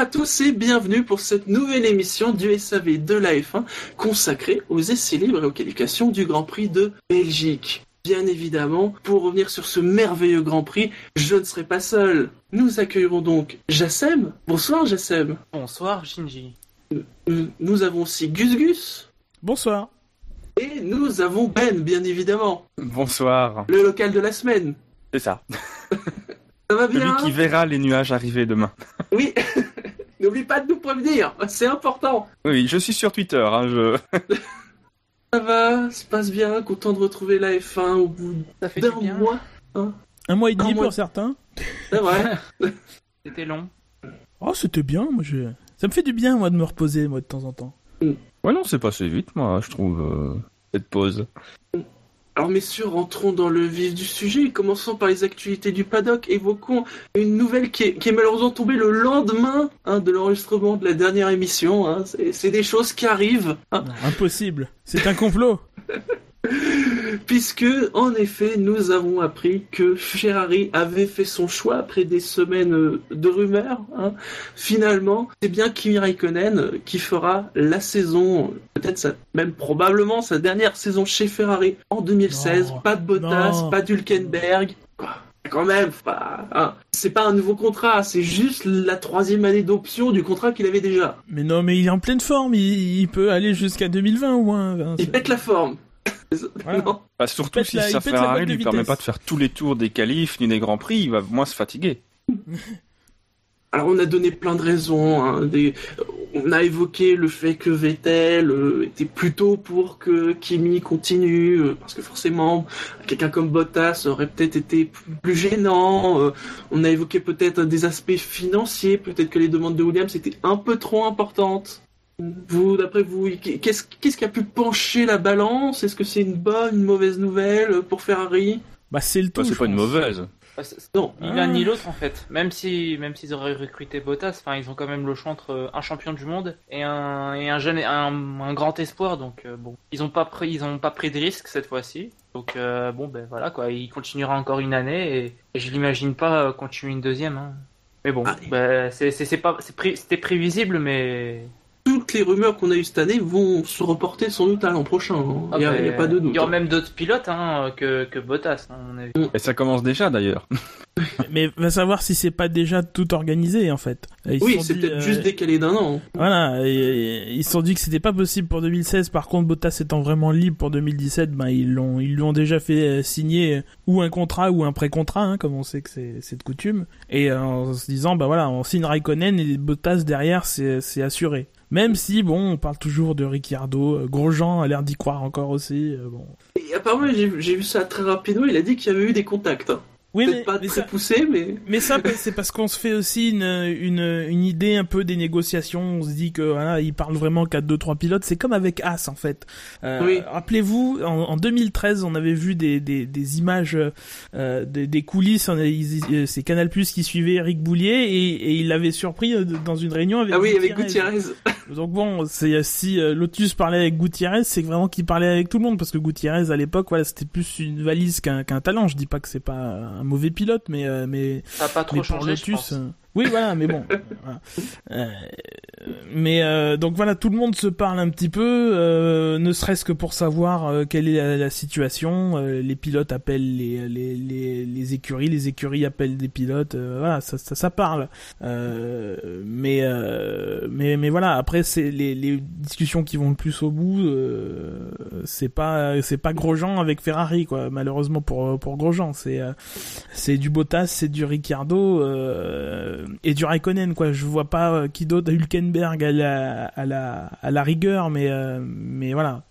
à tous et bienvenue pour cette nouvelle émission du SAV de la F1 consacrée aux essais libres et aux qualifications du Grand Prix de Belgique. Bien évidemment, pour revenir sur ce merveilleux Grand Prix, je ne serai pas seul. Nous accueillerons donc Jassem. Bonsoir Jassem. Bonsoir Shinji. Nous, nous avons aussi Gus Gus. Bonsoir. Et nous avons Ben, bien évidemment. Bonsoir. Le local de la semaine. C'est ça. Ça va bien Celui qui verra les nuages arriver demain. Oui. N'oublie pas de nous prévenir, c'est important. Oui, je suis sur Twitter. Hein, je... Ça va, ça se passe bien, content de retrouver la F1 au bout Ça fait d'un du bien. mois. Un mois et demi mois. pour certains. C'est vrai. C'était long. Oh, c'était bien. Moi, je... Ça me fait du bien, moi, de me reposer, moi, de temps en temps. Ouais, non, c'est passé vite, moi, je trouve, euh, cette pause. Alors messieurs, rentrons dans le vif du sujet. Commençons par les actualités du paddock. Évoquons une nouvelle qui est, qui est malheureusement tombée le lendemain hein, de l'enregistrement de la dernière émission. hein. C'est des choses qui arrivent. hein. Non, impossible. C'est un complot. Puisque, en effet, nous avons appris que Ferrari avait fait son choix après des semaines euh, de rumeurs. hein. Finalement, c'est bien Kimi Raikkonen qui fera la saison, peut-être même probablement sa dernière saison chez Ferrari en 2016. Non. Pas de Bottas, Non. pas d'Hülkenberg. Quoi? Quand même, pas, hein. c'est pas un nouveau contrat, c'est juste la troisième année d'option du contrat qu'il avait déjà. Mais non, mais il est en pleine forme. Il, il peut aller jusqu'à 2020 au moins. Enfin, Il pète la forme. Voilà. Non. Bah, surtout si la- sa Ferrari lui permet pas de faire tous les tours des qualifs ni des grands prix, il va moins se fatiguer. Alors on a donné plein de raisons. hein, des- On a évoqué le fait que Vettel euh, était plutôt pour que Kimi continue, euh, parce que forcément quelqu'un comme Bottas aurait peut-être été plus- plus gênant. euh, On a évoqué peut-être des aspects financiers, peut-être que les demandes de Williams étaient un peu trop importantes. Vous, d'après vous, qu'est-ce qu'est-ce qui a pu pencher la balance? Est-ce que c'est une bonne, une mauvaise nouvelle pour Ferrari? Bah, c'est le tout. Bah, c'est je pas une mauvaise. Bah, c'est- Non. Ni l'un ni l'autre en fait. Même si même s'ils auraient recruté Bottas, enfin ils ont quand même le choix entre euh, un champion du monde et un et un jeune un, un grand espoir. Donc euh, bon, ils ont pas pris ils ont pas pris de risque cette fois-ci. Donc euh, bon ben voilà quoi, il continuera encore une année et, et je l'imagine pas continuer une deuxième. hein. Mais bon, Ah. ben, c'est c'est c'est pas c'est pré- c'était prévisible mais Toutes les rumeurs qu'on a eues cette année vont se reporter sans doute à l'an prochain. hein. Ah, Il n'y a, il y a pas de doute. Il y aura même d'autres pilotes hein, que que Bottas hein. Et ça commence déjà d'ailleurs. Mais va savoir si c'est pas déjà tout organisé, en fait. Ils Oui, c'est peut-être euh, juste décalé d'un an. Voilà, et- et ils se sont dit que c'était pas possible pour 2016. Par contre, Bottas étant vraiment libre pour 2017, ben ils l'ont, ils lui ont déjà fait euh, signer euh, ou un contrat ou un pré-contrat, hein, comme on sait que c'est, de coutume. Et en se disant, bah voilà, on signe Raikkonen et Bottas derrière, c'est, assuré. Même si, bon, on parle toujours de Ricciardo, Grosjean a l'air d'y croire encore aussi. euh, bon. Et apparemment, j'ai j'ai vu ça très rapidement. Il a dit qu'il y avait eu des contacts. hein. Oui, mais, pas mais très ça, poussés, mais Mais ça, c'est parce qu'on se fait aussi une, une, une idée un peu des négociations. On se dit que voilà, ils parlent vraiment qu'à deux trois pilotes. C'est comme avec As en fait. Euh, Oui. Rappelez-vous, en, en 2013, on avait vu des, des, des images euh, des, des coulisses. Euh, C'est Canal Plus qui suivait Eric Boulier et, et il l'avait surpris euh, dans une réunion avec. ah oui, avec Gutiérrez. Donc bon, c'est si Lotus parlait avec Gutiérrez, c'est vraiment qu'il parlait avec tout le monde parce que Gutiérrez à l'époque, voilà, c'était plus une valise qu'un qu'un talent. Je dis pas que c'est pas un mauvais pilote, mais euh, mais Ça a pas trop mais pour changé je Lotus, pense. Oui, voilà, mais bon. voilà. Euh, mais euh, donc voilà, tout le monde se parle un petit peu, euh, ne serait-ce que pour savoir euh, quelle est la, la situation. Euh, les pilotes appellent les, les, les, les écuries, les écuries appellent des pilotes. euh, voilà, ça, ça, ça parle. Euh, mais, euh, mais mais voilà, après c'est les, les discussions qui vont le plus au bout. euh, c'est pas c'est pas Grosjean avec Ferrari quoi. Malheureusement pour pour Grosjean, c'est euh, c'est du Bottas, c'est du Ricciardo euh, et du Raikkonen quoi. Je vois pas euh, qui d'autre, Hülkenberg à la à la à la rigueur, mais euh, mais voilà.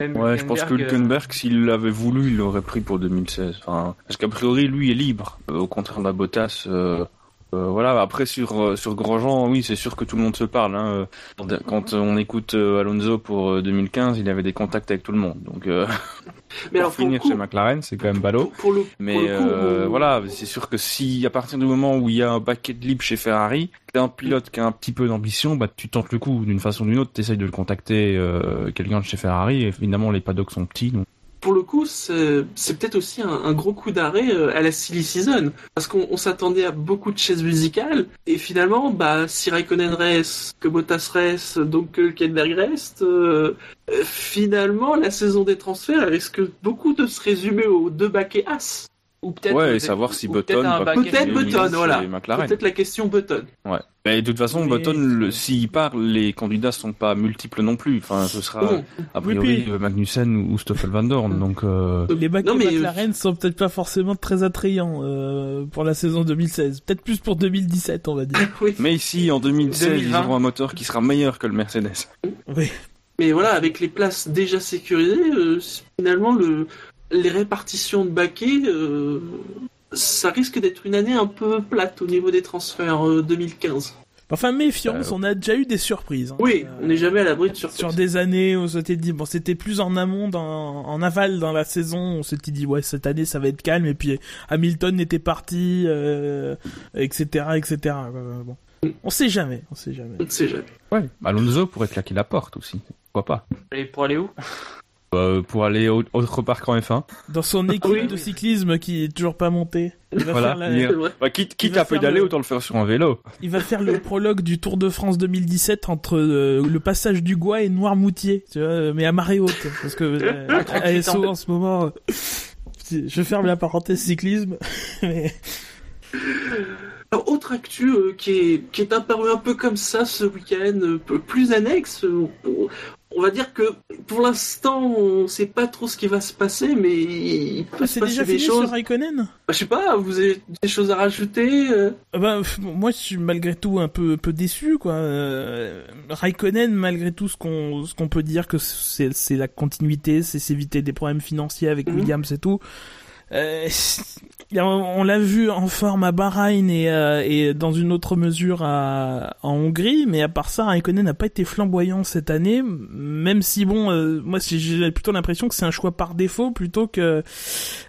Même Ouais, je pense que Hülkenberg, euh, s'il l'avait voulu, il l'aurait pris pour 2016. Enfin, parce qu'a priori, lui est libre. Euh, au contraire de la Bottas. Euh, voilà. Après sur euh, sur Grosjean, oui, c'est sûr que tout le monde se parle. Hein. Euh, Quand on écoute euh, Alonso pour euh, 2015, il avait des contacts avec tout le monde. Donc euh, Mais alors, pour pour le finir coup, chez McLaren, c'est quand même ballot. pour, pour le, Mais pour le coup, euh, voilà, c'est sûr que si à partir du moment où il y a un paquet de libre chez Ferrari, t'es un pilote qui a un petit peu d'ambition, bah tu tentes le coup d'une façon ou d'une autre, t'essayes de le contacter euh, quelqu'un de chez Ferrari. Et évidemment, les paddocks sont petits, donc pour le coup, c'est peut-être aussi un, un gros coup d'arrêt euh, à la silly season, parce qu'on on s'attendait à beaucoup de chaises musicales, et finalement, bah, si Raikkonen reste, que Bottas reste, donc que Hülkenberg reste, euh, finalement, la saison des transferts risque beaucoup de se résumer aux deux bacs et as. Ou peut-être. Ouais, ou et savoir si Button peut-être Button, voilà. McLaren. Peut-être la question Button. Ouais. Mais de toute façon, Mais- Button, le- s'il part, les candidats sont pas multiples non plus. Enfin, ce sera Non. a priori puis- euh, Magnussen ou Stoffel Van Dorn. Donc, euh, Les bacs Non, mais- McLaren sont peut-être pas forcément très attrayants euh, pour la saison 2016. Peut-être plus pour 2017, on va dire. oui. mais ici, en 2016, 2020. ils auront un moteur qui sera meilleur que le Mercedes. Oui. Mais voilà, avec les places déjà sécurisées, euh, finalement, le, les répartitions de baquets, euh, ça risque d'être une année un peu plate au niveau des transferts euh, 2015. Enfin, méfiance, Euh, on a déjà eu des surprises. hein. Oui, Euh, on n'est jamais à l'abri de surprises. Sur des années où on s'était dit, bon, c'était plus en amont, dans, en aval dans la saison, on s'était dit, ouais, cette année, ça va être calme, et puis Hamilton était parti, euh, etc., etc. Euh, Bon. On sait jamais, on sait jamais. On ne sait jamais. Ouais. Alonso pourrait claquer la porte aussi. Pourquoi pas Et pour aller où? Euh, Pour aller au- autre part qu'en F1. Dans son équipe Oui. de cyclisme qui est toujours pas montée, il va, Voilà, faire, la- il. Bah, quitte quitte à pédaler, le- autant le faire sur un vélo. il va faire le prologue du Tour de France 2017 entre euh, le passage du Gois et Noirmoutier, tu vois, mais à marée haute, parce que euh, à 38 ASO ans. en ce moment, euh, je ferme la parenthèse cyclisme, mais Alors, autre actu euh, qui, est, qui est apparu un peu comme ça ce week-end, euh, plus annexe, euh, on, on va dire que pour l'instant on sait pas trop ce qui va se passer, mais il peut Ah, se c'est passer déjà des fini choses. sur Raikkonen Bah, je sais pas, vous avez des choses à rajouter euh Ah bah, pff, moi, je suis malgré tout un peu, déçu, quoi. Euh, Raikkonen, malgré tout, ce qu'on, peut dire que c'est, la continuité, c'est s'éviter des problèmes financiers avec Mhm. Williams et tout. Euh, on l'a vu en forme à Bahreïn et, euh, et dans une autre mesure à, en Hongrie, mais à part ça, Raikkonen n'a pas été flamboyant cette année, même si bon, euh, moi j'ai- plutôt l'impression que c'est un choix par défaut plutôt que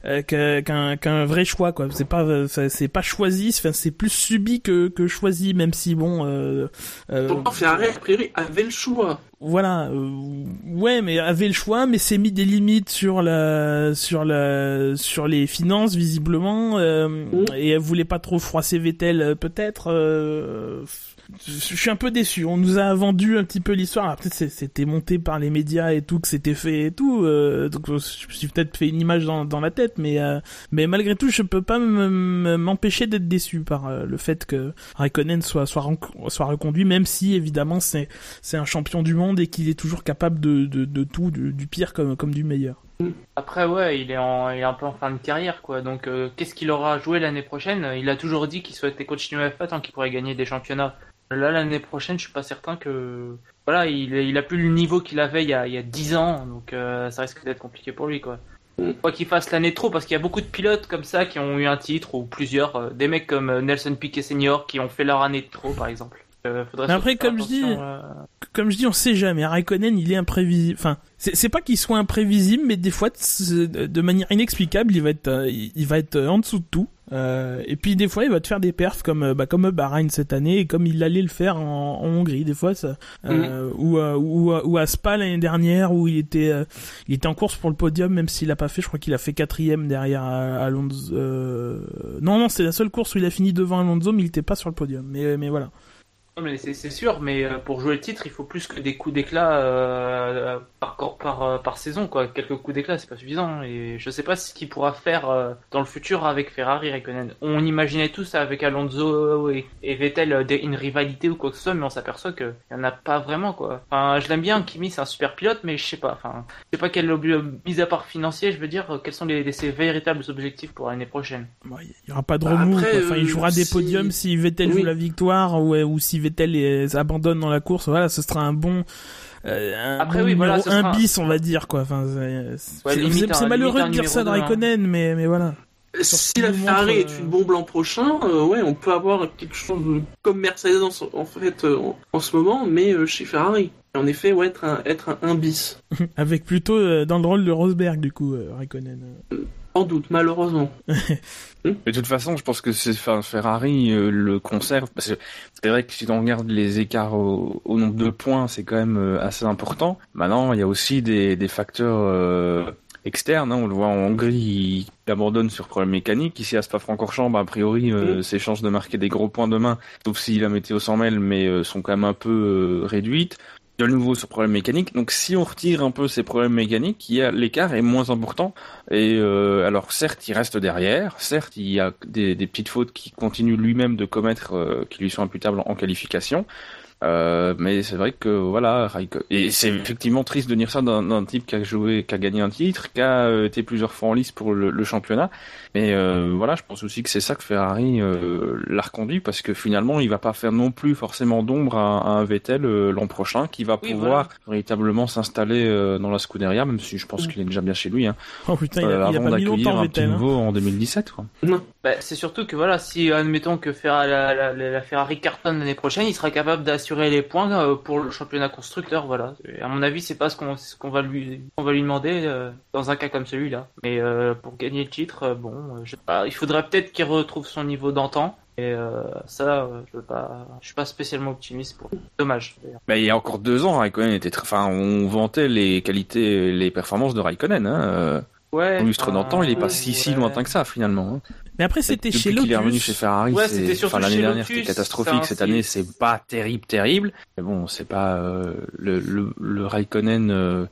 euh, qu'un vrai choix quoi. C'est pas euh, c'est pas choisi, c'est plus subi que que choisi, même si bon. Euh, euh, Pourtant, Ferrari, a priori, avait le choix. Voilà, euh, ouais, mais avait le choix, mais s'est mis des limites sur la, sur la, sur les finances visiblement, euh, Mm. et elle voulait pas trop froisser Vettel, euh, peut-être. Euh, je suis un peu déçu. On nous a vendu un petit peu l'histoire. C'est- c'était monté par les médias et tout, que c'était fait et tout. euh, donc je me suis peut-être fait une image dans, la tête, mais euh, mais malgré tout, je peux pas me- me- m'empêcher d'être déçu par euh, le fait que Raikkonen soit reconduit, même si évidemment c'est un champion du monde et qu'il est toujours capable de, tout, du, pire comme du meilleur. Après, ouais, il est, en, il est un peu en fin de carrière, quoi. Donc, euh, qu'est-ce qu'il aura joué l'année prochaine? Il a toujours dit qu'il souhaitait continuer à F1 tant qu'il pourrait gagner des championnats. Là, l'année prochaine, je suis pas certain que. Voilà, il, il a plus le niveau qu'il avait il y a, il y a 10 ans, donc euh, ça risque d'être compliqué pour lui, quoi. Mm. Quoi qu'il fasse l'année trop, parce qu'il y a beaucoup de pilotes comme ça qui ont eu un titre, ou plusieurs, euh, des mecs comme Nelson Piquet Senior qui ont fait leur année de trop, par exemple. Euh, faudrait Mais après, faire comme je dis, euh, Comme je dis, on sait jamais. Raikkonen, il est imprévisible. Enfin, c'est pas qu'il soit imprévisible, mais des fois, de manière inexplicable, il va être, euh, il va être euh, en dessous de tout. Euh, et puis des fois, il va te faire des perfs comme, euh, bah, comme Bahreïn cette année et comme il allait le faire en, en Hongrie. Des fois, ça, euh, ou, euh, ou, ou à Spa l'année dernière où il était, il était en course pour le podium, même s'il a pas fait. Je crois qu'il a fait quatrième derrière Alonso. Euh... Non, non, c'est la seule course où il a fini devant Alonso, mais il était pas sur le podium. Mais, mais voilà. Non, mais c'est sûr, mais euh, pour jouer le titre, il faut plus que des coups d'éclat euh, par, cor- par, euh, par saison, quoi. Quelques coups d'éclat, c'est pas suffisant. Et je sais pas ce qu'il pourra faire euh, dans le futur avec Ferrari Raikkonen. On imaginait tous avec Alonso et, et Vettel des- une rivalité ou quoi que ce soit, mais on s'aperçoit qu'il y en a pas vraiment, quoi. Enfin, je l'aime bien, Kimi, c'est un super pilote, mais je sais pas. Enfin, je sais pas quel mis à part financier, je veux dire, quels sont les, les- ses véritables objectifs pour l'année prochaine. Il y aura pas de Bah, remous. après, quoi. Enfin, il jouera des si- podiums si Vettel Oui. joue la victoire ou, ou si Vettel les abandonne dans la course. Voilà, ce sera un bon. euh, un Après, bon oui, voilà, numéro ce sera un un- bis, on va dire quoi. Enfin, c'est- Ouais, malheureux de dire ça de hein. Raikkonen, mais mais voilà. Si la Ferrari montre, est euh, une bombe l'an prochain, euh, ouais, on peut avoir quelque chose de- comme Mercedes en, en fait euh, en, en ce moment, mais euh, chez Ferrari. Et en effet, ouais, être un, être un, un bis. Avec plutôt euh, dans le rôle de Rosberg du coup, euh, Raikkonen. En doute, malheureusement. Mais de toute façon, je pense que c'est enfin, Ferrari euh, le conserve parce que c'est vrai que si on regarde les écarts au, au nombre de points, c'est quand même euh, assez important. Maintenant, il y a aussi des, des facteurs euh, externe. Hein. On le voit en Hongrie, il abandonne sur problème mécanique. Ici à Spa-Francorchamps, bah, a priori, euh, ses chances de marquer des gros points demain, sauf si la météo s'en mêle, mais sont quand même un peu réduites de nouveau sur problème mécanique. Donc si on retire un peu ces problèmes mécaniques, l'écart est moins important. Et euh, alors certes, il reste derrière. Certes, il y a des, petites fautes qui continue lui-même de commettre, euh, qui lui sont imputables en qualification. Euh, mais c'est vrai que voilà, et c'est effectivement triste de dire ça d'un type qui a joué, qui a gagné un titre, qui a euh, été plusieurs fois en lice pour le, championnat. Mais euh, voilà, je pense aussi que c'est ça que Ferrari euh, l'a reconduit parce que finalement, il va pas faire non plus forcément d'ombre à, un Vettel l'an prochain, qui va pouvoir véritablement s'installer dans la Scuderia, même si je pense qu'il est déjà bien chez lui. Hein, oh putain, il a, il a pas mis longtemps un Vettel. Hein. nouveau en 2017. Quoi. Non. Bah, c'est surtout que voilà, si admettons que Ferrari, la, la, la Ferrari cartonne l'année prochaine, il sera capable d'assurer les points euh, pour le championnat constructeur. Voilà. à mon avis, c'est pas ce qu'on va lui demander euh, dans un cas comme celui-là. Mais euh, pour gagner le titre, bon, je sais pas, il faudrait peut-être qu'il retrouve son niveau d'antan. Et ça, je je suis pas spécialement optimiste pour. Dommage. Mais il y a encore deux ans, Raikkonen était très, enfin, on vantait les qualités, les performances de Raikkonen. Hein. Ouais. lustre d'antan, il est pas si si lointain que ça finalement. Hein. Mais après, c'était chez Lotus. il est revenu chez Ferrari, ouais, l'année dernière, c'était catastrophique. Cette année, c'est pas terrible, terrible. Mais bon, c'est pas euh, le, le, le Raikkonen euh,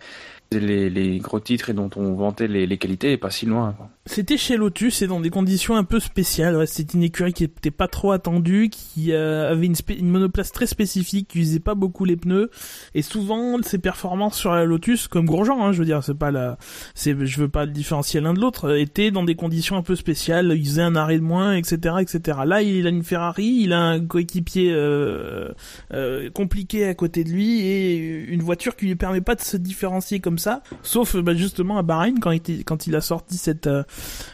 les, gros titres et dont on vantait les, qualités et pas si loin. C'était chez Lotus et dans des conditions un peu spéciales. C'était une écurie qui était pas trop attendue, qui euh, avait une, une, monoplace très spécifique, qui usait pas beaucoup les pneus et souvent ses performances sur la Lotus, comme Grosjean, hein, je veux dire, c'est pas la, c'est, je veux pas le différencier l'un de l'autre, étaient dans des conditions un peu spéciales. Il faisait un arrêt de moins, etc., etc. Là, il a une Ferrari, il a un coéquipier euh, euh, compliqué à côté de lui et une voiture qui lui permet pas de se différencier comme ça, sauf bah, justement à Bahreïn quand il, a sorti cette euh,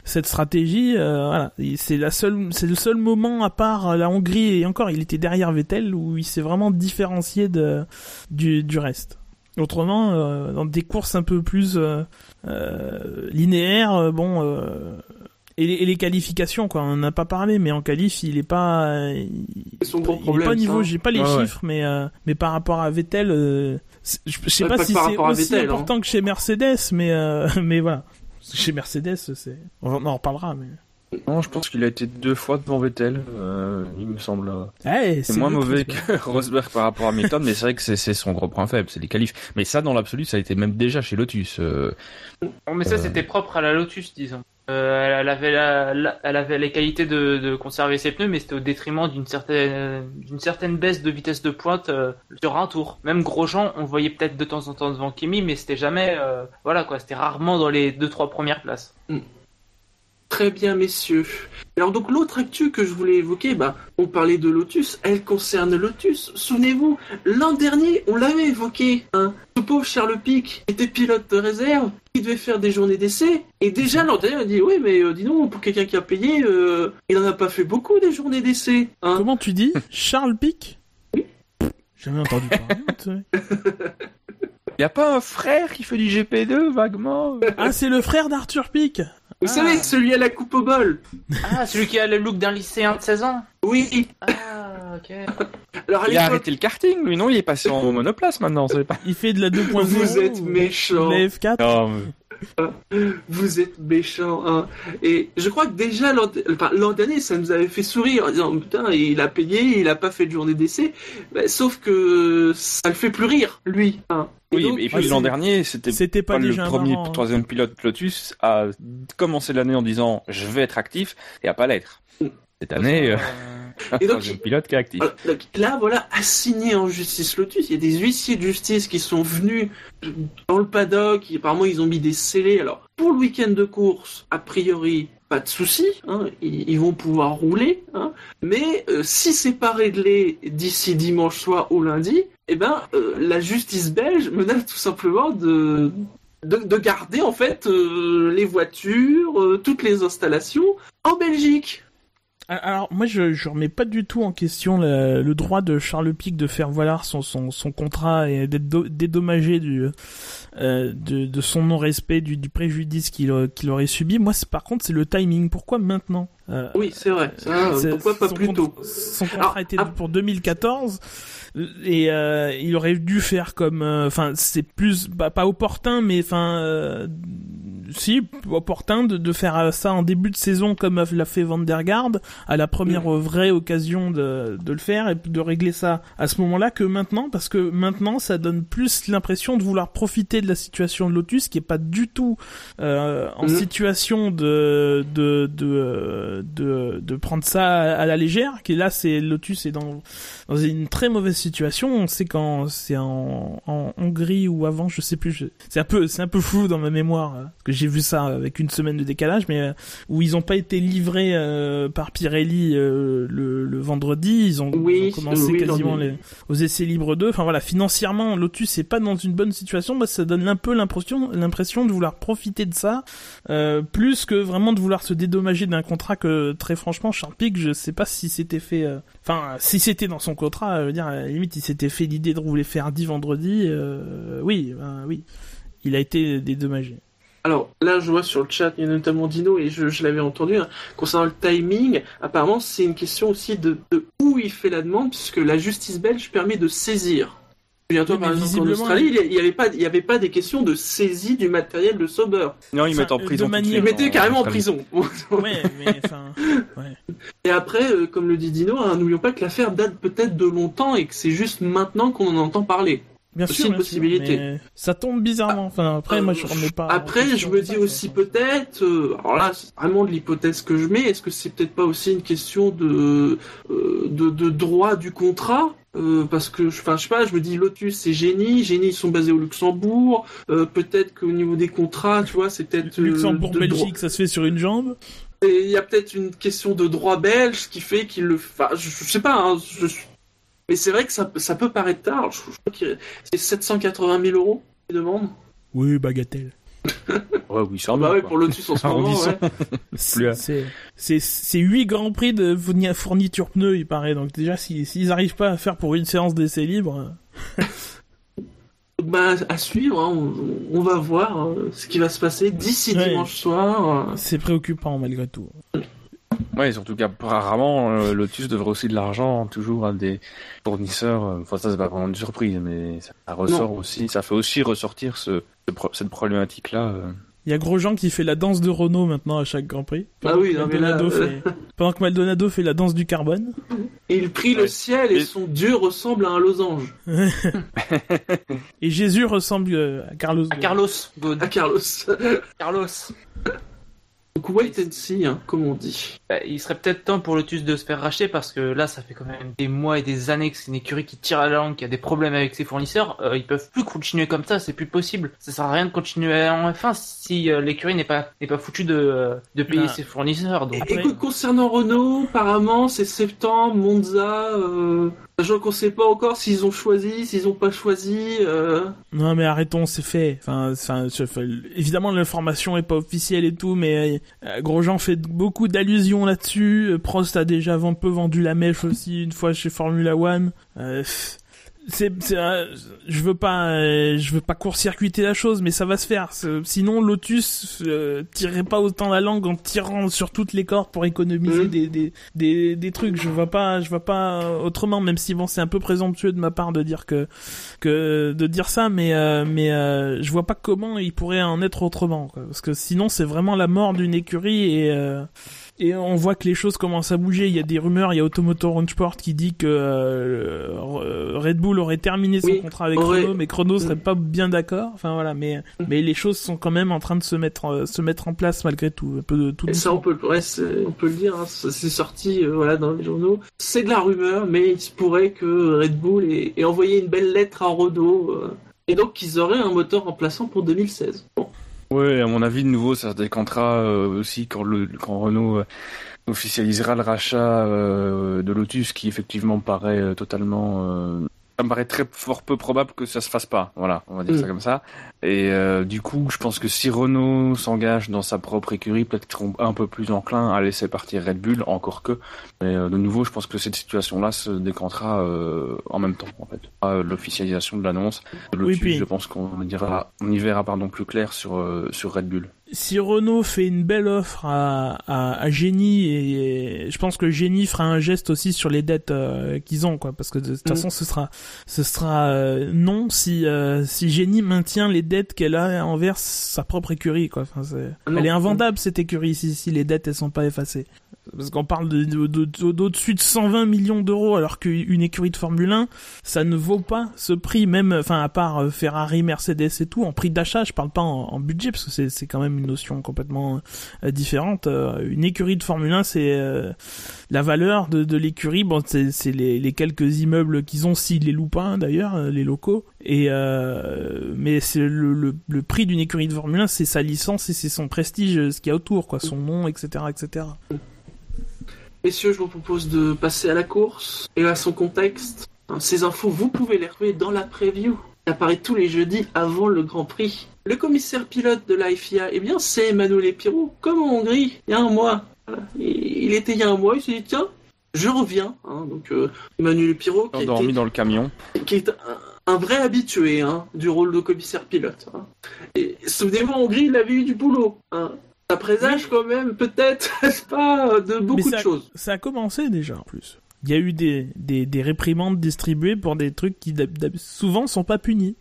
stratégie. Euh, c'est le seul moment à part la Hongrie et encore, il était derrière Vettel où il s'est vraiment différencié du, reste. Autrement, euh, dans des courses un peu plus linéaires, bon. Et les, qualifications, quoi, on n'a pas parlé, mais en qualif, il est pas, il, son gros problème, est pas niveau, j'ai pas les chiffres, mais mais par rapport à Vettel, je sais pas, si c'est aussi hein. important que chez Mercedes, mais euh, mais voilà. Chez Mercedes, c'est on en reparlera, mais. Non, je pense qu'il a été deux fois devant Vettel, euh, il me semble. C'est moins mauvais que Rosberg par rapport à Hamilton, mais c'est vrai que c'est son gros point faible, c'est les qualifs. Mais ça, dans l'absolu, ça a été même déjà chez Lotus. Euh, mais ça, c'était propre à la Lotus, disons. Euh, elle, avait elle avait les qualités de, conserver ses pneus, mais c'était au détriment d'une certaine, d'une certaine baisse de vitesse de pointe euh, sur un tour. Même Grosjean, on voyait peut-être de temps en temps devant Kimi, mais c'était jamais, euh, voilà quoi, c'était rarement dans les deux trois premières places. Très bien, messieurs. Alors donc l'autre actu que je voulais évoquer, bah, on parlait de Lotus, elle concerne Lotus. Souvenez-vous, l'an dernier, on l'avait évoqué. Hein. Ce pauvre Charles Pic était pilote de réserve, il devait faire des journées d'essai. Et déjà l'an dernier, on a dit, oui, mais euh, dis donc, pour quelqu'un qui a payé, euh, il n'en a pas fait beaucoup des journées d'essai. Hein. Comment tu dis Charles Pic Oui. Jamais entendu parler. Il n'y a pas un frère qui fait du GP2 vaguement? Ah, c'est le frère d'Arthur Pic vous savez, ah. celui à la coupe au bol. Ah, celui qui a le look d'un lycéen de 16 ans Oui. Ah, ok. Alors, il a arrêté le karting, lui, non Il est passé en monoplace maintenant, pas... Il fait de la 2.0. Vous êtes méchant. La F4 non, Vous êtes méchant, hein. Et je crois que déjà l'an dernier, ça nous avait fait sourire en disant putain, il a payé, il a pas fait de journée d'essai. Bah, sauf que ça le fait plus rire, lui. Hein. oui, et puis l'an dernier, c'était pas, le premier, hein. troisième pilote Lotus à commencer l'année en disant je vais être actif et à pas l'être. Mm. Cette année. Euh... Et donc, pilote qui est actif. Euh, là, voilà, assigné en justice Lotus, il y a des huissiers de justice qui sont venus dans le paddock, apparemment ils ont mis des scellés. Alors, pour le week-end de course, a priori, pas de souci, hein, ils, vont pouvoir rouler, hein, mais euh, si c'est pas réglé d'ici dimanche soir ou lundi, eh ben euh, la justice belge menace tout simplement de de, garder en fait les voitures, toutes les installations en Belgique. Alors moi je je remets pas du tout en question le, droit de Charles Pic de faire valoir son son, contrat et d'être dédommagé du euh, de, de son non respect du, du préjudice qu'il qu'il aurait subi. Moi par contre c'est le timing. Pourquoi maintenant? Euh, Oui c'est vrai. pourquoi pas plus tôt Son contrat était ah. pour 2014 et euh, il aurait dû faire comme euh, enfin c'est plus bah, pas opportun mais enfin si opportun de, de faire ça en début de saison comme l'a fait Van der Garde à la première vraie occasion de, de le faire et de régler ça à ce moment-là que maintenant parce que maintenant ça donne plus l'impression de vouloir profiter de la situation de Lotus qui est pas du tout euh, en Mhm. situation de de, de de de prendre ça à la légère qui là c'est Lotus est dans dans une très mauvaise situation. On sait quand c'est en, en Hongrie ou avant je sais plus je- c'est un peu c'est un peu flou dans ma mémoire euh, parce que j'ai vu ça avec une semaine de décalage mais euh, où ils ont pas été livrés euh, par Pirelli euh, le, le vendredi. Ils ont, Oui, ils ont commencé oui, quasiment les, aux essais libres 2 enfin voilà financièrement Lotus est pas dans une bonne situation. Bah, ça donne un peu l'impression l'impression de vouloir profiter de ça euh, plus que vraiment de vouloir se dédommager d'un contrat que très franchement Charles Pic je sais pas si c'était fait euh, enfin si c'était dans son contrat je veux dire à la limite il s'était fait l'idée de rouler faire 10 vendredi euh, oui oui il a été dédommagé Alors là, je vois sur le chat, il y a notamment Dino, et je, l'avais entendu, hein, concernant le timing, apparemment c'est une question aussi de où il fait la demande, puisque la justice belge permet de saisir. Bientôt, Oui, par exemple, en Australie, il n'y avait, pas- il y avait pas des questions de saisie du matériel de Sauber. Non, ils Enfin, mettent en prison. manière- Ils mettaient carrément en prison. ouais mais enfin Et après, euh, comme le dit Dino, hein, n'oublions pas que l'affaire date peut-être de longtemps et que c'est juste maintenant qu'on en entend parler. Bien Aussi sûr une bien possibilité. ça tombe bizarrement enfin après moi je remets pas Après, je question me dis aussi peut-être, euh, alors là, c'est vraiment de l'hypothèse que je mets, est-ce que c'est peut-être pas aussi une question de, euh, de, de droit du contrat? Euh, parce que, je- enfin, je sais pas, je me dis Lotus c'est Génie, Génie ils sont basés au Luxembourg, euh, peut-être qu'au niveau des contrats, tu vois, c'est peut-être euh, Luxembourg de droit- Belgique ça se fait sur une jambe il y a peut-être une question de droit belge qui fait qu'il le. Enfin, je, je sais pas. Hein, je suis- Mais c'est vrai que ça, ça peut paraître tard. Je, je crois que c'est 780 000 euros qu'ils demandent. oui bagatelle Ouais, oui, ça Bah va, ouais, pour Lotus en ce moment. Ouais. C'est- C'est c'est c'est huit grands prix de fourni- fourniture pneus il paraît donc déjà si s'ils arrivent pas à faire pour une séance d'essai libre euh, Bah, à suivre. hein, on, on va voir euh, ce qui va se passer d'ici Ouais. dimanche soir. c'est préoccupant malgré tout Ouais, surtout qu'apparemment, euh, Lotus devrait aussi de l'argent toujours à des fournisseurs. euh, Enfin, ça, c'est pas vraiment une surprise, mais ça ressort aussi, ça fait aussi ressortir ce, ce pro- cette problématique-là. euh. il y a Grosjean qui fait la danse de Renault maintenant à chaque Grand Prix Ah oui, que non, mais là, Maldonado euh, fait... pendant que Maldonado fait la danse du carbone Et il prie le ciel et Et- son dieu ressemble à un losange. et Jésus ressemble à Carlos À Carlos. À Carlos. Carlos. Donc wait and see, hein, comme on dit. Bah, il serait peut-être temps pour Lotus de se faire racheter parce que là, ça fait quand même des mois et des années que c'est une écurie qui tire à la langue, qui a des problèmes avec ses fournisseurs. Euh, ils peuvent plus continuer comme ça, c'est plus possible. Ça sert à rien de continuer en F1 si euh, l'écurie n'est pas n'est pas foutue de euh, de payer Bah. ses fournisseurs. Donc Après- Écoute, concernant Renault, apparemment, c'est septembre, Monza, euh, sachant qu'on sait pas encore s'ils ont choisi, s'ils ont pas choisi, euh, Non mais arrêtons, c'est fait. Enfin, enfin, je- enfin, évidemment l'information est pas officielle et tout, mais euh, Grosjean fait beaucoup d'allusions là-dessus. Euh, Prost a déjà un peu vendu la mèche aussi une fois chez Formula One. Euh, c'est, c'est, euh, je veux pas, euh, je veux pas court-circuiter la chose, mais ça va se faire. Sinon, Lotus euh, tirerait pas autant la langue en tirant sur toutes les cordes pour économiser Mhm. des, des, des, des trucs. Je vois pas, je vois pas autrement. Même si bon, c'est un peu présomptueux de ma part de dire que que de dire ça, mais euh, mais euh, je vois pas comment il pourrait en être autrement, quoi. parce que sinon c'est vraiment la mort d'une écurie et euh, et on voit que les choses commencent à bouger. Il y a des rumeurs, il y a Automotor Sport qui dit que euh, Red Bull aurait terminé son Oui, contrat avec Renault, mais Renault serait pas bien d'accord. Enfin voilà, mais mais les choses sont quand même en train de se mettre euh, se mettre en place malgré tout, un peu de tout. et ça on peut, ouais, c'est- on peut le dire, hein, c'est sorti euh, voilà, dans les journaux. C'est de la rumeur, mais il se pourrait que Red Bull ait, ait envoyé une belle lettre à Renault, euh, et donc qu'ils auraient un moteur remplaçant pour 2016. Bon. Ouais, à mon avis, de nouveau, ça se décantera euh, aussi quand Renault euh, officialisera le rachat euh, de Lotus, qui effectivement paraît euh, totalement... ça me paraît très fort peu probable que ça se fasse pas. Voilà, on va dire Mm. ça comme ça. Et euh, du coup, je pense que si Renault s'engage dans sa propre écurie, peut-être qu'ils seront un peu plus enclins à laisser partir Red Bull, encore que. Mais euh, de nouveau, je pense que cette situation-là se décantera euh, en même temps, en fait. Euh, L'officialisation de l'annonce Lotus, puis- je pense qu'on ira, on y verra pardon plus clair sur euh, sur Red Bull. Si Renault fait une belle offre à, à, à Génie et, je pense que Génie fera un geste aussi sur les dettes euh, qu'ils ont quoi parce que de toute Mm. façon ce sera ce sera euh, non si euh, si Génie maintient les dettes qu'elle a envers sa propre écurie quoi. Enfin, elle est invendable cette écurie si, si les dettes elles sont pas effacées parce qu'on parle de, de, de- de- d'au-dessus de 120 millions d'euros alors qu'une écurie de Formule 1 ça ne vaut pas ce prix même enfin à part euh, Ferrari Mercedes et tout en prix d'achat je parle pas en, budget parce que c'est quand même une notion complètement euh, différente Euh, une écurie de Formule 1 c'est la valeur de, l'écurie bon c'est les, quelques immeubles qu'ils ont s'ils les louent pas d'ailleurs les locaux et mais c'est le, le, prix d'une écurie de Formule 1 c'est sa licence et c'est son prestige ce qu'il y a autour quoi son nom etc etc Messieurs, je vous propose de passer à la course et à son contexte. Ces infos, vous pouvez les retrouver dans la preview. qui apparaît tous les jeudis avant le Grand Prix. Le commissaire pilote de la FIA, eh bien, c'est Emmanuel Pirot, comme en Hongrie, il y a un mois. Voilà. Il était il y a un mois, il s'est dit, tiens, je reviens. Hein, donc, euh, Emmanuel Pirot, qui, Endormi dans le camion. qui est un, un vrai habitué hein, du rôle de commissaire pilote. hein. Et souvenez-vous, en Hongrie, il avait eu du boulot. Ça présage quand même, peut-être, n'est-ce pas, de beaucoup ça- de choses. ça a commencé déjà en plus il y a eu des, des, des réprimandes distribuées pour des trucs qui souvent sont pas punis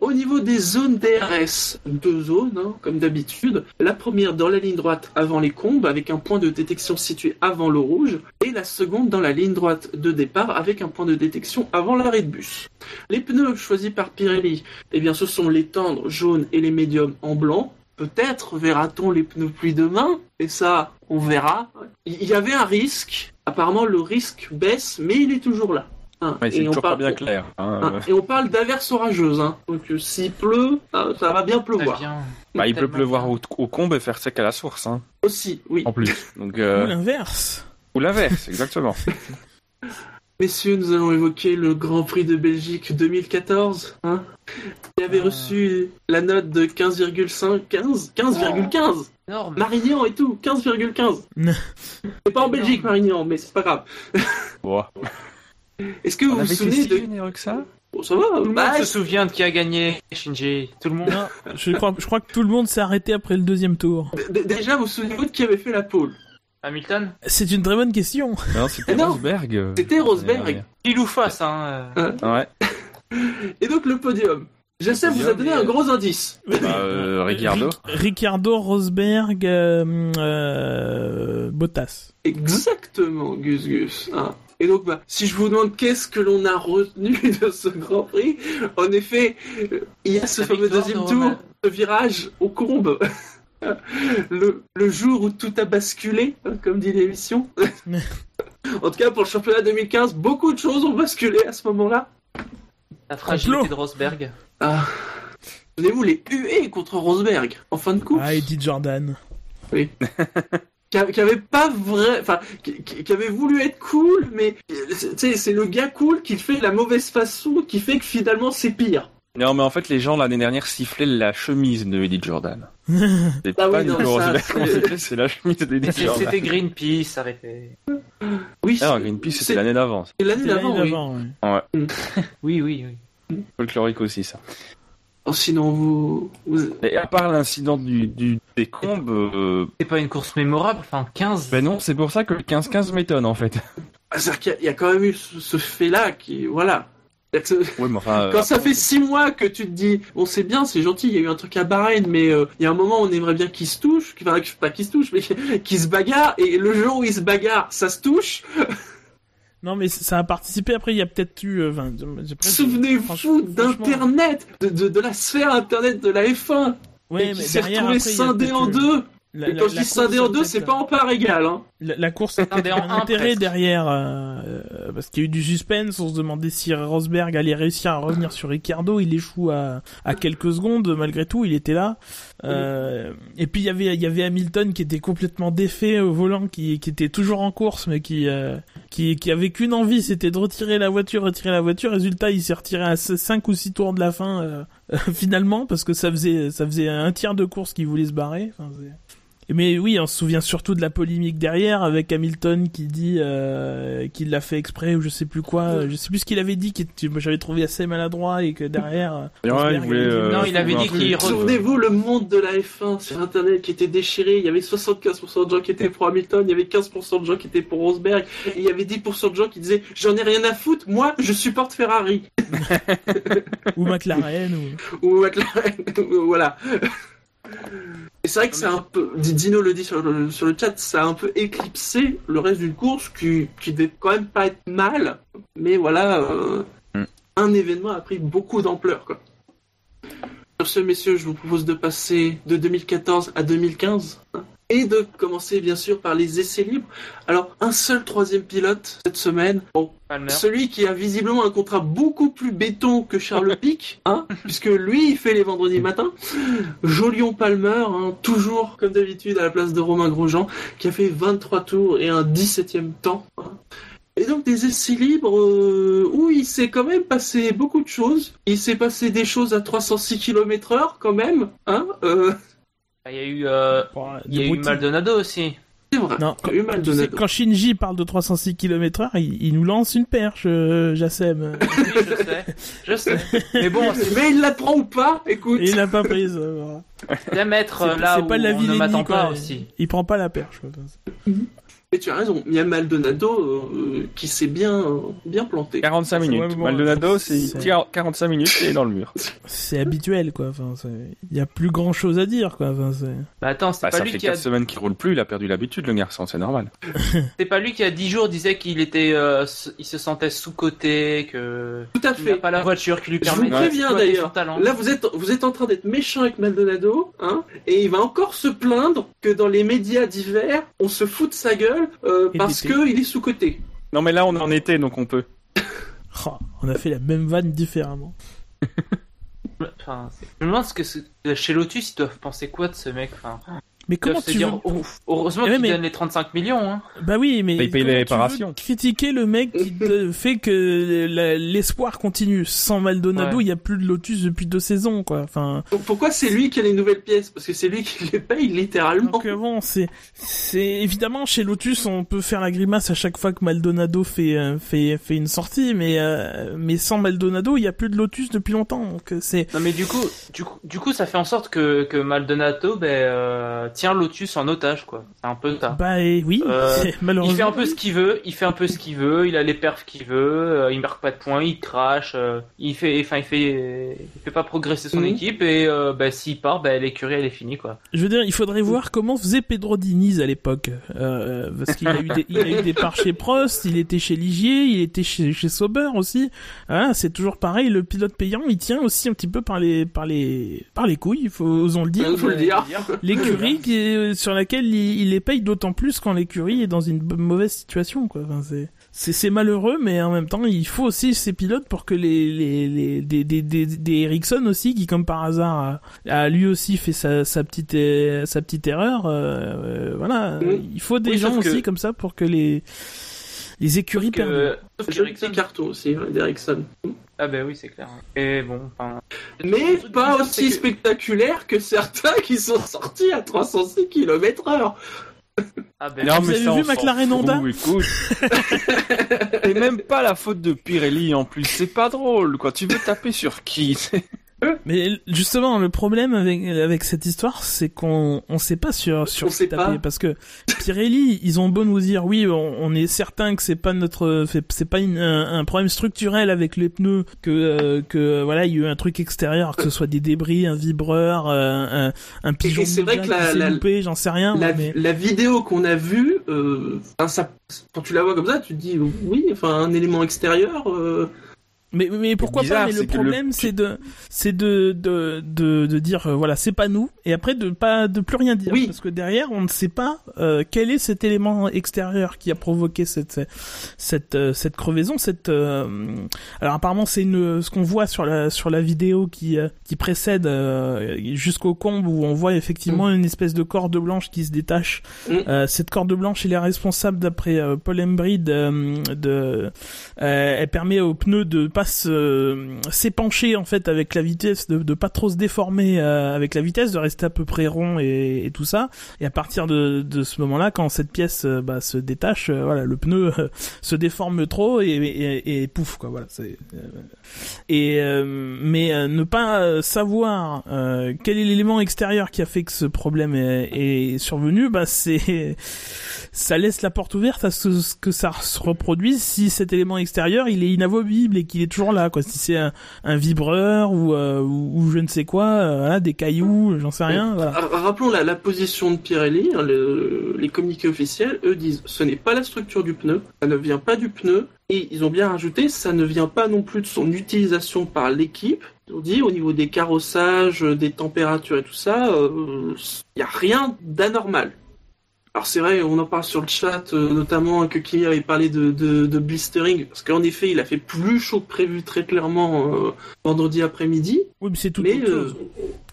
Au niveau des zones DRS, deux zones, hein, comme d'habitude. La première dans la ligne droite avant les combes, avec un point de détection situé avant le rouge, et la seconde dans la ligne droite de départ, avec un point de détection avant l'arrêt de bus. Les pneus choisis par Pirelli, eh bien, ce sont les tendres jaunes et les médiums en blanc. Peut-être verra-t-on les pneus pluie demain, et ça, on verra. Il y avait un risque. Apparemment, le risque baisse, mais il est toujours là. Hein, Ouais, et on toujours parle- pas bien clair. hein. Hein, et on parle d'averse orageuse, hein. donc euh, s'il pleut, hein, ça va bien Ça pleuvoir. Bah, il peut pleuvoir bien. au, au combe et faire sec à la source, hein, Aussi, oui. en plus. Donc, ou euh, l'inverse ou l'inverse, exactement. Messieurs, nous allons évoquer le Grand Prix de Belgique 2014, hein, qui avait Ah. reçu la note de 15,5, 15, 15,15. Énorme. Marignan et tout, 15,15. Non. C'est pas en Belgique, Marignan, mais c'est pas grave. Bon. Est-ce que vous On vous avait souvenez de... généreux que ça? Bon, ça va, Tout le monde bah, se souvient de qui a gagné, Shinji. Tout le monde. Non, je crois, je crois que tout le monde s'est arrêté après le deuxième tour. d- déjà, vous souvenez-vous de qui avait fait la pole? Hamilton C'est une très bonne question. Non, c'était Eh. Rosberg. C'était l'année Rosberg. Il ou face, hein. euh. Ouais. Et donc le podium. J'essaie de vous a donné un gros indice. Bah, euh, Ricciardo. Ri- Ricardo Rosberg euh, euh, Bottas. Exactement, Gus Gus. hein. Et donc, bah, si je vous demande qu'est-ce que l'on a retenu de ce Grand Prix, en effet, il y a ce La fameux deuxième de tour, ce virage aux combes. le, le jour où tout a basculé, hein, comme dit l'émission. en tout cas, pour le championnat 2015, beaucoup de choses ont basculé à ce moment-là. La fragilité de Rosberg. Ah. Souvenez-vous les huées contre Rosberg en fin de course. Ah, Eddie Jordan. qui, a- qui avait pas vrai, enfin, qui, avait voulu être cool, mais tu sais, c'est le gars cool qui fait la mauvaise façon, qui fait que finalement c'est pire. Non, mais en fait, les gens l'année dernière sifflaient la chemise de Eddie Jordan. C'est Ah pas oui, non, ça, c'est- c'est la chemise d'Eddie C'est- Jordan. C'était Greenpeace, arrêtez. Oui, Ah, c'est- Greenpeace, c'était c'est l'année d'avant. c'est l'année C'était d'avant, l'année oui. d'avant, ouais. Oui, oui, oui. Folklorique aussi, ça. Oh, sinon, vous, vous- Et à part l'incident du, du, des combes, euh, C'est pas une course mémorable, enfin 15. ben non, c'est pour ça que le 15-15 m'étonne, en fait. Ah, c'est-à-dire qu'il y a- il y, a quand même eu ce, ce fait-là qui, voilà. C'est-à-dire que Oui, mais enfin. euh, Quand ça fait six mois que tu te dis, bon c'est bien, c'est gentil, il y a eu un truc à Bahreïn, mais euh, il y a un moment où on aimerait bien qu'ils se touchent, enfin pas qu'ils se touchent, mais qu'ils se bagarrent, et le jour où ils se bagarrent, ça se touche. Non, mais ça a participé. Après, il y a peut-être eu. euh, enfin, Souvenez-vous d'Internet, de, de, de la sphère Internet de la F1, Ouais, et qui s'est derrière, retrouvé après, il y a scindé en deux. La, et la- quand je dis scindé course, en deux, c'est pas en part égale. Hein. La, la course peut-être en intérêt derrière, euh, parce qu'il y a eu du suspense, on se demandait si Rosberg allait réussir à revenir sur Ricardo, il échoue à, à quelques secondes, malgré tout, il était là. Euh, et puis il y avait, il y avait Hamilton qui était complètement défait au volant, qui, qui était toujours en course, mais qui, euh, qui, qui avait qu'une envie, c'était de retirer la voiture, retirer la voiture. Résultat, il s'est retiré à 5 ou 6 tours de la fin, euh, finalement, parce que ça faisait, ça faisait un tiers de course qu'il voulait se barrer. Enfin, Mais oui, on se souvient surtout de la polémique derrière avec Hamilton qui dit euh, qu'il l'a fait exprès ou je sais plus quoi. Je sais plus ce qu'il avait dit, qui j'avais trouvé assez maladroit et que derrière. euh, Ouais, il voulait, avait dit- euh, Non, il avait dit qu'il Souvenez-vous le monde de la F1 sur internet qui était déchiré. Il y avait 75% de gens qui étaient pour Hamilton, il y avait 15% de gens qui étaient pour Rosberg, et il y avait 10% de gens qui disaient j'en ai rien à foutre, moi je supporte Ferrari ou McLaren ou. ou McLaren, voilà. Et c'est vrai que c'est un peu, Dino le dit sur le, sur le chat, ça a un peu éclipsé le reste d'une course qui, qui devait quand même pas être mal, mais voilà, euh, Mm. un événement a pris beaucoup d'ampleur, quoi. Sur ce, messieurs, je vous propose de passer de 2014 à 2015 hein, et de commencer bien sûr par les essais libres. Alors, un seul troisième pilote cette semaine. Bon, Palmer. celui qui a visiblement un contrat beaucoup plus béton que Charles Pic, hein, puisque lui, il fait les vendredis matins. Jolion Palmer, hein, toujours comme d'habitude à la place de Romain Grosjean, qui a fait 23 tours et un 17e temps. hein. Et donc des essais libres euh, où il s'est quand même passé beaucoup de choses. Il s'est passé des choses à 306 km heure quand même. Hein euh, Il y a eu, euh, il y a eu. Maldonado aussi. vrai. Non, Il eu Tu sais, quand Shinji parle de 306 km/h, il, il nous lance une perche, euh, Jassem. Oui, je sais, je sais. Mais bon, c'est Mais il la prend ou pas Écoute. Et il l'a pas prise. euh, voilà. bien mettre C'est- euh, là où pas de la on ne m'attend pas aussi. Il prend pas la perche. quoi. Mais tu as raison, il y a Maldonado euh, qui s'est bien, euh, bien planté. 45 minutes. Ouais, mais bon, Maldonado, c'est il c'est- tire 45 minutes et il est dans le mur. C'est habituel, quoi. Enfin, il y a plus grand chose à dire, quoi. Enfin. Bah attends, c'est Bah, pas ça lui fait qui a, 4 semaines qu'il roule plus, il a perdu l'habitude, le garçon, c'est normal. c'est pas lui qui a 10 jours disait qu'il était, euh, il se sentait sous coté, que Tout à il n'a fait. pas la voiture qui lui Je permet vous de préviens d'ailleurs. son talent. Là, vous êtes, vous êtes en train d'être méchant avec Maldonado, hein, et il va encore se plaindre que dans les médias divers, on se fout de sa gueule euh, Et parce qu'il est sous-coté. Non, mais là, on est en été, donc on peut. Oh, on a fait la même vanne différemment. Enfin, je me demande ce que chez Lotus ils doivent penser quoi de ce mec. Enfin, Mais comment tu dire, veux... oh, heureusement Eh qu'il mais- donne les 35 millions. Hein. Bah oui, mais Bah, il paye les tu veux réparations. critiquer le mec qui te fait que l'espoir continue? Sans Maldonado, Ouais. il y a plus de Lotus depuis deux saisons, quoi. Enfin, Pourquoi c'est lui qui a les nouvelles pièces? Parce que c'est lui qui les paye littéralement. donc euh, bon, c'est, c'est évidemment chez Lotus, on peut faire la grimace à chaque fois que Maldonado fait euh, fait fait une sortie, mais euh, mais sans Maldonado, il y a plus de Lotus depuis longtemps. Donc c'est Non mais du coup, du coup, du coup, ça fait en sorte que, que Maldonado ben, euh, tient Lotus en otage quoi. C'est un peu ça. bah et oui, Euh, malheureusement. Il fait un peu ce qu'il veut, il fait un peu ce qu'il veut, il a les perfs qu'il veut, euh, il marque pas de points, il crache, euh, il fait, enfin il fait, il fait pas progresser son Mhm. équipe et euh, ben, s'il part, ben, l'écurie elle est finie quoi. Je veux dire, il faudrait voir comment faisait Pedro Diniz à l'époque, euh, parce qu'il a eu des, il a eu des parts chez Prost, il était chez Ligier, il était chez, chez Sauber aussi. Voilà, c'est toujours pareil. Le pilote payant, il tient aussi un petit peu par les, par les, par les couilles. Il faut, osons le dire. Il faut le dire. L'écurie est- sur laquelle il, il les paye d'autant plus quand l'écurie est dans une mauvaise situation, quoi. Enfin, c'est, malheureux, mais en même temps, il faut aussi ces pilotes pour que les, les, les des, des, des, des Ericsson aussi, qui comme par hasard a, a lui aussi fait sa, sa petite, euh, sa petite erreur. euh, euh, voilà, Oui. il faut des Oui, gens que- aussi comme ça pour que les, les écuries que, perdent. sauf que Ericsson- aussi, hein, d'Ericsson. Ah ben oui c'est clair. Et bon, enfin. Mais pas aussi que- spectaculaire que certains qui sont sortis à 306 km heure. Ah ben, Non, Vous mais avez ça, vu McLaren Honda. C'est même pas la faute de Pirelli en plus, c'est pas drôle quoi. Tu veux taper sur qui? Mais justement, le problème avec avec cette histoire, c'est qu'on on sait pas sur sur On sait taper pas. parce que Pirelli, ils ont beau nous dire oui, on, on est certain que c'est pas notre c'est pas une- un, problème structurel avec les pneus que euh, que voilà, il y a eu un truc extérieur, que ce soit des débris, un vibreur, euh, un un pigeon c'est vrai que la- loupé, j'en sais rien, La, mais la vidéo qu'on a vue, euh, ça, quand tu la vois comme ça, tu te dis oui, enfin un élément extérieur. Mais, mais pourquoi bizarre, pas Mais le problème, c'est de, c'est de, de, de, de dire euh, voilà, c'est pas nous, et après de pas, de plus rien dire, Oui. parce que derrière, on ne sait pas euh, quel est cet élément extérieur qui a provoqué cette, cette, euh, cette crevaison, cette. euh, Alors apparemment, c'est une, ce qu'on voit sur la, sur la vidéo qui, euh, qui précède euh, jusqu'au comble où on voit effectivement une espèce de corde blanche qui se détache. Mm. Euh, cette corde blanche, elle est responsable d'après Paul euh, de, euh, elle permet aux pneus de pas pas s'épancher en fait avec la vitesse, de, pas trop se déformer euh, avec la vitesse, de rester à peu près rond et, tout ça. Et à partir de, de ce moment-là, quand cette pièce euh, bah, se détache, euh, voilà, le pneu se déforme trop et, et, pouf quoi. Voilà. Et mais ne pas savoir quel est l'élément extérieur qui a fait que ce problème est, survenu, bah c'est ça laisse la porte ouverte à ce que ça se reproduise si cet élément extérieur il est inamovible et qu'il est toujours là quoi. Si c'est un, vibreur ou, euh, ou, je ne sais quoi euh, des cailloux j'en sais rien voilà. rappelons la, la, position de Pirelli hein, les communiqués officiels eux disent ce n'est pas la structure du pneu ça ne vient pas du pneu et ils ont bien rajouté ça ne vient pas non plus de son utilisation par l'équipe. Ont dit au niveau des carrossages des températures et tout ça il euh, n'y a rien d'anormal alors c'est vrai, on en parle sur le chat, euh, notamment que qui avait parlé de, de, blistering, parce qu'en effet, il a fait plus chaud que prévu très clairement euh, vendredi après-midi. Oui, mais c'est tout. Euh,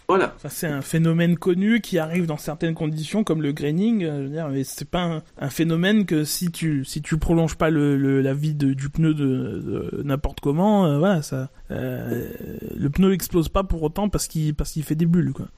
voilà. Ça c'est un phénomène connu qui arrive dans certaines conditions comme le graining. Euh, je veux dire, mais c'est pas un, phénomène que si tu si tu prolonges pas le, la vie du pneu de, n'importe comment, euh, voilà ça. Euh, le pneu explose pas pour autant parce qu'il parce qu'il fait des bulles quoi.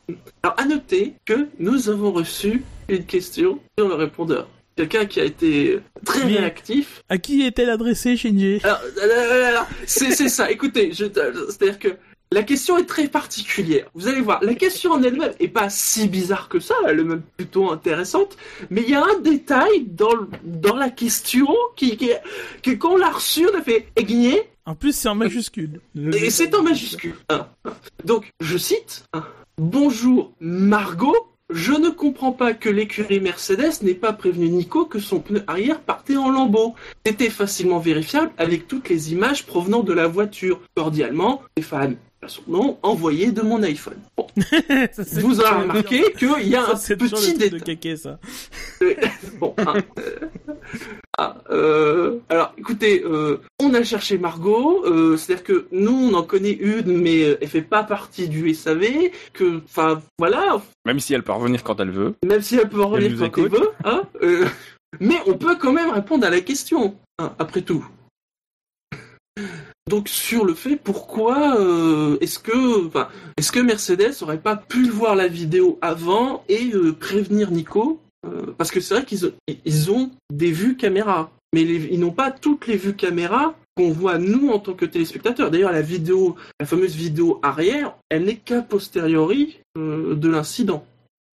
Alors à noter que nous avons reçu une question sur le répondeur quelqu'un qui a été très réactif. À qui est-elle adressée, Shinji? Alors, c'est ça. Écoutez, c'est-à-dire que la question est très particulière. Vous allez voir, la question en elle-même est pas si bizarre que ça, elle est même plutôt intéressante, mais il y a un détail dans, dans la question qui, qui, quand on l'a reçu, on a fait aiguiller. En plus, c'est en majuscule. Et c'est en majuscule. Donc, je cite, Bonjour Margot, je ne comprends pas que l'écurie Mercedes n'ait pas prévenu Nico que son pneu arrière partait en lambeaux. C'était facilement vérifiable avec toutes les images provenant de la voiture. Cordialement, Stéphane son nom envoyé de mon iPhone. Bon. vous avez remarqué qu'il y a un petit détail. De ça. bon, hein, euh, ah, euh, alors, écoutez, euh, on a cherché Margot. C'est-à-dire que nous, on en connaît une, mais elle fait pas partie du SAV. Que, enfin, voilà. Même si elle peut revenir quand elle veut. Même si elle peut revenir quand elle veut. Hein, mais on peut quand même répondre à la question. Hein, après tout donc sur le fait pourquoi euh, est-ce que est-ce que Mercedes aurait pas pu voir la vidéo avant et euh, prévenir Nico euh, parce que c'est vrai qu'ils ont, des vues caméra mais ils n'ont pas toutes les vues caméra qu'on voit nous en tant que téléspectateurs. D'ailleurs la vidéo la fameuse vidéo arrière, elle n'est qu'a posteriori de l'incident.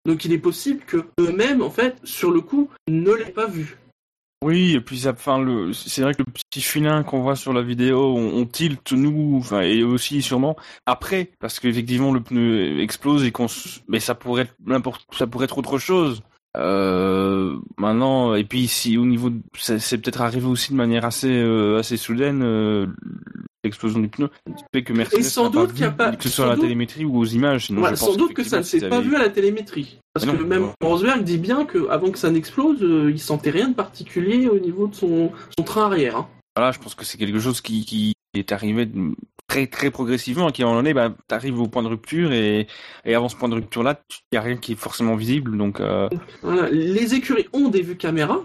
Donc il est possible que eux-mêmes en fait sur le coup ne l'aient pas vu. Oui, et puis enfin, le, c'est vrai que le petit filin qu'on voit sur la vidéo, on, on tilte nous, enfin, et aussi sûrement après, parce qu'effectivement le pneu explose et qu'on, mais ça pourrait être n'importe, ça pourrait être autre chose. Euh, maintenant, et puis si au niveau, c'est peut-être arrivé aussi de manière assez euh, assez soudaine euh, l'explosion du pneu, fait que Mercedes et sans doute qu'il a pas, que ce soit à la télémétrie ou aux images. Sinon ouais, sans doute que ça ne s'est pas vu à la télémétrie. Parce que même Rosberg dit bien qu'avant que ça n'explose, euh, il sentait rien de particulier au niveau de son, son train arrière. Hein. Voilà, je pense que c'est quelque chose qui, qui est arrivé très très progressivement, qui moment donné, bah, t'arrives au point de rupture et, avant ce point de rupture là, il y a rien qui est forcément visible, donc. Euh... Voilà. Les écuries ont des vues caméras,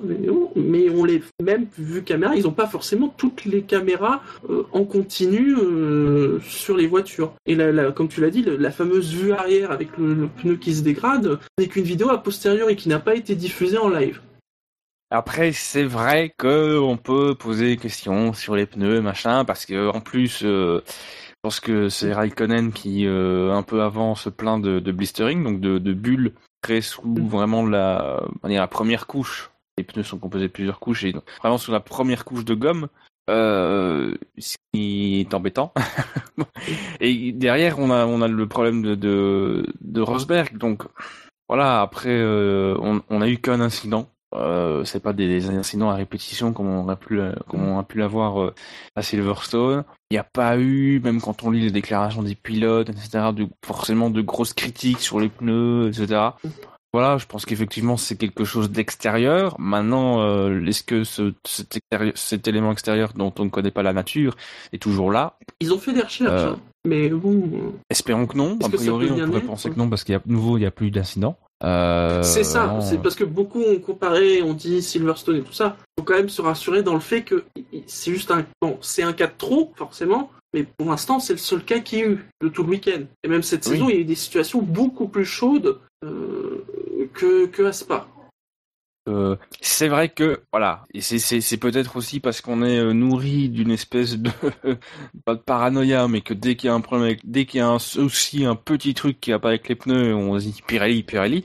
mais on les même vues caméras, ils n'ont pas forcément toutes les caméras euh, en continu euh, sur les voitures. Et là, comme tu l'as dit, la, fameuse vue arrière avec le, le pneu qui se dégrade n'est qu'une vidéo a posteriori qui n'a pas été diffusée en live. Après, c'est vrai que on peut poser des questions sur les pneus, machin, parce que en plus, euh, je pense que c'est Raikkonen qui euh, un peu avant se plaint de, de blistering, donc de, de bulles créées sous mm. vraiment la, la première couche. Les pneus sont composés de plusieurs couches et vraiment sous la première couche de gomme. Euh, ce qui est embêtant. et derrière, on a on a le problème de de, de Rosberg. Donc voilà. Après, euh, on, on a eu qu'un incident euh, c'est pas des, incidents à répétition comme on a pu comme on a pu l'avoir euh, à Silverstone. Il n'y a pas eu, même quand on lit les déclarations des pilotes, etc., de, forcément de grosses critiques sur les pneus, etc. Voilà, je pense qu'effectivement c'est quelque chose d'extérieur. Maintenant, euh, est-ce que ce, cet, cet, élément extérieur dont on ne connaît pas la nature est toujours là? Ils ont fait des recherches, hein. mais bon. Espérons que non. A priori, on pourrait penser que non parce qu'il y a nouveau, il n'y a plus d'incidents. Euh, c'est ça, c'est parce que beaucoup ont comparé, on dit Silverstone et tout ça. Faut quand même se rassurer dans le fait que c'est juste un bon, c'est un cas de trop forcément, mais pour l'instant, c'est le seul cas qu'il y a eu de tout le week-end. Et même cette Oui. saison, il y a eu des situations beaucoup plus chaudes euh, que, que à Spa. Euh, c'est vrai que voilà, et c'est peut-être aussi parce qu'on est euh, nourri d'une espèce de paranoïa, mais que dès qu'il y a un problème, dès qu'il y a un souci, un petit truc qui pas avec les pneus, on se dit Pirelli, Pirelli.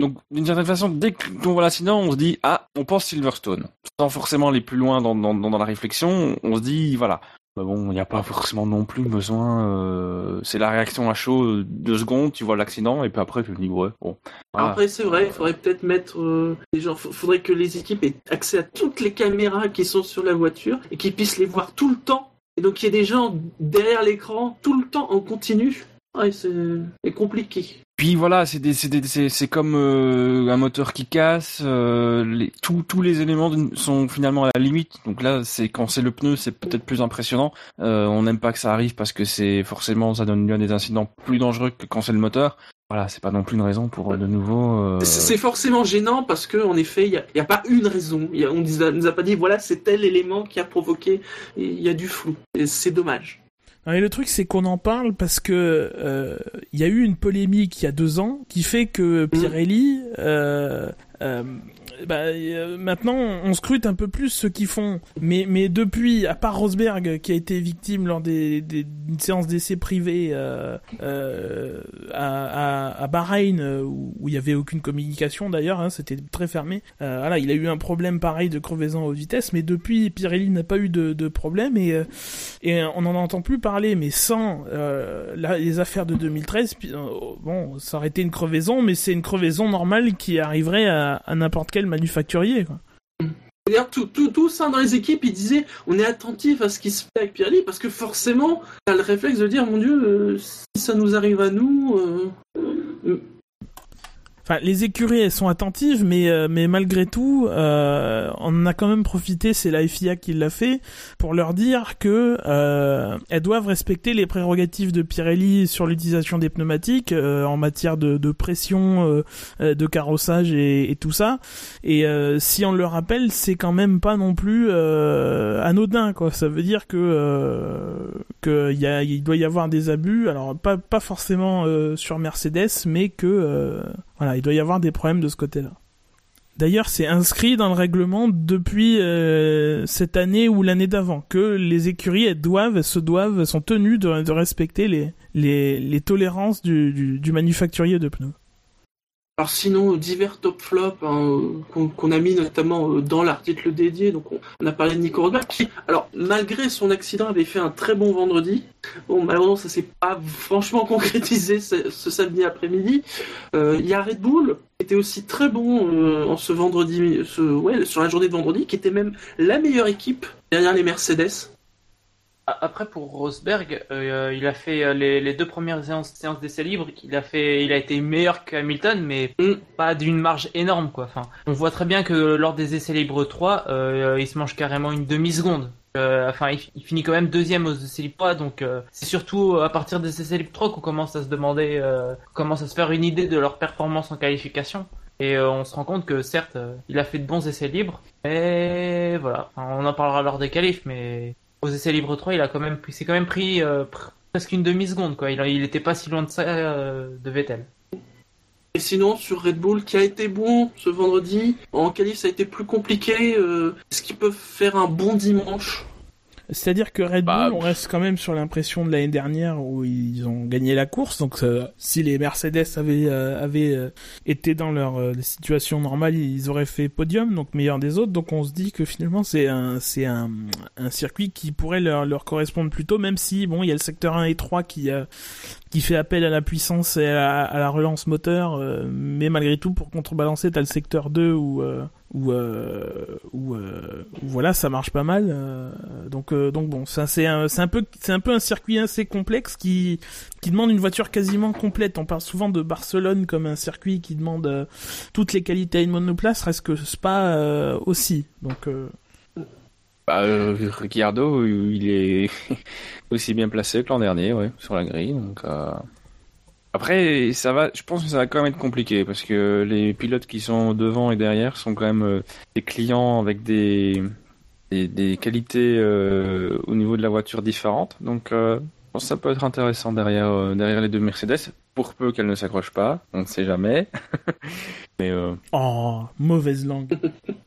Donc d'une certaine façon, dès qu'on voit l'accident, on se dit ah, on pense Silverstone, sans forcément aller plus loin dans dans, dans la réflexion, on se dit voilà. Bah bon, il n'y a pas forcément non plus besoin. Euh, c'est la réaction à chaud, euh, deux secondes, tu vois l'accident, et puis après tu te dis ouais, bon. Après, c'est vrai, il faudrait peut-être mettre euh, des gens, faudrait que les équipes aient accès à toutes les caméras qui sont sur la voiture et qu'ils puissent les voir tout le temps. Et donc, il y a des gens derrière l'écran tout le temps en continu. Ouais, c'est compliqué. Puis voilà, c'est des, c'est des, c'est, c'est comme euh, un moteur qui casse. euh, les, tous, tous les éléments sont finalement à la limite. Donc là, c'est quand c'est le pneu, c'est peut-être plus impressionnant. Euh, on n'aime pas que ça arrive parce que c'est forcément ça donne lieu à des incidents plus dangereux que quand c'est le moteur. Voilà, c'est pas non plus une raison pour euh, de nouveau. euh, C'est forcément gênant parce que, en effet, il n'y a, a pas une raison. Y a- on nous a, nous a pas dit, voilà, c'est tel élément qui a provoqué. Il y a du flou. Et c'est dommage. Et le truc, c'est qu'on en parle parce que euh, il y a eu une polémique il y a deux ans qui fait que Pirelli, euh, euh, bah, euh, maintenant, on scrute un peu plus ceux qui font. Mais, mais depuis, à part Rosberg qui a été victime lors des, des séance d'essai privée euh, euh, à, à, à Bahreïn euh, où il y avait aucune communication d'ailleurs, hein, c'était très fermé. Euh, voilà, il a eu un problème pareil de crevaison haute vitesse, mais depuis Pirelli n'a pas eu de, de problème et euh, et on n'en entend plus parler, mais sans la- les affaires de 2013, puis, euh, bon, ça aurait été une crevaison, mais c'est une crevaison normale qui arriverait à, à n'importe quel manufacturier. Quoi. D'ailleurs, tout, tout, tout ça dans les équipes, ils disaient on est attentif à ce qui se fait avec Pirelli parce que forcément, t'as le réflexe de dire mon Dieu, euh, si ça nous arrive à nous. euh, Enfin, les écuries, elles sont attentives, mais euh, mais malgré tout, euh, on a quand même profité. C'est la FIA qui l'a fait pour leur dire que euh, elles doivent respecter les prérogatives de Pirelli sur l'utilisation des pneumatiques euh, en matière de, de pression, euh, de carrossage et, et tout ça. Et euh, si on le rappelle, c'est quand même pas non plus anodin, quoi. Ça veut dire que que y a, il doit y avoir des abus. Alors pas pas forcément sur Mercedes, mais que euh, il doit y avoir des problèmes de ce côté-là. D'ailleurs, c'est inscrit dans le règlement depuis euh, cette année ou l'année d'avant que les écuries doivent, se doivent, sont tenues de, respecter les, tolérances du manufacturier de pneus. Alors sinon, divers top flops hein, qu'on a mis notamment euh, dans l'article dédié. Donc on, a parlé de Nico Rosberg qui, alors malgré son accident, avait fait un très bon vendredi. Bon, malheureusement, ça s'est pas franchement concrétisé ce, samedi après-midi. Euh, Il y a Red Bull qui était aussi très bon euh, en ce vendredi, sur la journée de vendredi, qui était même la meilleure équipe derrière les Mercedes. Après pour Rosberg, euh, il a fait euh, les, les deux premières séances, séances d'essai libre, il a fait, il a été meilleur qu'Hamilton, mais Mm. pas d'une marge énorme quoi. Enfin, on voit très bien que lors des essais libres 3, euh, il se mange carrément une demi seconde. Euh, enfin, il, il finit quand même deuxième aux essais libres 3, donc euh, c'est surtout à partir des essais libres 3 qu'on commence à se demander, euh, commence à se faire une idée de leur performance en qualification. Et euh, on se rend compte que certes, euh, il a fait de bons essais libres, mais voilà, Enfin, on en parlera lors des qualifs, mais aux essais libres 3, il a quand même pris, c'est quand même pris euh, pr- presque une demi seconde quoi. Il, il était pas si loin de ça euh, de Vettel. Et sinon, sur Red Bull, qui a été bon ce vendredi, en qualif, ça a été plus compliqué. euh, Est-ce qu'ils peuvent faire un bon dimanche? C'est-à-dire que Red Bull, Bah, on reste quand même sur l'impression de l'année dernière où ils ont gagné la course. Donc, euh, si les Mercedes avaient, euh, avaient euh, été dans leur situation normale, ils auraient fait podium, donc meilleur des autres. Donc, on se dit que finalement, c'est un, c'est un, un circuit qui pourrait leur, leur correspondre plutôt, même si, bon, il y a le secteur 1 et 3 qui, qui fait appel à la puissance et à la, à la relance moteur, mais malgré tout, pour contrebalancer, t'as le secteur 2 où, euh, où, euh, euh, voilà, ça marche pas mal. euh, donc, donc bon, c'est un, c'est un peu, c'est un peu un circuit assez complexe qui, qui demande une voiture quasiment complète. On parle souvent de Barcelone comme un circuit qui demande toutes les qualités à une monoplace, reste que Spa aussi. Donc, Bah, Ricciardo, il est aussi bien placé que l'an dernier, sur la grille. Après, ça va. Je pense que ça va quand même être compliqué parce que les pilotes qui sont devant et derrière sont quand même euh, des clients avec des, des, des qualités euh, au niveau de la voiture différentes. Donc, euh, pense que ça peut être intéressant derrière, euh, derrière les deux Mercedes, pour peu qu'elles ne s'accrochent pas. On ne sait jamais. Mais euh... Oh, mauvaise langue.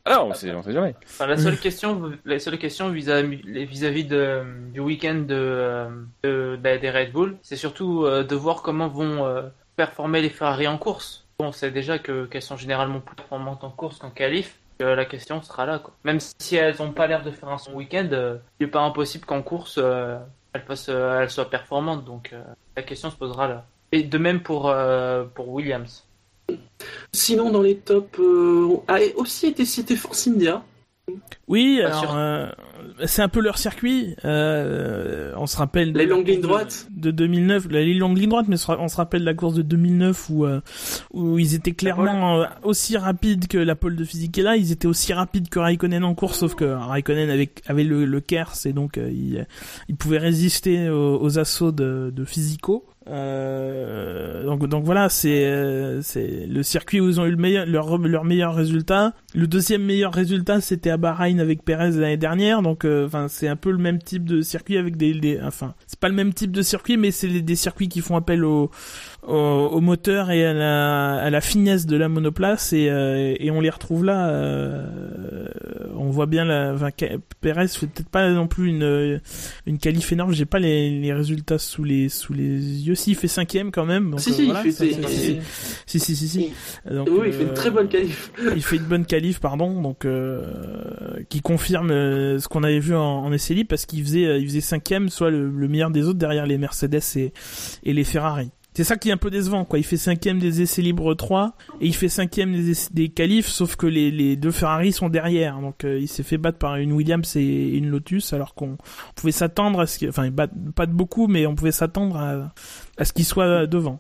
ah, on sait, on sait jamais. Enfin, la seule question, la seule question vis-à-vis de, du week-end de, euh, de- de- des Red Bull, c'est surtout euh, de voir comment vont euh, performer les Ferrari en course. Bon, on sait déjà que qu'elles sont généralement plus performantes en course qu'en qualif. Euh, la question sera là, quoi. Même si elles n'ont pas l'air de faire un son week-end, euh, il n'est pas impossible qu'en course euh, fassent, euh, elles soient performantes. Donc euh, la question se posera là. Et de même pour euh, pour Williams. Sinon, dans les tops, euh, a aussi été cité Force India. Oui, alors sûr. euh, c'est un peu leur circuit. Euh, on se rappelle de Les la longues lignes course droites. de, de 2009, la- les longues lignes droites, mais on se rappelle la course de 2009 où euh, où ils étaient clairement euh, aussi rapides que la pole de physique. Et là, ils étaient aussi rapides que Raikkonen en course, sauf que Raikkonen avait avait le, le Kers et donc euh, il, il pouvait résister aux, aux assauts de, de Physico. Euh, donc donc voilà, c'est euh, c'est le circuit où ils ont eu le meilleur leur leur meilleur résultat. Le deuxième meilleur résultat, c'était à Bahreïn avec Perez l'année dernière. Donc euh, enfin c'est un peu le même type de circuit avec des, des enfin c'est pas le même type de circuit, mais c'est les- des circuits qui font appel au au, au moteur et à la, à la finesse de la monoplace et, euh, et on les retrouve là. euh, on voit bien la. Enfin, Perez fait peut-être pas non plus une une qualif énorme. J'ai pas les, les résultats sous les sous les yeux. Si il fait cinquième quand même. Donc, Si, euh, si, il fait- ça, si si si si. Donc, oui, il fait euh, une très bonne qualif. il fait une bonne qualif, pardon, donc euh, qui confirme euh, ce qu'on avait vu en, en essai libre parce qu'il faisait euh, il faisait cinquième, soit le, le meilleur des autres derrière les Mercedes et, et les Ferrari. C'est ça qui est un peu décevant, quoi. Il fait cinquième des essais libres 3 et il fait cinquième des, des qualifs, sauf que les, les deux Ferrari sont derrière. Donc euh, il s'est fait battre par une Williams et une Lotus, alors qu'on pouvait s'attendre à ce qu'il, enfin, pas de beaucoup, mais on pouvait s'attendre à, à ce qu'il soit devant.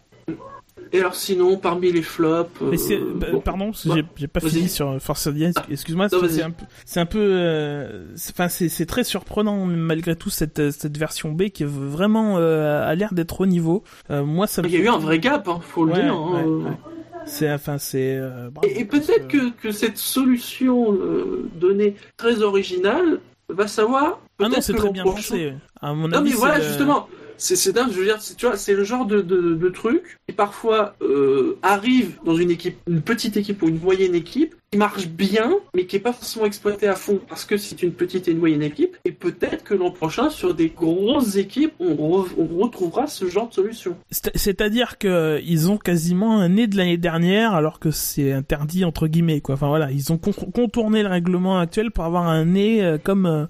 Et alors sinon, parmi les flops... euh, Mais c'est, bah, bon. pardon, parce que j'ai, pas fini sur Force India. Excuse-moi, Non, c'est, un peu, c'est un peu, euh, enfin, c'est, très surprenant malgré tout cette euh, cette version B qui est vraiment euh, a l'air d'être au niveau. Euh, moi, ça me Il y a eu un vrai gap, hein, faut le Ouais, dire. hein, ouais, euh. C'est, enfin, c'est. euh, Et, peut-être que, que cette solution euh, donnée très originale va savoir. Ah non, c'est très bien prochain- pensé. À mon Non avis, mais c'est voilà justement, c'est c'est dingue. Je veux dire, c'est- tu vois, c'est le genre de, de, de truc qui parfois euh, arrive dans une équipe, une petite équipe ou une moyenne équipe, qui marche bien, mais qui est pas forcément exploité à fond parce que c'est une petite et une moyenne équipe. Et peut-être que l'an prochain, sur des grosses équipes, on, re- on retrouvera ce genre de solution. C'est- C'est-à-dire que ils ont quasiment un nez de l'année dernière, alors que c'est interdit entre guillemets, quoi. Enfin voilà, ils ont con- contourné le règlement actuel pour avoir un nez euh, comme euh,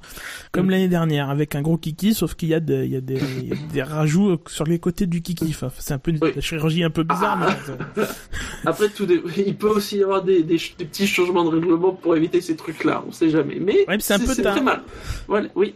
comme Mm. l'année dernière, avec un gros kiki, sauf qu'il y y y a des rajouts sur les côtés du kiki. Enfin, c'est un peu une Oui. chirurgie un peu bizarre, Ah. mais Après, tout il peut aussi y avoir des, des, des petits changements de règlement pour éviter ces trucs-là. On sait jamais. Mais Ouais, c'est un peu tard. très mal. Voilà, oui.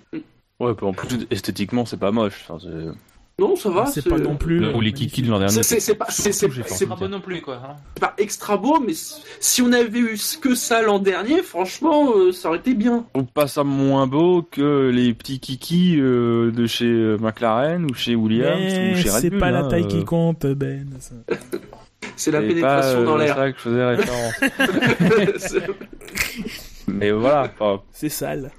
Ouais, en plus, esthétiquement, c'est pas moche. Enfin, c'est- Non, ça va. c'est pas non plus. Ou les euh, kikis de l'an dernier. C'est- c'est- c'est pas- c'est- c'est- c'est beau non plus, quoi. hein. c'est pas extra beau, mais si- on avait eu que ça l'an dernier, franchement, euh, ça aurait été bien. Je trouve pas ça moins beau que les petits kikis euh, de chez McLaren ou chez Williams Mais ou chez Red c'est Bull. pas la hein, taille euh, qui compte, Ben. C'est la c'est pénétration pas, dans euh, l'air. ça que je faisais référence. C'est- Mais voilà, enfin, C'est sale.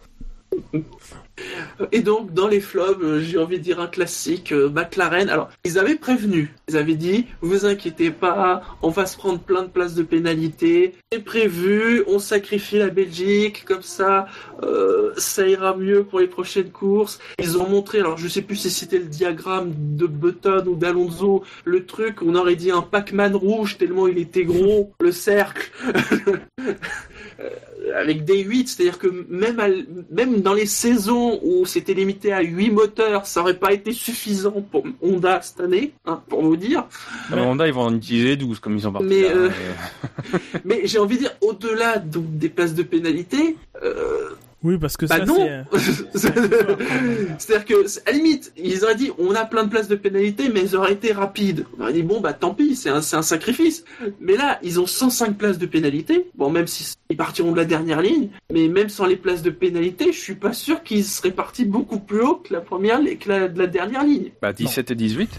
Et donc, dans les flops, euh, j'ai envie de dire un classique, euh, McLaren. Alors, ils avaient prévenu, ils avaient dit, vous inquiétez pas, on va se prendre plein de places de pénalité. C'est prévu, on sacrifie la Belgique, comme ça, euh, ça ira mieux pour les prochaines courses. Ils ont montré, alors je sais plus si c'était le diagramme de Button ou d'Alonso, le truc, on aurait dit un Pac-Man rouge tellement il était gros, le cercle. Euh, avec des 8, c'est-à-dire que même, à même dans les saisons où c'était limité à 8 moteurs, ça aurait pas été suffisant pour Honda cette année, hein, pour vous dire. à Honda, ils vont en utiliser 12 comme ils sont partis. Mais, là, euh, euh, Mais j'ai envie de dire, au-delà des places de pénalité, euh, Oui, parce que bah ça, non c'est. C'est-à-dire que, à la limite, ils auraient dit, on a plein de places de pénalité, mais elles auraient été rapides. On aurait dit, bon, bah tant pis, c'est un, c'est un sacrifice. Mais là, ils ont 105 places de pénalité. Bon, même si ils partiront de la dernière ligne, mais même sans les places de pénalité, je suis pas sûr qu'ils seraient partis beaucoup plus haut que la première, que la, de la dernière ligne. bah, 17 et 18.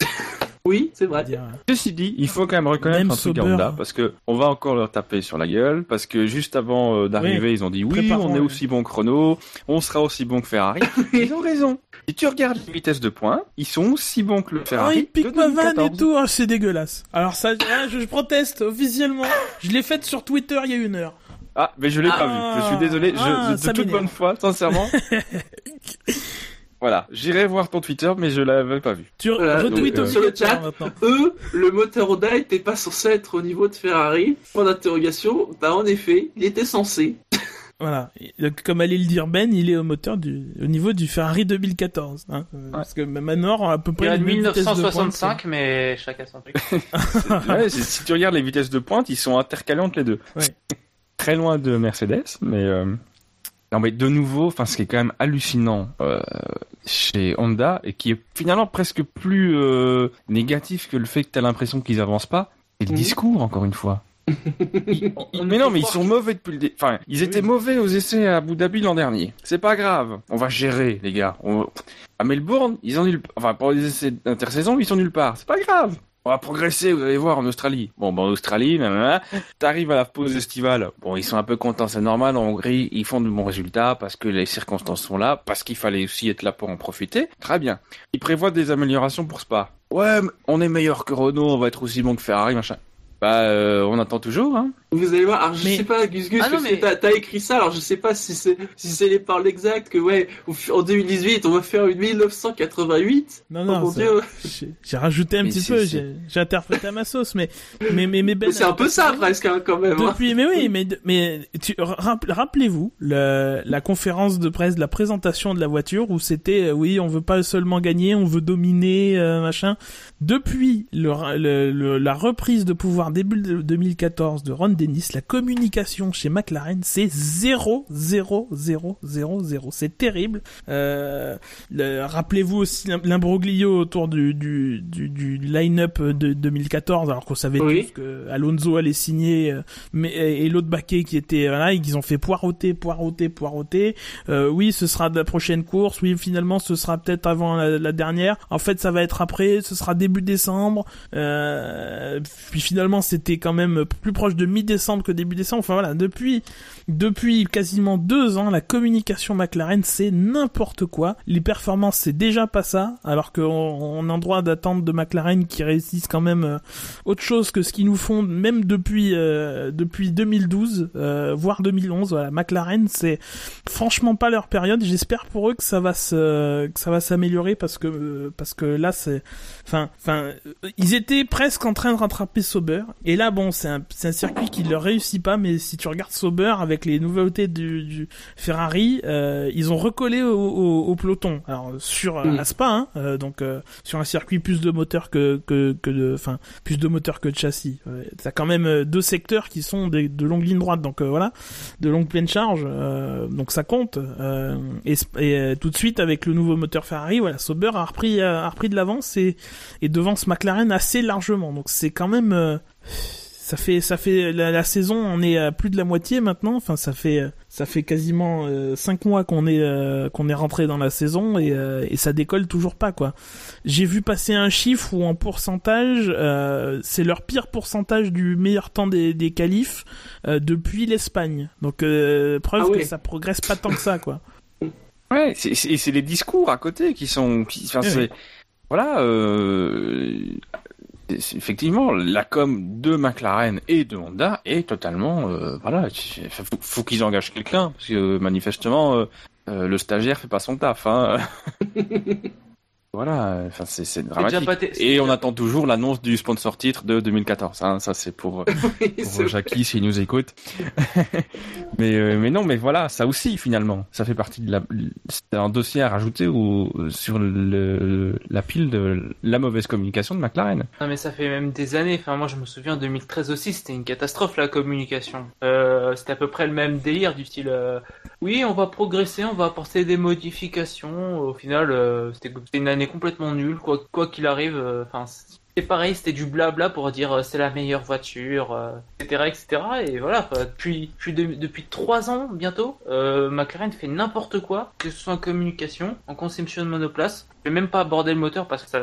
Oui, c'est vrai. dire. Ceci dit, il faut quand même reconnaître Même un truc à. Honda, parce que on va encore leur taper sur la gueule, parce que juste avant euh, d'arriver, Oui. ils ont dit oui, Préparons, on est aussi bon chrono, on sera aussi bon que Ferrari. ils ont raison. Si tu regardes les vitesses de pointe, ils sont aussi bons que le Oh, Ferrari. il pique de ma vanne et 2014. tout, ah, c'est dégueulasse. Alors ça, ah, je, je proteste officiellement. Je l'ai faite sur Twitter il y a une heure. Ah, mais je l'ai Ah. pas vu. Je suis désolé. Je, Ah, de toute m'énerve. bonne foi, sincèrement. voilà, j'irai voir ton Twitter, mais je l'avais pas vu. Tu Voilà, retweets euh, sur le chat. Eux, le moteur Honda était pas censé être au niveau de Ferrari. Point d'interrogation. Bah, en effet, il était censé. Voilà. Donc, Comme allait le dire Ben, il est au moteur du, au niveau du Ferrari 2014. Hein. Euh, Parce que Manor a à peu Il y près a les mêmes vitesses de pointe, 1965, mais chacun son truc. Ouais, si tu regardes les vitesses de pointe, ils sont intercalés entre les deux. Ouais. Très loin de Mercedes, mais euh, non mais de nouveau, enfin ce qui est quand même hallucinant euh, chez Honda et qui est finalement presque plus euh, négatif que le fait que tu as l'impression qu'ils avancent pas, c'est le Mhm. discours encore une fois. Ils- mais non, mais ils sont mauvais depuis le dé... Enfin, ils étaient mauvais aux essais à Abu Dhabi l'an dernier. C'est pas grave. On va gérer, les gars. On- À Melbourne, ils ont nulle... Enfin, pour les essais d'intersaison, ils sont nulle part. C'est pas grave. On va progresser, vous allez voir, en Australie. Bon, ben, en Australie, t'arrives à la pause estivale. Bon, ils sont un peu contents, c'est normal. En Hongrie, ils font de bons résultats parce que les circonstances sont là, parce qu'il fallait aussi être là pour en profiter. Très bien. Ils prévoient des améliorations pour Spa. Ouais, on est meilleur que Renault, on va être aussi bon que Ferrari, machin. Bah, euh, on attend toujours, hein. Vous allez voir, alors je Mais- sais pas, Gus Gus, Ah parce mais- que t'as- t'as écrit ça, alors je sais pas si c'est si c'est les paroles exactes que ouais, en 2018 on va faire une 1988. Non, Oh non, mon c'est- dieu, j'ai rajouté un Mais petit peu, j'ai j'ai interprété à ma sauce, mais mais mais, mais Ben. c'est un peu ça presque hein, quand même. hein. Depuis, mais oui, mais mais tu, rapp- rappelez-vous le- la conférence de presse, la présentation de la voiture où c'était euh, oui, on veut pas seulement gagner, on veut dominer, euh, machin. Depuis le, le- le- la reprise de pouvoir début de 2014 de Ron La communication chez McLaren c'est 0 0 0 0 0. C'est terrible. Euh, le- rappelez-vous aussi l'im- l'imbroglio autour du du du, du line-up de 2014 alors qu'on savait Oui. tous que Alonso allait signer euh, mais et l'autre baquet qui était voilà ils ont fait poireauter poireauter poireauter euh, oui ce sera de la prochaine course oui finalement ce sera peut-être avant la, la dernière en fait ça va être après ce sera début décembre euh, puis finalement c'était quand même plus proche de mi-décembre que début décembre. Enfin voilà. Depuis depuis quasiment deux ans la communication McLaren c'est n'importe quoi. Les performances c'est déjà pas ça alors qu'on on a droit d'attendre de McLaren qui réussissent quand même euh, autre chose que ce qu'ils nous font même depuis euh, depuis 2012 euh, voire 2011 voilà. McLaren c'est franchement pas leur période. J'espère pour eux que ça va se que ça va s'améliorer parce que euh, parce que là c'est enfin enfin euh, ils étaient presque en train de rattraper Sauber. Et là bon c'est un c'est un circuit qui leur réussit pas mais si tu regardes Sauber avec les nouveautés du, du Ferrari euh, ils ont recollé au, au, au peloton alors sur euh, Mm. à Spa hein, euh, donc euh, sur un circuit plus de moteurs que que que de enfin plus de moteurs que de châssis ouais. t'as quand même deux secteurs qui sont des, de longues lignes droites donc euh, voilà de longues pleines charges euh, donc ça compte euh, et, et, tout de suite avec le nouveau moteur Ferrari voilà Sauber a repris a repris de l'avance et et devance McLaren assez largement donc c'est quand même euh, ça fait ça fait la, la saison on est à plus de la moitié maintenant enfin ça fait euh, ça fait quasiment euh, cinq mois qu'on est euh, qu'on est rentré dans la saison et, euh, et ça décolle toujours pas quoi j'ai vu passer un chiffre où en pourcentage euh, c'est leur pire pourcentage du meilleur temps des, des qualifs euh, depuis l'Espagne donc euh, preuve Ah que ça progresse pas tant que ça quoi Ouais, c'est- c'est les discours à côté qui sont. Qui, enfin, oui. voilà. Effectivement, la com de McLaren et de Honda est totalement. Euh, voilà, il faut, faut qu'ils engagent quelqu'un parce que manifestement, euh, euh, le stagiaire fait pas son taf. Hein. voilà, enfin c'est dramatique. Et on attend toujours l'annonce du sponsor titre de 2014. Hein. Ça c'est pour Oui, pour c'est- Jackie s'il nous écoute. mais euh, mais non, mais voilà, ça aussi finalement, ça fait partie de la. C'est un dossier à rajouter au, sur le, la pile de la mauvaise communication de McLaren. Non mais ça fait même des années. Enfin moi je me souviens en 2013 aussi c'était une catastrophe la communication. Euh, c'était à peu près le même délire du style euh, oui on va progresser, on va apporter des modifications. Au final euh, c'était une année complètement nulle quoi quoi qu'il arrive. euh, Enfin c'est- pareil, c'était du blabla pour dire euh, c'est la meilleure voiture, euh, etc., etc. Et voilà, depuis depuis de- depuis trois ans bientôt, euh, McLaren fait n'importe quoi, que ce soit en communication, en conception de monoplace. Je vais même pas aborder le moteur parce que ça,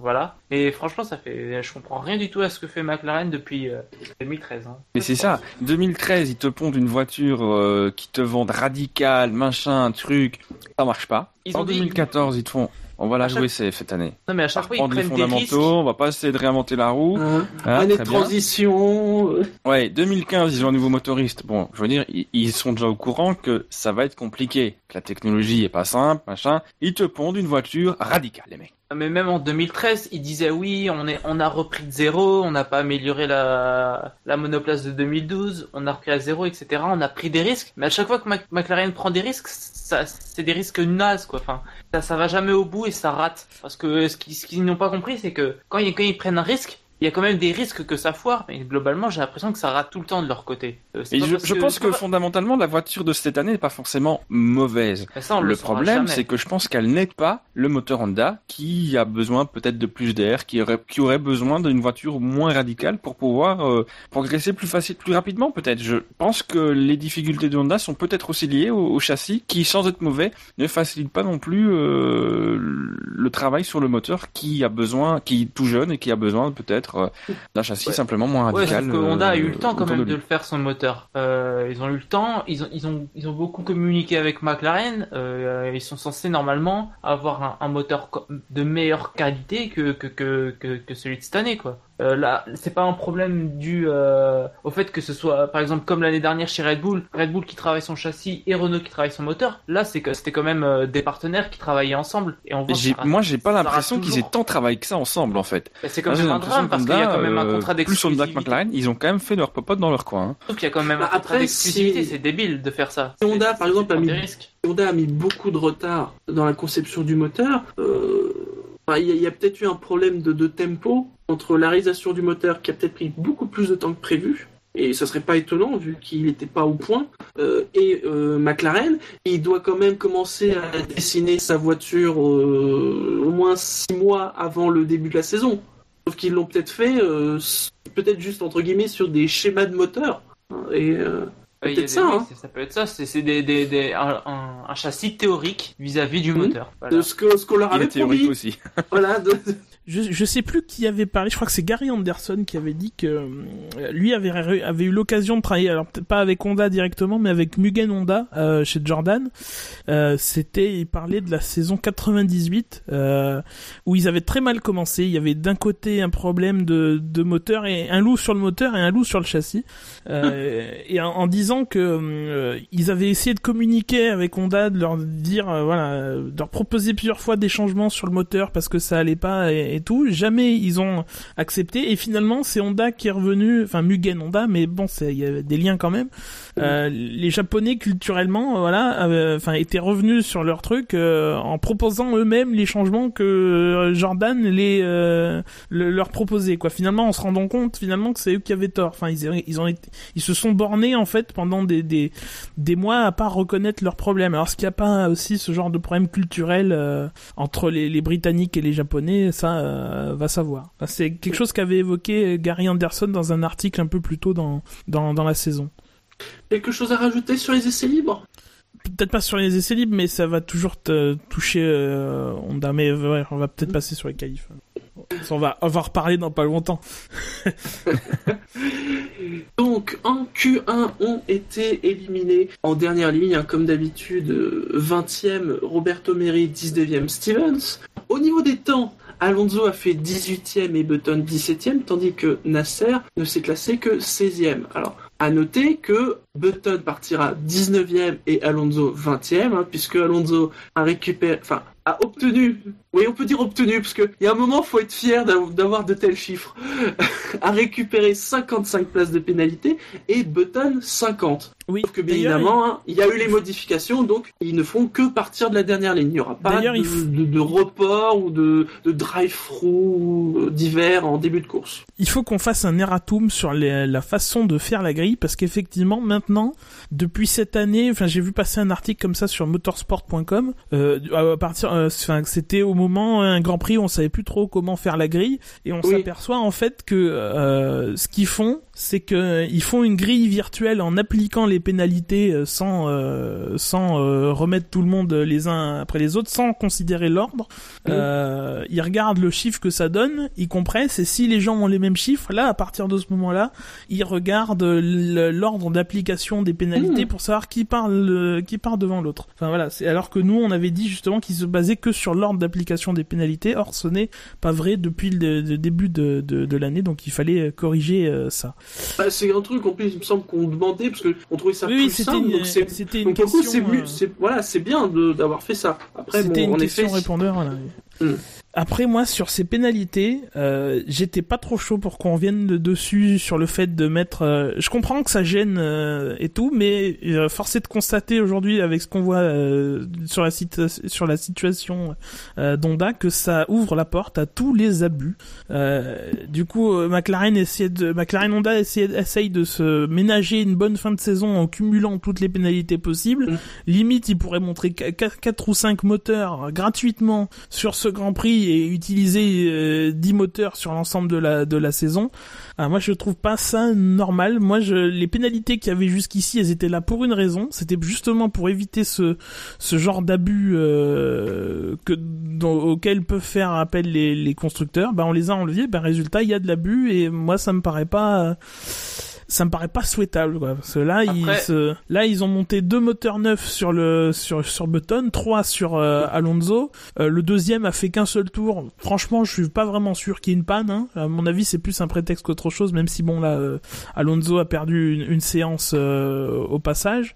voilà. Et franchement, ça fait, je comprends rien du tout à ce que fait McLaren depuis euh, 2013. hein. Mais c'est ça. 2013, ils te pondent une voiture qui te vendent radical, machin, truc. Ça marche pas. Ils en ont dit- 2014, ils te font. On va la chaque- jouer c'est- cette année. Non mais à chaque fois ils Prendre les prennent des risques. fondamentaux, on va pas essayer de réinventer la roue. Ah, année de transition. Ouais, 2015, ils ont un nouveau motoriste. Bon, je veux dire, ils, ils sont déjà au courant que ça va être compliqué, que la technologie est pas simple, machin. Ils te pondent une voiture radicale, les mecs. Mais même en 2013, ils disaient oui, on est, on a repris de zéro, on n'a pas amélioré la, la monoplace de 2012, on a repris à zéro, etc. On a pris des risques, mais à chaque fois que McLaren prend des risques, ça, c'est des risques nazes, quoi. Enfin, ça, ça va jamais au bout et ça rate. Parce que ce qu'ils, ce qu'ils n'ont pas compris, c'est que quand ils, quand ils prennent un risque, il y a quand même des risques que ça foire, mais globalement, j'ai l'impression que ça rate tout le temps de leur côté. Euh, Et je, pense que fondamentalement, la voiture de cette année n'est pas forcément mauvaise. Ça, on Le problème, c'est que je pense qu'elle n'aide pas le moteur Honda qui a besoin peut-être de plus d'air, qui aurait, qui aurait besoin d'une voiture moins radicale pour pouvoir euh, progresser plus facile, plus rapidement peut-être. Je pense que les difficultés de Honda sont peut-être aussi liées au, au châssis qui, sans être mauvais, ne facilite pas non plus euh, le travail sur le moteur qui a besoin, qui est tout jeune et qui a besoin peut-être euh, d'un châssis Ouais. simplement moins Ouais, radical. sauf que Honda a eu euh, le temps quand même de le faire son moteur. Euh, ils ont eu le temps, ils ont, ils ont, ils ont beaucoup communiqué avec McLaren. Euh, ils sont censés normalement avoir un, un moteur de meilleure qualité que que, que, que, que celui de cette année, quoi. Euh, là, c'est pas un problème dû euh, au fait que ce soit, par exemple, comme l'année dernière chez Red Bull, Red Bull qui travaille son châssis et Renault qui travaille son moteur. Là, c'est que c'était quand même euh, des partenaires qui travaillaient ensemble. Et on voit J'ai- ça moi, j'ai pas l'impression qu'ils aient tant travaillé que ça ensemble, en fait. Bah, C'est quand même un drame parce qu'il y a quand même un euh, contrat Plus d'exclusivité. McLaren, ils ont quand même fait leur popote dans leur coin. hein. Sauf qu'il y a quand même un contrat après, d'exclusivité, si- c'est débile de faire ça. Si Honda, par exemple, a mis- des risques. Honda a mis beaucoup de retard dans la conception du moteur. Euh, enfin, il y a, il y a peut-être eu un problème de, de tempo entre la réalisation du moteur qui a peut-être pris beaucoup plus de temps que prévu. Et ça serait pas étonnant vu qu'il n'était pas au point. Euh, et euh, McLaren, il doit quand même commencer à dessiner sa voiture euh, au moins six mois avant le début de la saison. Sauf qu'ils l'ont peut-être fait, euh, peut-être juste entre guillemets sur des schémas de moteur. Et euh, des- hein. ça peut être ça. C'est des, des, des- un, un- un châssis théorique vis-à-vis du Mhm. moteur. Voilà. de ce que ce qu'on leur Il avait est théorique promis. aussi. Voilà, de- Je, je sais plus qui avait parlé, je crois que c'est Gary Anderson qui avait dit que euh, lui avait, avait eu l'occasion de travailler, alors peut-être pas avec Honda directement, mais avec Mugen Honda euh, chez Jordan. Euh, C'était, il parlait de la saison 98 euh, où ils avaient très mal commencé. Il y avait d'un côté un problème de, de moteur et un loup sur le moteur et un loup sur le châssis. Euh, et en, en disant que euh, ils avaient essayé de communiquer avec Honda, de leur dire voilà, de leur proposer plusieurs fois des changements sur le moteur parce que ça allait pas et, et tout. Jamais ils ont accepté et finalement c'est Honda qui est revenu, enfin Mugen Honda, mais bon il y avait des liens quand même. Euh, les Japonais culturellement, euh, voilà, enfin étaient revenus sur leur truc euh, en proposant eux-mêmes les changements que Jordan les le- leur proposait quoi. Finalement en se rendant compte finalement que c'est eux qui avaient tort. Enfin ils ils ont été ils se sont bornés en fait pendant des, des, des mois à pas reconnaître leurs problèmes. Alors, est-ce qu'il n'y a pas aussi ce genre de problème culturel euh, entre les, les Britanniques et les Japonais Ça, euh, va savoir. Enfin, c'est quelque chose qu'avait évoqué Gary Anderson dans un article un peu plus tôt dans, dans, dans la saison. Quelque chose à rajouter sur les essais libres? Peut-être pas sur les essais libres, mais ça va toujours te toucher euh, Honda. Mais ouais, on va peut-être passer sur les qualifs. On va, en reparler dans pas longtemps. Donc en Q1 ont été éliminés en dernière ligne, hein, comme d'habitude, euh, 20e Roberto Meri, 19e Stevens. Au niveau des temps, Alonso a fait 18e et Button 17e, tandis que Nasser ne s'est classé que 16e. Alors, à noter que Button partira 19e et Alonso 20e, hein, puisque Alonso a récupéré, enfin, a obtenu, oui, on peut dire obtenu, parce qu'il y a un moment, faut être fier d'av- d'avoir de tels chiffres, a récupéré 55 places de pénalité et Button 50. Oui. Sauf que bien évidemment, hein, il y a eu les modifications, donc ils ne font que partir de la dernière ligne. Il n'y aura pas de, f- de- de report ou de, de drive-through d'hiver en début de course. il faut qu'on fasse un erratum sur les- la façon de faire la grille parce qu'effectivement maintenant depuis cette année, enfin j'ai vu passer un article comme ça sur motorsport.com. Euh, à partir, euh, enfin c'était au moment un Grand Prix, on savait plus trop comment faire la grille et on Oui. s'aperçoit en fait que euh, ce qu'ils font, c'est que ils font une grille virtuelle en appliquant les pénalités euh, sans euh, sans euh, remettre tout le monde les uns après les autres, sans considérer l'ordre. Mhm. Euh, ils regardent le chiffre que ça donne, ils compressent et si les gens ont les mêmes chiffres, là à partir de ce moment-là, ils regardent l'ordre d'application des pénalités Mhm. pour savoir qui parle euh, qui part devant l'autre. Enfin voilà, c'est alors que nous on avait dit justement qu'ils se basaient que sur l'ordre d'application des pénalités. Or ce n'est pas vrai depuis le, le début de, de, de l'année, donc il fallait euh, corriger euh, ça. Bah, c'est un truc en plus, il me semble qu'on demandait parce que on trouvait ça Oui, plus simple. une, donc c'est c'était une donc le coup, c'est question. euh, voilà, c'est bien de- d'avoir fait ça. Après, bon, une en effet, question répondeur. Voilà. Après moi sur ces pénalités, euh, j'étais pas trop chaud pour qu'on revienne de- dessus sur le fait de mettre. euh, je comprends que ça gêne euh, et tout, mais euh, force est de constater aujourd'hui avec ce qu'on voit euh, sur la sur la situation euh, d'Honda que ça ouvre la porte à tous les abus. Euh, du coup, McLaren essaie de McLaren Honda essaie, essaye de se ménager une bonne fin de saison en cumulant toutes les pénalités possibles. Mm. Limite, ils pourraient montrer 4 ou 5 moteurs gratuitement sur ce Grand Prix et utiliser euh, 10 moteurs sur l'ensemble de la de la saison. Ah, moi, je trouve pas ça normal. Moi, les pénalités qu'il y avait jusqu'ici, elles étaient là pour une raison. C'était justement pour éviter ce ce genre d'abus euh, auquel peuvent faire appel les, les constructeurs. Bah, on les a enlevés. Bah, résultat, il y a de l'abus et moi, ça me paraît pas. Ça me paraît pas souhaitable, quoi. Parce que là, ils, se- là, ils ont monté deux moteurs neufs sur le, sur, sur Button, trois sur euh, Alonso. Euh, le deuxième a fait qu'un seul tour. Franchement, je suis pas vraiment sûr qu'il y ait une panne. Hein. À mon avis, c'est plus un prétexte qu'autre chose, même si bon là, euh, Alonso a perdu une, une séance euh, au passage.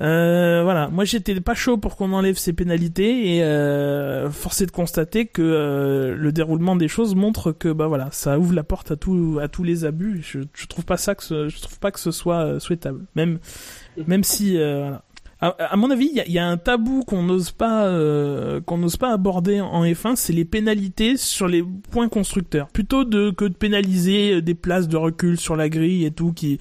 Euh, voilà, moi j'étais pas chaud pour qu'on enlève ces pénalités et euh, force est de constater que euh, le déroulement des choses montre que bah voilà, ça ouvre la porte à tout à tous les abus. Je, je trouve pas ça que ce, je trouve pas que ce soit euh, souhaitable, même même si euh, voilà. À, mon avis, il y y a un tabou qu'on n'ose pas euh, qu'on n'ose pas aborder en F1, c'est les pénalités sur les points constructeurs. Plutôt de que de pénaliser des places de recul sur la grille et tout, qui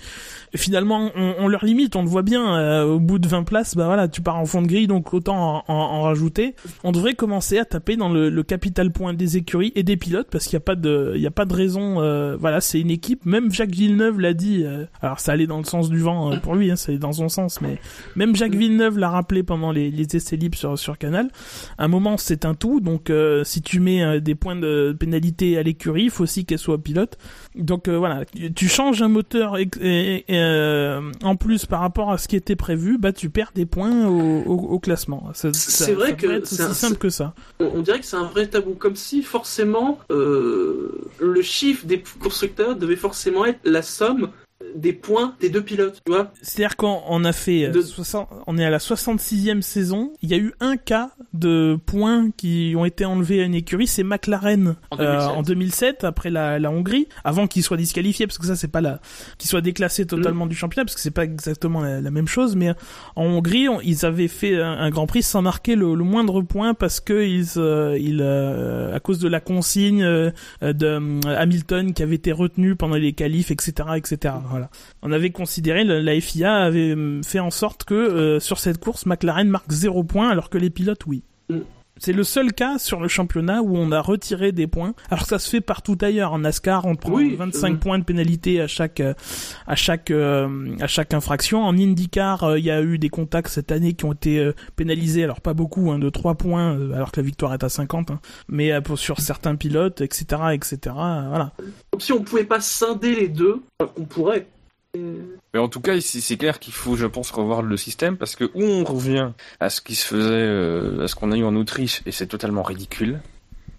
finalement on, on leur limite, on le voit bien. euh, au bout de 20 places, bah voilà, tu pars en fond de grille, donc autant en, en- en rajouter. On devrait commencer à taper dans le, le capital point des écuries et des pilotes parce qu'il n'y a pas de il y a pas de raison. euh, voilà, c'est une équipe. Même Jacques Villeneuve l'a dit. euh, alors ça allait dans le sens du vent euh, pour lui, hein, ça allait dans son sens, mais même Jacques Villeneuve l'a rappelé pendant les, les essais libres sur, sur Canal. À un moment, c'est un tout. Donc, euh, si tu mets euh, des points de pénalité à l'écurie, il faut aussi qu'elle soit pilote. Donc euh, voilà, tu changes un moteur ex- et, et, en plus par rapport à ce qui était prévu, bah tu perds des points au, au, au classement. C'est vrai ça que c'est aussi simple que ça. on, on dirait que c'est un vrai tabou, comme si forcément le chiffre des constructeurs devait forcément être la somme des points des deux pilotes, tu vois. C'est-à-dire qu'on on a fait euh, De- 60 on est à la 66e saison, il y a eu un cas de points qui ont été enlevés à une écurie, c'est McLaren En euh, 2007. en 2007 après la, la Hongrie, avant qu'il soit disqualifié parce que ça c'est pas la qu'il soit déclassé totalement Mm. du championnat parce que c'est pas exactement la, la même chose mais en Hongrie, on- ils avaient fait un, un Grand Prix sans marquer le, le moindre point parce que ils euh, ils euh, à cause de la consigne euh, de euh, Hamilton qui avait été retenu pendant les qualifs etc etc on avait considéré, la FIA avait hum, fait en sorte que euh, sur cette course, McLaren marque zéro point alors que les pilotes, oui. C'est le seul cas sur le championnat où on a retiré des points, alors que ça se fait partout ailleurs. En NASCAR, on prend Oui, 25 euh. points de pénalité à chaque euh, à chaque euh, à chaque infraction. En IndyCar, il y a eu des contacts cette année qui ont été pénalisés, alors pas beaucoup, hein, de 3 points, alors que la victoire est à 50, hein, mais pour, sur certains pilotes, etc., etc. voilà. Comme si on pouvait pas scinder les deux, alors qu'on pourrait. Euh, Mais en tout cas, ici, c'est clair qu'il faut, je pense, revoir le système parce que où on revient à ce qui se faisait, euh, à ce qu'on a eu en Autriche, et c'est totalement ridicule.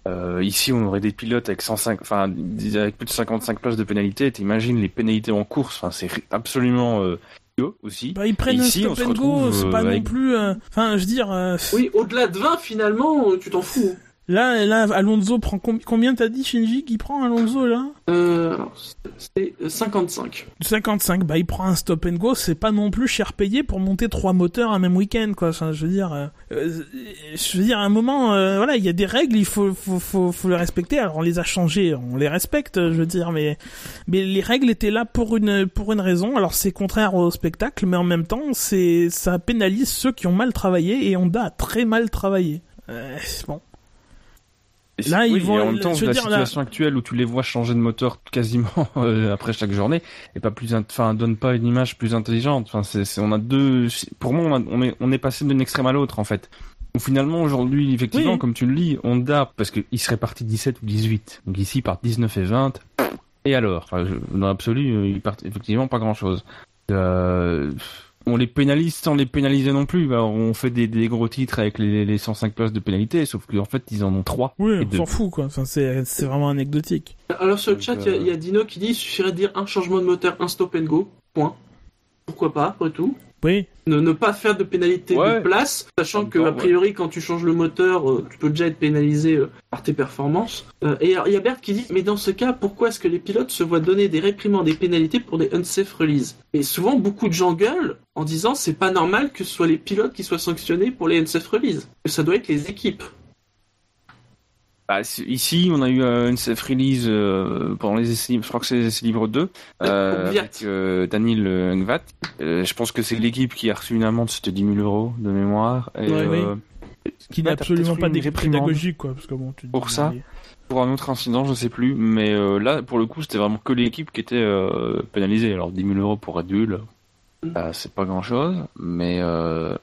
Euh, ici, on aurait des pilotes avec 105, enfin, avec plus de 55 places de pénalité. T'imagines les pénalités en course, enfin, c'est absolument euh, idiot aussi. Bah, ils prennent un ici, on stop and go, retrouve, c'est pas non plus. euh, Enfin, je veux dire. euh, Oui, au-delà de 20, finalement, tu t'en fous. Là, là, Alonso prend com- combien t'as dit Shinji qui prend Alonso là? Euh, c'est 55. 55. Bah il prend un stop and go, c'est pas non plus cher payé pour monter trois moteurs un même week-end quoi. Enfin, je veux dire, euh, euh, je veux dire à un moment, euh, voilà, il y a des règles, il faut, faut, faut, faut les respecter. Alors on les a changées, on les respecte, je veux dire, mais mais les règles étaient là pour une pour une raison. Alors c'est contraire au spectacle, mais en même temps, c'est ça pénalise ceux qui ont mal travaillé et Honda a très mal travaillé. Euh, bon. Et Là, ils vont- et en même temps, la dire, là- situation actuelle où tu les vois changer de moteur quasiment euh, après chaque journée et pas plus, enfin, donne pas une image plus intelligente. Enfin, c'est, on a deux, pour moi, on, a- on est, on est passé d'un extrême à l'autre en fait. Ou finalement aujourd'hui, effectivement, Oui. comme tu le lis, Honda, parce qu'il serait parti 17 ou 18, donc ici ils partent 19 et 20. Et alors, enfin, dans l'absolu, euh, ils partent effectivement pas grand chose. Euh, on les pénalise sans les pénaliser non plus. Alors, on fait des, des gros titres avec les, les 105 places de pénalité, sauf qu'en fait ils en ont trois. Oui, Et on s'en fout quoi. Enfin, c'est c'est vraiment anecdotique. Alors sur le Donc, chat, il euh, il y, a Dino qui dit il suffirait de dire un changement de moteur, un stop and go. Point. Pourquoi pas, après tout. Oui. Ne, ne pas faire de pénalité Ouais. de place, sachant que temps, a priori quand tu changes le moteur, euh, tu peux déjà être pénalisé euh, par tes performances. Euh, et il y a Bert qui dit mais dans ce cas, pourquoi est-ce que les pilotes se voient donner des réprimandes des pénalités pour des unsafe releases? Et souvent beaucoup de gens gueulent en disant c'est pas normal que ce soit les pilotes qui soient sanctionnés pour les unsafe releases, que ça doit être les équipes. Bah, ici, on a eu euh, une safe release euh, pendant les essais libres, je crois que c'est les essais libres 2, euh, avec euh, Daniel Ngvat. Euh, je pense que c'est l'équipe qui a reçu une amende, c'était 10 000 euros de mémoire. Et, Ouais, oui. Ce qui n'est absolument pas pédagogique quoi, parce que bon, tu te Pour dis, ça mais- Pour un autre incident, je sais plus, mais euh, là, pour le coup, c'était vraiment que l'équipe qui était euh, pénalisée. Alors 10 000 euros pour Red Bull, Mm. euh, c'est pas grand-chose, mais euh, de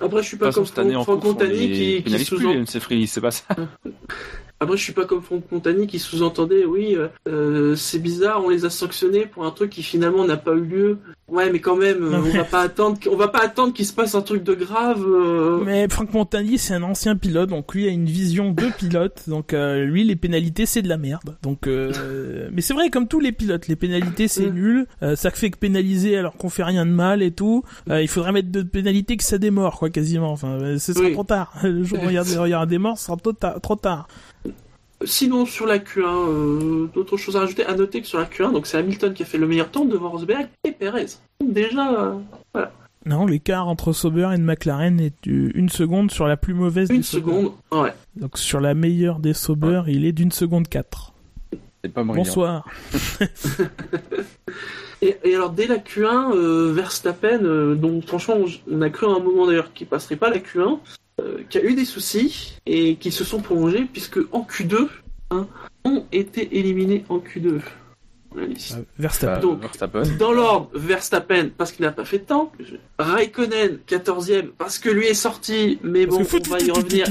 Après je suis pas comme Franck les qui, qui sous-entend c'est pas ça. Après, je suis pas comme Franck Montagny qui sous-entendait, oui, euh, euh, c'est bizarre, on les a sanctionnés pour un truc qui finalement n'a pas eu lieu. Ouais, mais quand même, Non, on mais- va pas attendre, on va pas attendre qu'il se passe un truc de grave. euh. Mais Franck Montagny, c'est un ancien pilote, donc lui a une vision de pilote. Donc euh, lui, les pénalités, c'est de la merde. Donc, euh, mais c'est vrai, comme tous les pilotes, les pénalités, c'est Mm. nul. Euh, ça fait que pénaliser alors qu'on fait rien de mal et tout. Euh, il faudrait mettre de pénalités que ça démord, quoi, quasiment. Enfin, ce sera Oui. trop tard. Le jour où il y aura des morts, ce sera trop tard. Trop tard. Sinon, sur la Q1, euh, d'autres choses à rajouter. À noter que sur la Q1, donc c'est Hamilton qui a fait le meilleur temps devant Rosberg et Perez. Donc déjà, euh, Non, l'écart entre Sauber et McLaren est une seconde sur la plus mauvaise une des Sauber. seconde. Ouais. Donc sur la meilleure des Sauber, il est d'une seconde 4. C'est pas brillant. Bonsoir. Et, et alors, dès la Q1, euh, Verstappen, euh, donc franchement, on, a cru à un moment d'ailleurs qu'il passerait pas la Q1, euh, qui a eu des soucis et qui se sont prolongés puisque en Q2, hein, ont été éliminés en Q2. La liste. Euh, Verstappen. Donc, Verstappen. Dans l'ordre, Verstappen parce qu'il n'a pas fait de temps, Raikkonen 14e parce que lui est sorti, mais Parce bon, on va y revenir.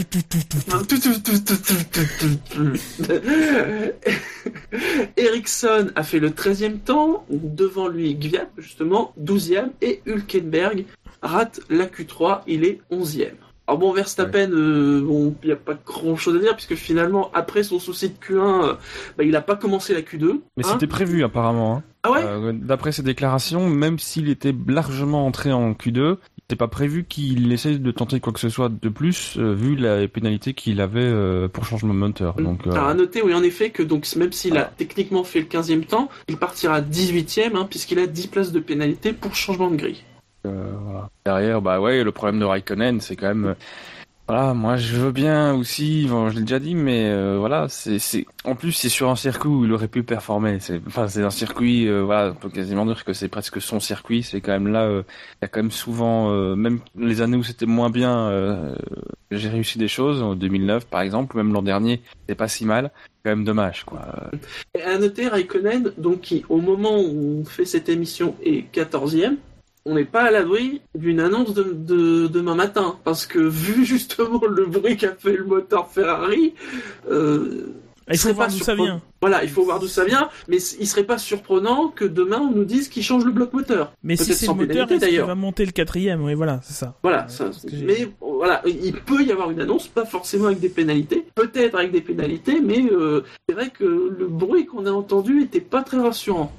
Ericsson a fait le 13e temps, devant lui Gviat justement 12e et Hülkenberg rate la Q3, il est 11e. Alors bon, Verstappen, euh, bon, il n'y a pas grand chose à dire puisque finalement après son souci de Q1, euh, bah, il n'a pas commencé la Q2. Mais hein. c'était prévu apparemment. Hein. Ah ouais Euh, D'après ses déclarations, même s'il était largement entré en Q2, il n'était pas prévu qu'il essaye de tenter quoi que ce soit de plus, euh, vu la pénalité qu'il avait pour changement de moteur. Donc, euh, Alors à noter, oui, en effet, que donc même s'il a techniquement fait le 15e temps, il partira 18e, hein, puisqu'il a 10 places de pénalité pour changement de grille. Euh. Derrière, bah ouais, le problème de Raikkonen, c'est quand même... euh, Voilà, moi je veux bien aussi, je l'ai déjà dit, mais euh, voilà, c'est, c'est, en plus c'est sur un circuit où il aurait pu performer. C'est, enfin, c'est un circuit, voilà, on peut quasiment dire que c'est presque son circuit. C'est quand même là, il y a quand même souvent, même les années où c'était moins bien, j'ai réussi des choses. En 2009 par exemple, même l'an dernier, c'est pas si mal. Quand même dommage, quoi. Et à noter, Raikkonen, donc qui au moment où on fait cette émission est 14e, on n'est pas à l'abri d'une annonce de, de- demain matin, parce que vu justement le bruit qu'a fait le moteur Ferrari, euh, Il faut serait voir pas d'où ça surprenant. vient. Voilà, il faut voir d'où ça vient, mais il serait pas surprenant que demain on nous dise qu'il change le bloc moteur. Mais si c'est le moteur, d'ailleurs. va monter le quatrième Oui, voilà, c'est ça. Voilà, ça, mais voilà, il peut y avoir une annonce, pas forcément avec des pénalités, peut-être avec des pénalités, mais euh, c'est vrai que le bruit qu'on a entendu était pas très rassurant.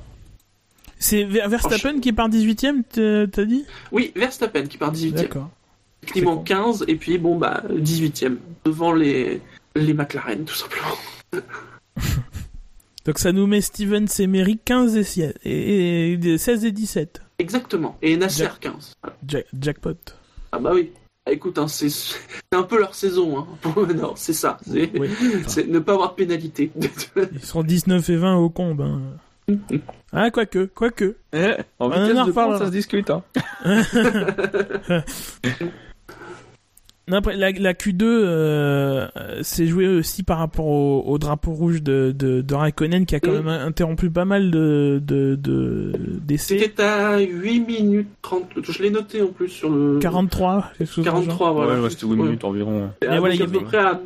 C'est Ver- Verstappen qui part 18ème, t'as dit? Oui, Verstappen qui part 18e. D'accord. Clément con. 15 et puis bon bah 18e devant les Les McLaren, tout simplement. Donc ça nous met Steven Semery 15 et, sie- et, et 16 et 17. Exactement. Et Nasser Jack- 15. Ja- jackpot. Ah bah oui. Ah, Écoute, hein, c'est un peu leur saison. Hein. Non, c'est ça. C'est Oui. c'est ne pas avoir de pénalité. Ils seront 19 et 20 au combe. Hein. Ah, quoique, quoique. Eh, en On vitesse en de reparlera. pointe, ça se discute. Hein. Non, après, la, la Q2 euh, s'est jouée aussi par rapport au, au drapeau rouge de, de, de Raikkonen qui a quand Mm. même interrompu pas mal de de- de- d'essais. C'était à 8 minutes 30. Je l'ai noté en plus sur le. 43, quelque chose dans le genre. 43, voilà. Ouais, ouais, c'était 8 Ouais. minutes environ. Et voilà, il y avait- à-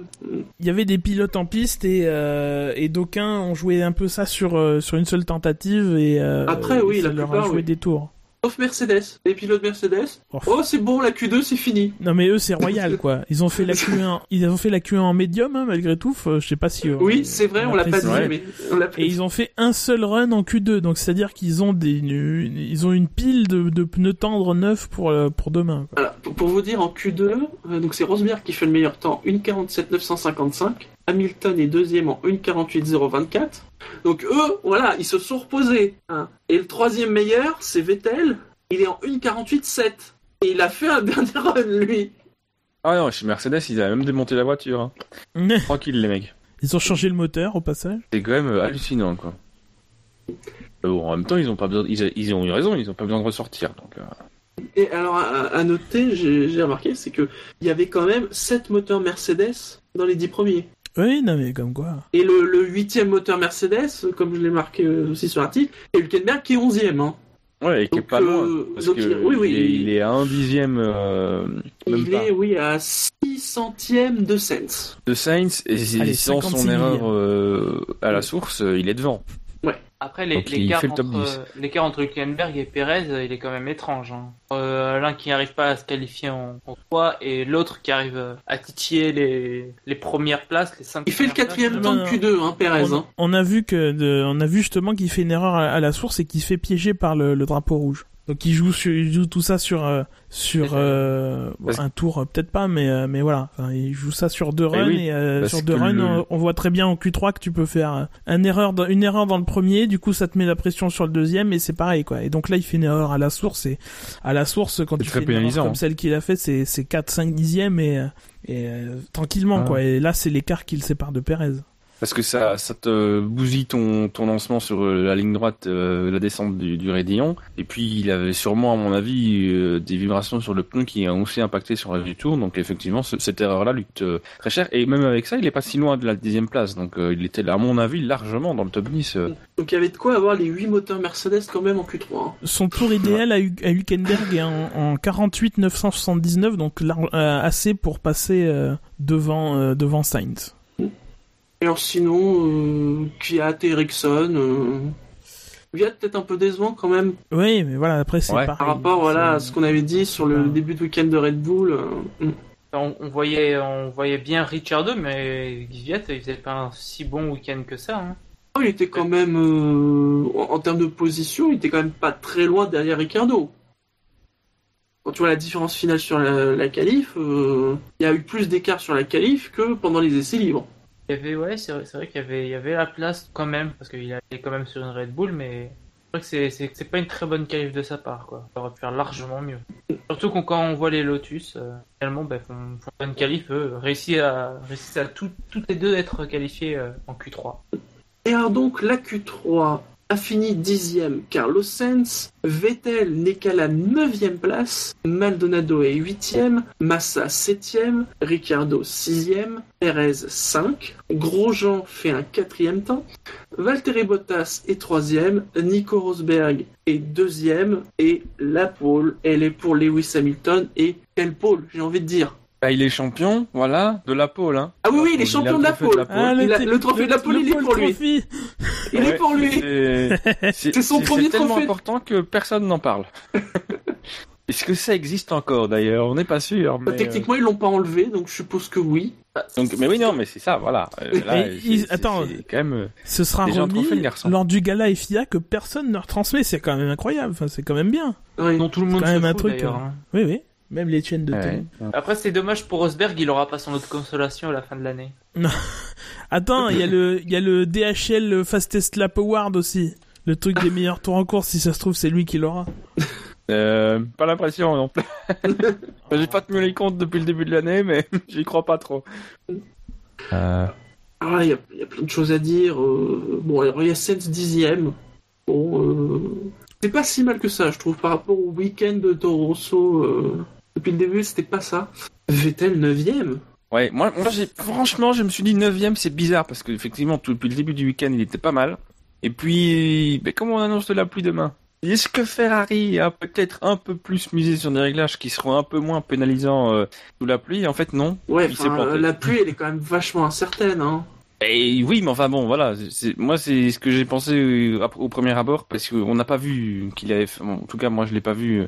Il y avait des pilotes en piste et, euh, et d'aucuns ont joué un peu ça sur, euh, sur une seule tentative et euh, Après, oui, ça la leur a plupart, joué oui. des tours. Sauf Mercedes. Les pilotes Mercedes. Oh. Oh, c'est bon, la Q2, c'est fini. Non mais eux c'est royal quoi. Ils ont fait la Q1, ils ont fait la Q1 en médium hein, malgré tout. Faut- Je sais pas si. euh, Oui, c'est vrai, on l'a pas dit, mais on l'a Et ils ont fait un seul run en Q2, donc c'est-à-dire qu'ils ont des, une- ils ont une pile de, de pneus tendres neufs pour euh, pour demain. quoi. Voilà, pour, vous dire, en Q2, euh, donc c'est Rosberg qui fait le meilleur temps, 1.47.955. Hamilton est deuxième en 1.48.024. Donc eux, voilà, ils se sont reposés. hein. Et le troisième meilleur, c'est Vettel. Il est en 1.48.7. Et il a fait un dernier run, lui. Ah non, chez Mercedes, ils avaient même démonté la voiture. Hein. Tranquille, les mecs. Ils ont changé le moteur au passage. C'est quand même euh, hallucinant, quoi. Bon, en même temps, ils ont pas besoin, ils, ils ont eu raison, ils ont pas besoin de ressortir. Donc, euh, Et alors, à, à noter, j'ai j'ai remarqué, c'est que il y avait quand même 7 moteurs Mercedes dans les 10 premiers. Oui, non mais comme quoi. Et le, le huitième moteur Mercedes, comme je l'ai marqué euh, aussi sur l'article, c'est Hülkenberg qui est 11e. Hein. Ouais, et qui est pas euh, loin. Parce donc, que il- oui, oui, il, est, il- est à un dixième, euh, même Il pas, est, oui, à 6 centièmes de Sainz. de Sainz, et Allez, sans 56 son erreur euh, à la source, euh, il est devant. Après, l'écart entre, 10. euh, entre Hülkenberg et Perez, euh, il est quand même étrange. hein. Euh, L'un qui n'arrive pas à se qualifier en, en 3 et l'autre qui arrive à titiller les, les premières places, les 5 Il fait le quatrième temps de non. Q2, hein, Perez. On, hein. on a vu que, de- on a vu justement qu'il fait une erreur à, à la source et qu'il se fait piéger par le, le drapeau rouge. Donc il joue, sur, il joue tout ça sur euh, sur euh, un tour, euh, peut-être pas, mais euh, mais voilà. Enfin, il joue ça sur deux Eh runs oui, et euh, sur deux runs, le- on, voit très bien en Q3 que tu peux faire un erreur, dans- une erreur dans le premier, du coup ça te met la pression sur le deuxième et c'est pareil quoi. Et donc là il fait une erreur à la source et à la source quand tu fais une erreur pénalisant, comme hein. celle qu'il a fait, c'est c'est 4 5 dixièmes et et euh, tranquillement Ah. quoi. Et là c'est l'écart qui le sépare de Perez. Parce que ça, ça te bousille ton, ton lancement sur euh, la ligne droite, euh, la descente du, du raidillon. Et puis, il avait sûrement, à mon avis, euh, des vibrations sur le pneu qui ont aussi impacté sur la du tour. Donc, effectivement, ce- cette erreur-là lui coûte euh, très cher. Et même avec ça, il est pas si loin de la dixième place. Donc, euh, il était, à mon avis, largement dans le top 10. euh. Donc il y avait de quoi avoir les 8 moteurs Mercedes quand même en Q3. hein. Son tour idéal à, à Hülkenberg est en, en 48 979, donc euh, assez pour passer euh, devant euh, devant Sainz. Et alors sinon, euh, Kvyat et Ericsson... Euh... Kvyat peut-être un peu décevant quand même Oui, mais voilà, après c'est Ouais. pareil. par rapport voilà, à ce qu'on avait dit sur le Ouais. début de week-end de Red Bull. euh, mm. On, on voyait, on voyait bien Ricciardo, mais Gviat, il faisait pas un si bon week-end que ça. Hein. Oh, il était quand même, euh, en, en termes de position, il était quand même pas très loin derrière Ricardo. Quand tu vois la différence finale sur la, la qualif, euh, il y a eu plus d'écart sur la qualif que pendant les essais libres. Il y avait, ouais, c'est vrai, qu'il y avait, il y avait la place quand même, parce qu'il est quand même sur une Red Bull, mais c'est vrai que c'est, pas une très bonne qualif de sa part, quoi. Il aurait pu faire largement mieux. Surtout quand on voit les Lotus, euh, finalement, bah, font, une bonne qualif, eux, réussissent à, réussissent à tout- toutes les deux être qualifiés euh, en Q3. Et alors donc, la Q3 a dixième. Carlos Sainz, Vettel n'est qu'à la neuvième place, Maldonado est huitième, Massa septième, Ricciardo sixième, Perez 5, Grosjean fait un quatrième temps, Valtteri Bottas est troisième, Nico Rosberg est deuxième, et la pole, elle est pour Lewis Hamilton, et quelle pole, j'ai envie de dire. Bah, il est champion, voilà, de la pole. Hein. Ah oui, oui, il est champion de la trophée pole. Ah, Il a- t- le trophée de la pole, il est pour lui. Il est pour lui. C'est C'est son premier C'est tellement trophée. important que personne n'en parle. Est-ce que ça existe encore d'ailleurs? On n'est pas sûr. Bah, Mais, Techniquement, ils l'ont pas enlevé, donc je suppose que oui. euh, donc, mais oui, non, mais c'est ça, voilà. Euh, là, c'est- ils- c'est- attends. c'est quand même. euh, Ce sera un remis trophée, lors du gala FIA que personne ne retransmet. C'est quand même incroyable. Enfin, c'est quand même bien. Oui. Dont tout le monde quand se même un fout, truc, d'ailleurs, euh, hein. Oui, oui. Même les chaînes de Ouais. télé. Après, c'est dommage pour Rosberg, il aura pas son autre consolation à la fin de l'année. Attends, il y a le, il y a le DHL Fastest Lap Award aussi. Le truc des meilleurs tours en course, si ça se trouve, c'est lui qui l'aura. Euh, pas l'impression non plus. J'ai pas tenu les comptes depuis le début de l'année, mais j'y crois pas trop. Euh, Ah, il y, a- il y a plein de choses à dire. euh, bon, alors il y a 7 dixièmes. Bon, euh, c'est pas si mal que ça, je trouve, par rapport au week-end de Toro Rosso. euh, depuis le début, c'était pas ça. Vettel 9ème. Ouais, moi, moi j'ai, franchement, je me suis dit 9ème, c'est bizarre parce que effectivement, tout- depuis le début du week-end, il était pas mal. Et puis, ben, comment on annonce de la pluie demain Est-ce que Ferrari a peut-être un peu plus misé sur des réglages qui seront un peu moins pénalisants euh, sous la pluie? En fait, non. Ouais, planté. la pluie, elle est quand même vachement incertaine. Hein. Et oui, mais enfin bon, voilà. Moi, c'est ce que j'ai pensé euh, au premier abord parce qu'on n'a pas vu qu'il avait. bon, en tout cas, moi, je l'ai pas vu.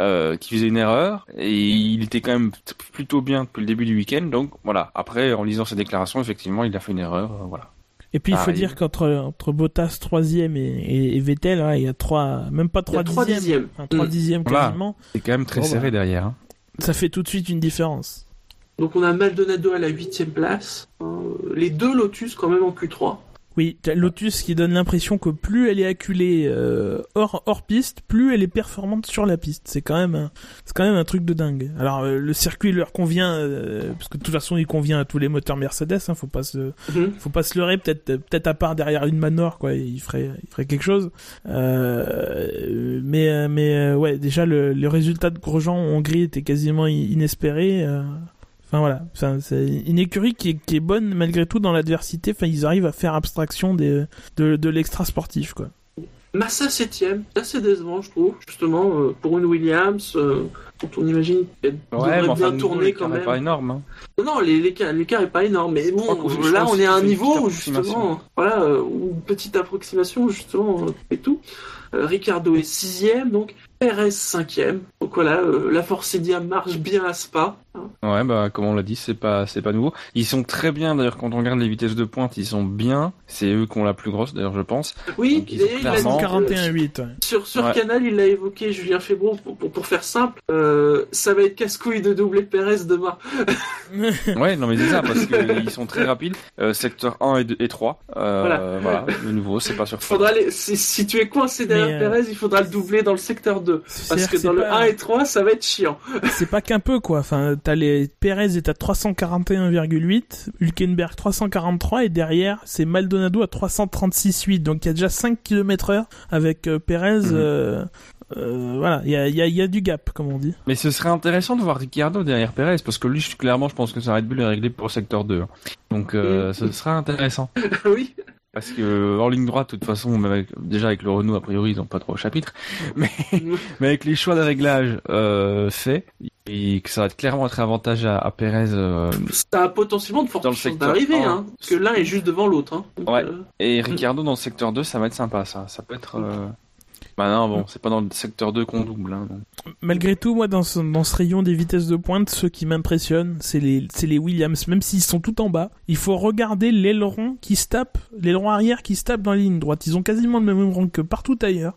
Euh, qu'il faisait une erreur et il était quand même plutôt bien depuis le début du week-end donc voilà après en lisant ses déclarations effectivement il a fait une erreur euh, voilà Et puis il faut Pareil. dire qu'entre entre Bottas troisième et, et, et Vettel, hein, il y a trois, même pas trois a 3 dixièmes, dixièmes. enfin, trois Mm. dixièmes Voilà. quasiment. c'est quand même très serré bah. derrière hein. Ça fait tout de suite une différence. Donc on a Maldonado à la 8ème place. Euh, les deux Lotus quand même en Q3. Oui, t'as Lotus qui donne l'impression que plus elle est acculée euh, hors hors piste, plus elle est performante sur la piste. C'est quand même un, c'est quand même un truc de dingue. Alors euh, le circuit leur convient euh, parce que de toute façon il convient à tous les moteurs Mercedes. Hein, faut pas se Mhm. faut pas se leurrer. Peut-être peut-être à part derrière une Manor quoi, il ferait il ferait quelque chose. Euh, mais euh, mais euh, ouais déjà le, le résultat de Grosjean en Hongrie était quasiment inespéré. Euh, Enfin voilà, enfin, c'est une écurie qui est, qui est bonne malgré tout dans l'adversité. Enfin, ils arrivent à faire abstraction des, de, de l'extra sportif quoi. Massa 7ème. C'est assez décevant, je trouve. Justement, euh, pour une Williams, euh, quand on imagine qu'elle devrait mais enfin, bien nouveau, tourner l'écart quand même. pas énorme hein. Non, l'écart l'écart est pas énorme, mais bon, là on est à un niveau où justement, voilà, euh, où une petite approximation justement euh, et tout. Euh, Ricardo est sixième, donc Perez cinquième. Donc voilà, euh, la Forcidia marche bien à Spa. hein. ouais bah comme on l'a dit c'est pas c'est pas nouveau ils sont très bien d'ailleurs quand on regarde les vitesses de pointe ils sont bien c'est eux qui ont la plus grosse d'ailleurs je pense Oui, Donc, ils ont et il a dit, clairement- euh, 41-8. ouais. Sur, sur Ouais. Canal, il l'a évoqué, Julien Febro, pour, pour, pour faire simple, euh, ça va être casse-couille de doubler Perez demain. ouais non mais c'est ça parce que ils sont très rapides euh, secteur 1 et, 2, et 3 euh, Voilà. voilà. de nouveau c'est pas sur Faudra les- si, si tu es coincé derrière euh, Perez, il faudra le doubler dans le secteur 2. Parce C'est-à-dire que dans le pas- 1 et 3, ça va être chiant. c'est pas qu'un peu quoi. Enfin, t'as les Perez est à 341,8, Hülkenberg 343 et derrière c'est Maldonado à 336,8. Donc il y a déjà 5 km heure avec euh, Perez. Mhm. euh, euh, voilà, il y a, il y, a, il y a du gap comme on dit. Mais ce serait intéressant de voir Ricciardo derrière Perez, parce que lui, clairement, je pense que ça Red Bull est réglé pour secteur 2. Donc, euh, Mm. ce sera intéressant. oui. Parce que, en ligne droite, de toute façon, même avec- déjà avec le Renault, a priori, ils n'ont pas trop au chapitre. Mais, mais avec les choix de réglage euh, faits, et que ça va être clairement être avantage à, à Perez. euh, Ça a potentiellement de fortes Dans le chances secteur d'arriver, hein. Parce que l'un est juste devant l'autre, hein. Ouais. euh, et Ricciardo dans le secteur 2, ça va être sympa, ça. Ça peut être... Bah non, bon, c'est pas dans le secteur 2 qu'on double. Hein. Malgré tout, moi, dans ce, dans ce rayon des vitesses de pointe, ceux qui m'impressionnent, c'est les, les Williams. Même s'ils sont tout en bas, il faut regarder l'aileron qui se tape, l'aileron arrière qui se tape dans la ligne droite. Ils ont quasiment le même aileron que partout ailleurs.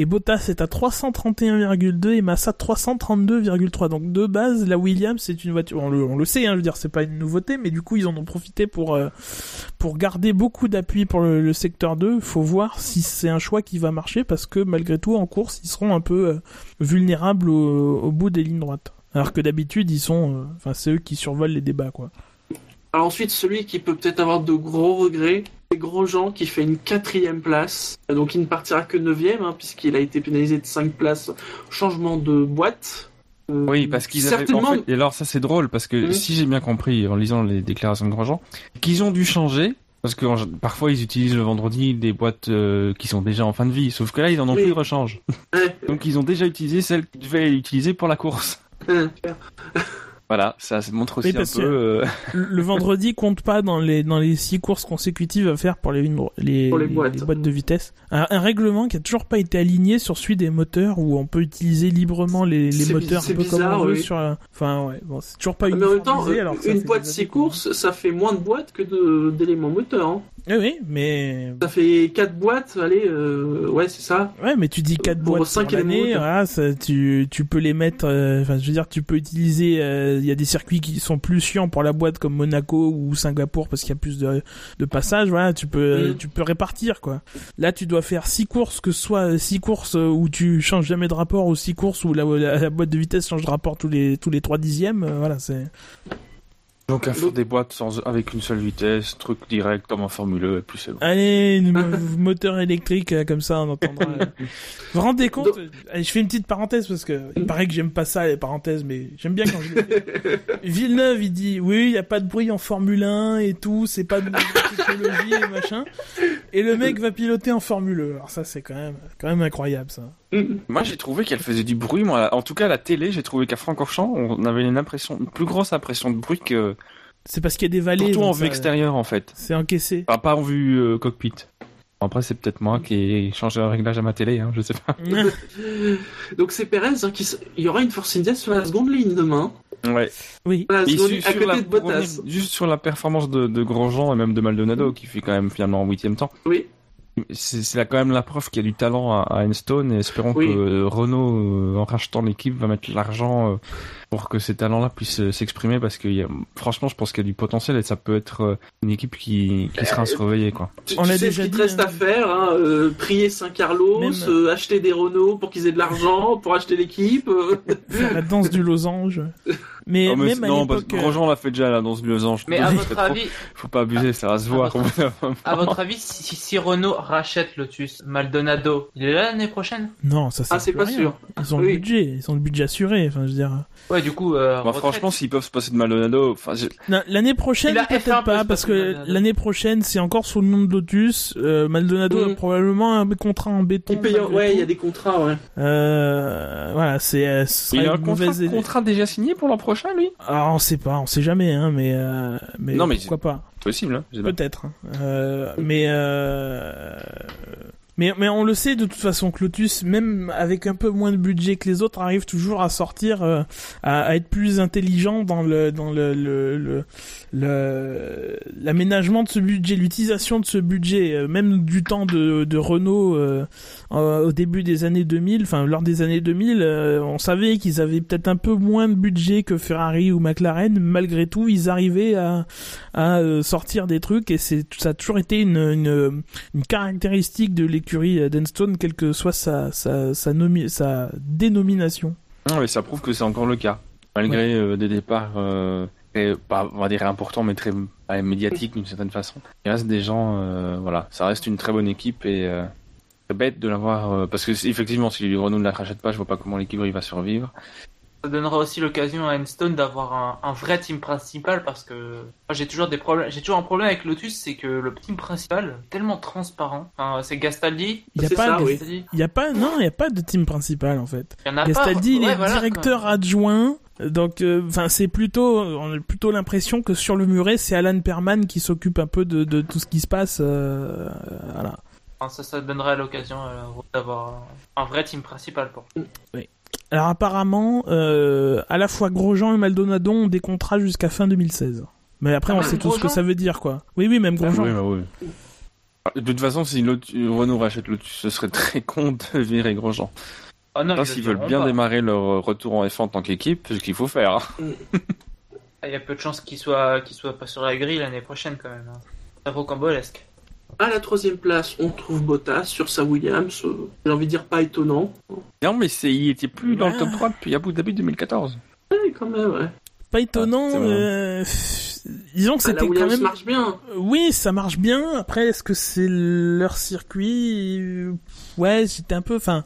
Et Bottas est à 331,2 et Massa 332,3. Donc de base, la Williams c'est une voiture. On le, sait, hein, je veux dire, c'est pas une nouveauté, mais du coup ils en ont profité pour euh, pour garder beaucoup d'appui pour le, secteur 2. Faut voir si c'est un choix qui va marcher parce que malgré tout en course ils seront un peu euh, vulnérables au, bout des lignes droites. Alors que d'habitude ils sont, euh, enfin c'est eux qui survolent les débats quoi. Alors ensuite, celui qui peut peut-être avoir de gros regrets, Grosjean qui fait une quatrième place. Donc il ne partira que neuvième, hein, puisqu'il a été pénalisé de 5 places. Changement de boîte. Euh, Oui, parce qu'ils avaient... certainement. En fait, et alors ça c'est drôle, parce que Mhm. si j'ai bien compris en lisant les déclarations de Grosjean, qu'ils ont dû changer, parce que en- parfois ils utilisent le vendredi des boîtes euh, qui sont déjà en fin de vie, sauf que là ils en ont Oui. plus de rechange. Donc ils ont déjà utilisé celles qu'ils devaient utiliser pour la course. Voilà, ça, ça montre aussi Oui, un peu... que- euh, Le vendredi compte pas dans les dans les six courses consécutives à faire pour les boîtes. de vitesse. Un, un règlement qui a toujours pas été aligné sur celui des moteurs où on peut utiliser librement les, moteurs un peu c'est comme on veut oui. sur. la- Enfin ouais, bon c'est toujours pas Mais en même temps, alors une boîte des 6 années qu'on- courses, ça fait moins de boîtes que d'éléments moteurs. hein. Oui, oui, mais Ça fait quatre boîtes, allez, euh, ouais, c'est ça. ouais, mais tu dis quatre Pour boîtes cinq sur l'année, éléments, voilà, tu tu peux les mettre. euh, Enfin, je veux dire, tu peux utiliser. euh, Il y a des circuits qui sont plus chiants pour la boîte comme Monaco ou Singapour parce qu'il y a plus de de passages. Voilà, tu peux Mm. tu peux répartir quoi. Là, tu dois faire six courses, que ce soit six courses euh, où tu changes jamais de rapport ou six courses où la, la, la boîte de vitesse change de rapport tous les tous les trois dixièmes. euh, voilà, c'est. Donc à faire des boîtes sans, avec une seule vitesse, truc direct comme en Formule 1, et puis c'est bon. Allez, moteur électrique euh, comme ça, on entendra. euh. Vous vous rendez compte Donc- euh, Allez, Je fais une petite parenthèse parce que il paraît que j'aime pas ça les parenthèses, mais j'aime bien quand je les fais. Villeneuve, il dit oui, il y a pas de bruit en Formule 1 et tout, c'est pas de technologie et machin. Et le mec va piloter en Formule 1. Alors ça, c'est quand même, quand même incroyable ça. Moi j'ai trouvé qu'elle faisait du bruit, moi, en tout cas à la télé, j'ai trouvé qu'à Francorchamps, on avait une impression, une plus grosse impression de bruit que C'est parce qu'il y a des vallées. surtout en vue ça- extérieure en fait. C'est encaissé. Enfin, pas en vue euh, cockpit. Après c'est peut-être moi qui ai changé le réglage à ma télé, hein, je sais pas. Donc c'est Perez, hein, qui s- il y aura une Force India sur la seconde ligne demain. Ouais. oui. Et à sur côté la- de Bottas. juste sur la performance de, de Grosjean et même de Maldonado, qui fait quand même finalement en huitième temps. Oui. C'est c'est là quand même la preuve qu'il y a du talent à, à Enstone et espérons Oui. que euh, Renault, euh, en rachetant l'équipe, va mettre l'argent euh, pour que ces talents-là puissent euh, s'exprimer parce que y a- franchement, je pense qu'il y a du potentiel et ça peut être euh, une équipe qui, qui sera à surveiller quoi. Tu, On tu sais déjà ce qu'il te reste hein. à faire, hein, euh, prier Saint-Carlos, Même- euh, acheter des Renault pour qu'ils aient de l'argent, pour acheter l'équipe. euh. Faire la danse du losange. Mais non, mais même à non, parce l'époque. que Grosjean l'a fait déjà là dans ce losange. Mais Donc, à votre trop- avis, faut pas abuser, ça va se voir. À à votre avis, si, si Renault rachète Lotus, Maldonado, il est là l'année prochaine? Non, ça Ah, c'est plus pas rien. sûr. Ils ont le budget, ils ont le budget assuré. Enfin, je veux dire. Ouais, du coup, euh, Bah, franchement, s'ils peuvent se passer de Maldonado, enfin, je- L'année prochaine, Il a F1 peut-être pas, parce que l'année prochaine, c'est encore sous le nom de Lotus. Euh, Maldonado Mm. a probablement un contrat en béton. Il paye- ouais, il y a des contrats, ouais. Euh, voilà, c'est. euh, ce il serait a un contrat, déjà signé pour l'an prochain, lui? Alors, on sait pas, on sait jamais, hein, mais euh, mais, Non, mais pourquoi pas Possible, hein. Peut-être. hein. Euh, mais euh, mais mais on le sait de toute façon que Lotus, même avec un peu moins de budget que les autres, arrive toujours à sortir, euh, à, être plus intelligent dans le dans le le le- le- l'aménagement de ce budget, l'utilisation de ce budget, euh, même du temps de de Renault euh, euh, au début des années 2000, enfin lors des années 2000, euh, on savait qu'ils avaient peut-être un peu moins de budget que Ferrari ou McLaren, malgré tout, ils arrivaient à à euh, sortir des trucs et c'est ça a toujours été une une, une caractéristique de l'écurie d'Enstone quelle que soit sa sa sa, nomi- sa dénomination. Non, mais ça prouve que c'est encore le cas. Malgré euh, des départs, très- pas, on va dire importants, mais très pas médiatiques d'une certaine façon. Il reste des gens, euh, voilà, ça reste une très bonne équipe et euh, bête de l'avoir, euh, parce que c'est- effectivement, si Renault ne la rachète pas, je vois pas comment l'équipe va survivre. Ça donnera aussi l'occasion à Enstone d'avoir un, un vrai team principal parce que j'ai toujours des problèmes, j'ai toujours un problème avec Lotus, c'est que le team principal est tellement transparent. Enfin, c'est Gastaldi. Il y a C'est pas ça. Gastaldi. il y a pas non, il y a pas de team principal en fait. Il y en a Gastaldi, pas. il Ouais, est voilà, directeur quoi. adjoint. Donc, euh, enfin, c'est plutôt, on a plutôt l'impression que sur le muret, c'est Alan Perman qui s'occupe un peu de, de tout ce qui se passe. euh, voilà. Enfin, ça, ça donnerait l'occasion euh, d'avoir un vrai team principal pour. Alors apparemment, euh, à la fois Grosjean et Maldonado ont des contrats jusqu'à fin 2016. Mais après, Ah, on même sait tout ce que ça veut dire, quoi. Oui, oui, même Grosjean. Oui, bah oui. De toute façon, si Lotus- Renault rachète Lotus, ce serait très con de virer Grosjean. Ah non, s'ils le veulent bien pas. démarrer leur retour en F1 en tant qu'équipe, c'est ce qu'il faut faire. hein. Ah, Il y a peu de chances qu'il soit, qu'il soit pas sur la grille l'année prochaine quand même. hein. C'est rocambolesque. À la troisième place, on trouve Bottas sur sa Williams. euh, J'ai envie de dire pas étonnant. Non, mais c'est, il était plus dans le Ah. top 3 depuis Abu Dhabi 2014. Ouais, quand même, ouais. Pas étonnant. Ah, euh, Disons que Ah, la c'était quand même. marche bien. Oui, ça marche bien. Après, est-ce que c'est leur circuit? Euh, Ouais, j'étais un peu. Enfin,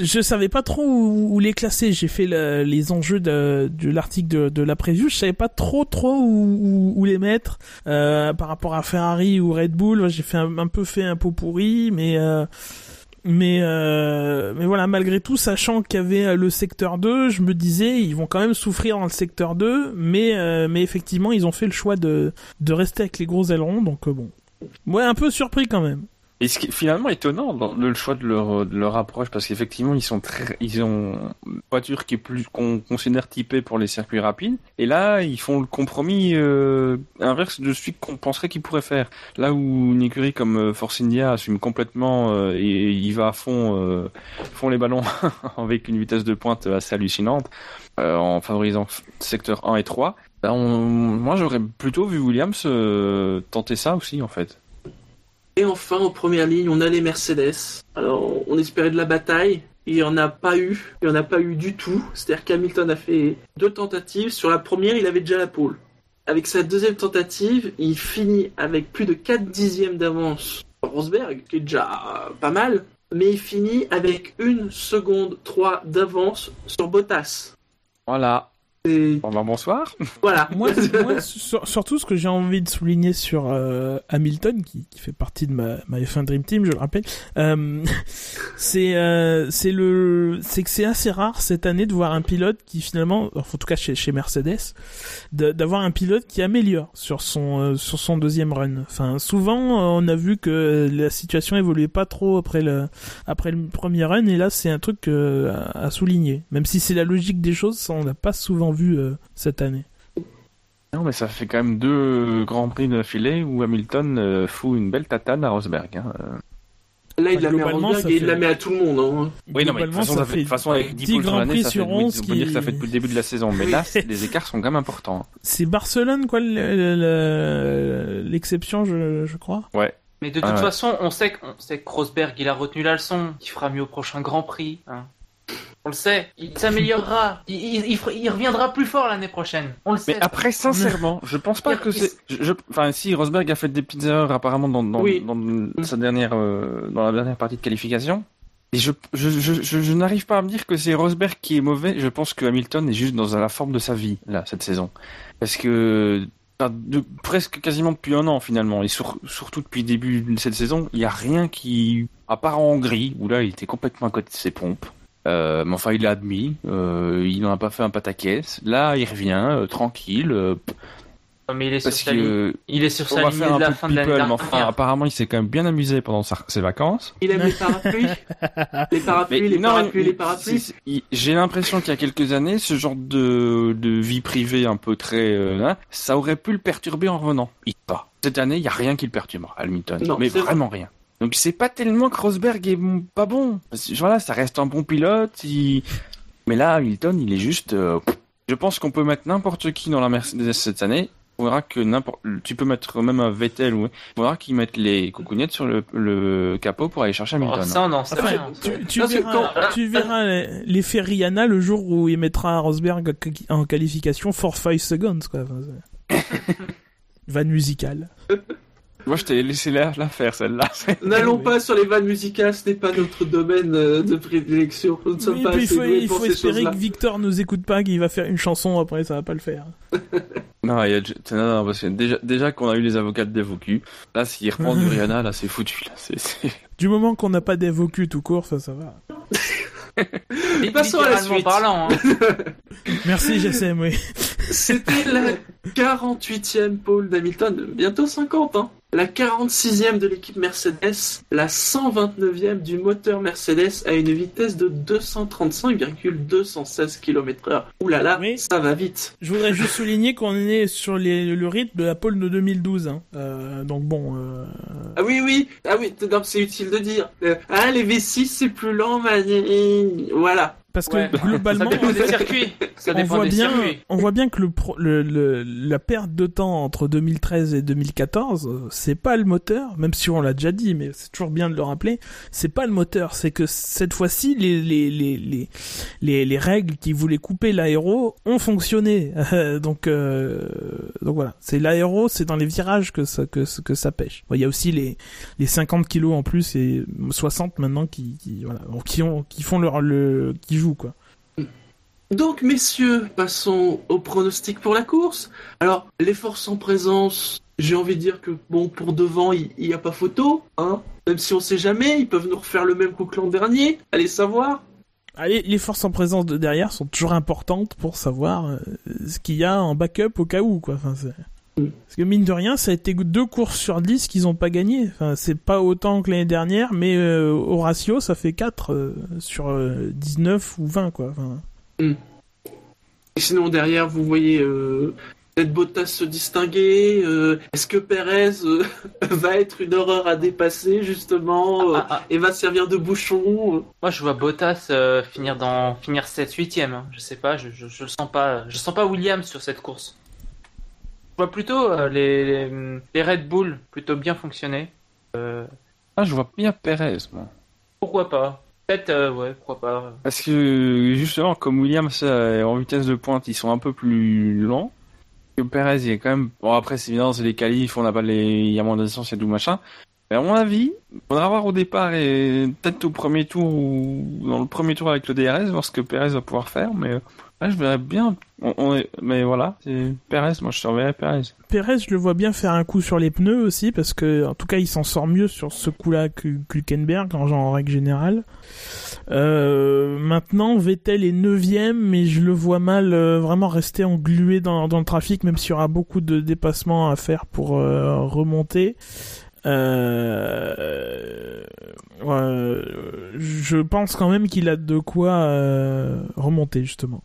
je savais pas trop où, où les classer. J'ai fait le- les enjeux de, de l'article de, de la preview. Je savais pas trop trop où, où, où les mettre euh, par rapport à Ferrari ou Red Bull. J'ai fait un, peu fait un pot pourri, mais. Euh, mais euh, mais voilà, malgré tout, sachant qu'il y avait euh, le secteur 2, je me disais ils vont quand même souffrir dans le secteur 2, mais euh, mais effectivement, ils ont fait le choix de de rester avec les gros ailerons, donc euh, bon. Ouais, un peu surpris quand même. Et ce qui est finalement étonnant dans le choix de leur, de leur approche, parce qu'effectivement, ils sont très, ils ont une voiture qui est plus, qu'on considère typée pour les circuits rapides. Et là, ils font le compromis euh, inverse de celui qu'on penserait qu'ils pourraient faire. Là où une écurie comme euh, Force India assume complètement euh, et il va à fond, euh, font les ballons avec une vitesse de pointe assez hallucinante, euh, en favorisant secteur 1 et 3. Ben, on- moi, j'aurais plutôt vu Williams euh, tenter ça aussi, en fait. Et enfin, en première ligne, on a les Mercedes. Alors, on espérait de la bataille. Il n'y en a pas eu. Il n'y en a pas eu du tout. C'est-à-dire qu'Hamilton a fait deux tentatives. Sur la première, il avait déjà la pole. Avec sa deuxième tentative, il finit avec plus de 4 dixièmes d'avance sur Rosberg, qui est déjà pas mal. Mais il finit avec une seconde 3 d'avance sur Bottas. Voilà. Et Bon, ben, bonsoir. voilà. Moi, moi, sur- surtout ce que j'ai envie de souligner sur euh, Hamilton, qui, qui fait partie de ma, ma F1 Dream Team, je le rappelle, euh, c'est euh, c'est le c'est que c'est assez rare cette année de voir un pilote qui finalement, en tout cas chez, chez Mercedes, de- d'avoir un pilote qui améliore sur son euh, sur son deuxième run. Enfin, souvent euh, on a vu que la situation évoluait pas trop après le après le premier run, et là c'est un truc euh, à, à souligner. Même si c'est la logique des choses, ça on n'a pas souvent vu euh, cette année. Non, mais ça fait quand même deux grands prix d'affilée où Hamilton euh, fout une belle tatane à Rosberg. Hein. Euh, Là, il la met à Globalement, Rosberg ça et il fait- la met à tout le monde. hein. Oui, non, mais de toute façon, ça fait, de toute façon avec 10 10 poules sur grands prix sur oui, 11 on peut dire que ça fait depuis le début de la saison. Mais là, c'est- les écarts sont quand même importants. C'est Barcelone, quoi, le- le- le- l'exception, je, je crois. Ouais. Mais de toute Ah ouais. façon, on sait, que, on sait que Rosberg, il a retenu la leçon. Il fera mieux au prochain Grand Prix. hein. On le sait. Il s'améliorera. Il, il- il fera- il reviendra plus fort l'année prochaine. On le sait. Mais après, sincèrement, je pense pas que c'est. je- Enfin, si Rosberg a fait des petites erreurs apparemment dans, dans, Oui. dans sa dernière, euh, dans la dernière partie de qualification. Et je, je, je, je, je n'arrive pas à me dire que c'est Rosberg qui est mauvais. Je pense que Hamilton est juste dans la forme de sa vie là cette saison, parce que de, presque quasiment depuis un an finalement, et sur- surtout depuis le début de cette saison, il y a rien qui, à part en Hongrie où là il était complètement à côté de ses pompes. Euh, mais enfin, il l'a admis. Euh, il n'en a pas fait un pataquès. Là, il revient euh, tranquille. euh, Non, mais il est sur sa ligne. que Il est sur sa va ligne faire un de la fin de de mais enfin, apparemment, il s'est quand même bien amusé pendant sa- ses vacances. Il aime les parapluies. les parapluies, les non, parapluies, les parapluies. J'ai l'impression qu'il y a quelques années, ce genre de, de vie privée un peu très, euh, hein, ça aurait pu le perturber en revenant. Il pas. Cette année, il y a rien qui le perturbe, Hamilton. Non, mais vraiment rien. Donc c'est pas tellement que Rosberg est pas bon. Que, Voilà, ça reste un bon pilote. il- Mais là, Hamilton, il est juste. euh, Je pense qu'on peut mettre n'importe qui dans la Mercedes cette année. On verra que n'importe. Tu peux mettre même un Vettel ou. On verra qu'ils mettent les coucougnettes sur le, le capot pour aller chercher Oh, Hamilton. ça, on en sait Enfin, rien. tu, tu tu verras l'effet Rihanna le jour où il mettra Rosberg en qualification for 5 seconds, quoi. Vanne musicale. Moi, je t'ai laissé la, la faire, celle-là. N'allons pas sur les vannes musicales, ce n'est pas notre domaine euh, de prédilection. Nous ne sommes Oui, pas puis il faut, il espérer que Victor nous écoute pas, qu'il va faire une chanson après, ça va pas le faire. Non, il y a, non, non, parce que déjà, déjà qu'on a eu les avocats de Devocu, là, s'il reprend du Rihanna, là, c'est foutu, là. Du moment qu'on n'a pas d'évocu tout court, ça, ça va. Et passons à la suite. parlant. hein. Merci, GSM, oui. C'était la 48e pole d'Hamilton, bientôt 50, hein. La 46e de l'équipe Mercedes, la 129e du moteur Mercedes à une vitesse de 235,216 km/h. Ouh là là, Oui. ça va vite. Je voudrais juste souligner qu'on est sur les, le rythme de la pole de 2012. Hein. Euh, donc bon, euh, Ah oui, oui, ah oui, donc c'est utile de dire. Euh, ah, les V6 c'est plus lent, mais voilà. Parce que Ouais. globalement, Ça dépend en des circuits. Ça on voit des bien, circuits. on voit bien que le, pro- le, le- la perte de temps entre 2013 et 2014, euh, c'est pas le moteur, même si on l'a déjà dit, mais c'est toujours bien de le rappeler. C'est pas le moteur, c'est que cette fois-ci, les les les les les, les règles qui voulaient couper l'aéro ont fonctionné. donc euh, donc voilà, c'est l'aéro, c'est dans les virages que ça que que ça pêche. Bon, Il y a aussi les les 50 kilos en plus et 60 maintenant qui, qui voilà qui ont qui font leur le qui quoi. Donc, messieurs, passons au pronostic pour la course. Alors, les forces en présence, j'ai envie de dire que, bon, pour devant, il n'y a pas photo, hein. Même si on sait jamais, ils peuvent nous refaire le même coup que l'an dernier. Allez savoir. Allez, les forces en présence de derrière sont toujours importantes pour savoir euh, ce qu'il y a en backup au cas où, quoi. Enfin, c'est- Parce que mine de rien, ça a été deux courses sur 10 qu'ils ont pas gagné. Enfin, c'est pas autant que l'année dernière, mais euh, au ratio, ça fait 4 euh, sur euh, 19 ou 20, quoi. Enfin, Et sinon, derrière, vous voyez euh, peut-être Bottas se distinguer. euh, Est-ce que Perez euh, va être une horreur à dépasser, justement, euh, Ah, ah. et va servir de bouchon euh? Moi, je vois Bottas euh, finir dans finir 7 8 e Je sais pas, je, je, je le sens pas. Je sens pas Williams sur cette course. Vois plutôt euh, les, Red Bull plutôt bien fonctionner. Euh, Ah, je vois bien Perez, moi. pourquoi pas Peut-être, euh, ouais, pourquoi pas. Parce que justement, comme Williams euh, en vitesse de pointe, ils sont un peu plus lents. Que Perez, il est quand même. Bon, après, c'est évident, c'est les qualifs, on n'a pas les. Il y a moins d'essence, a tout machin. Mais à mon avis, il faudra voir au départ et peut-être au premier tour ou dans le premier tour avec le DRS, voir ce que Perez va pouvoir faire. Mais là, je verrais bien. On, est... Mais voilà, c'est Perez, moi je surveillerais Perez. Perez, je le vois bien faire un coup sur les pneus aussi, parce que en tout cas, il s'en sort mieux sur ce coup-là que Hülkenberg en, en règle générale. Euh, maintenant, Vettel est neuvième, mais je le vois mal euh, vraiment rester englué dans, dans le trafic, même s'il y aura beaucoup de dépassements à faire pour euh, remonter. Euh, je pense quand même qu'il a de quoi euh, remonter justement.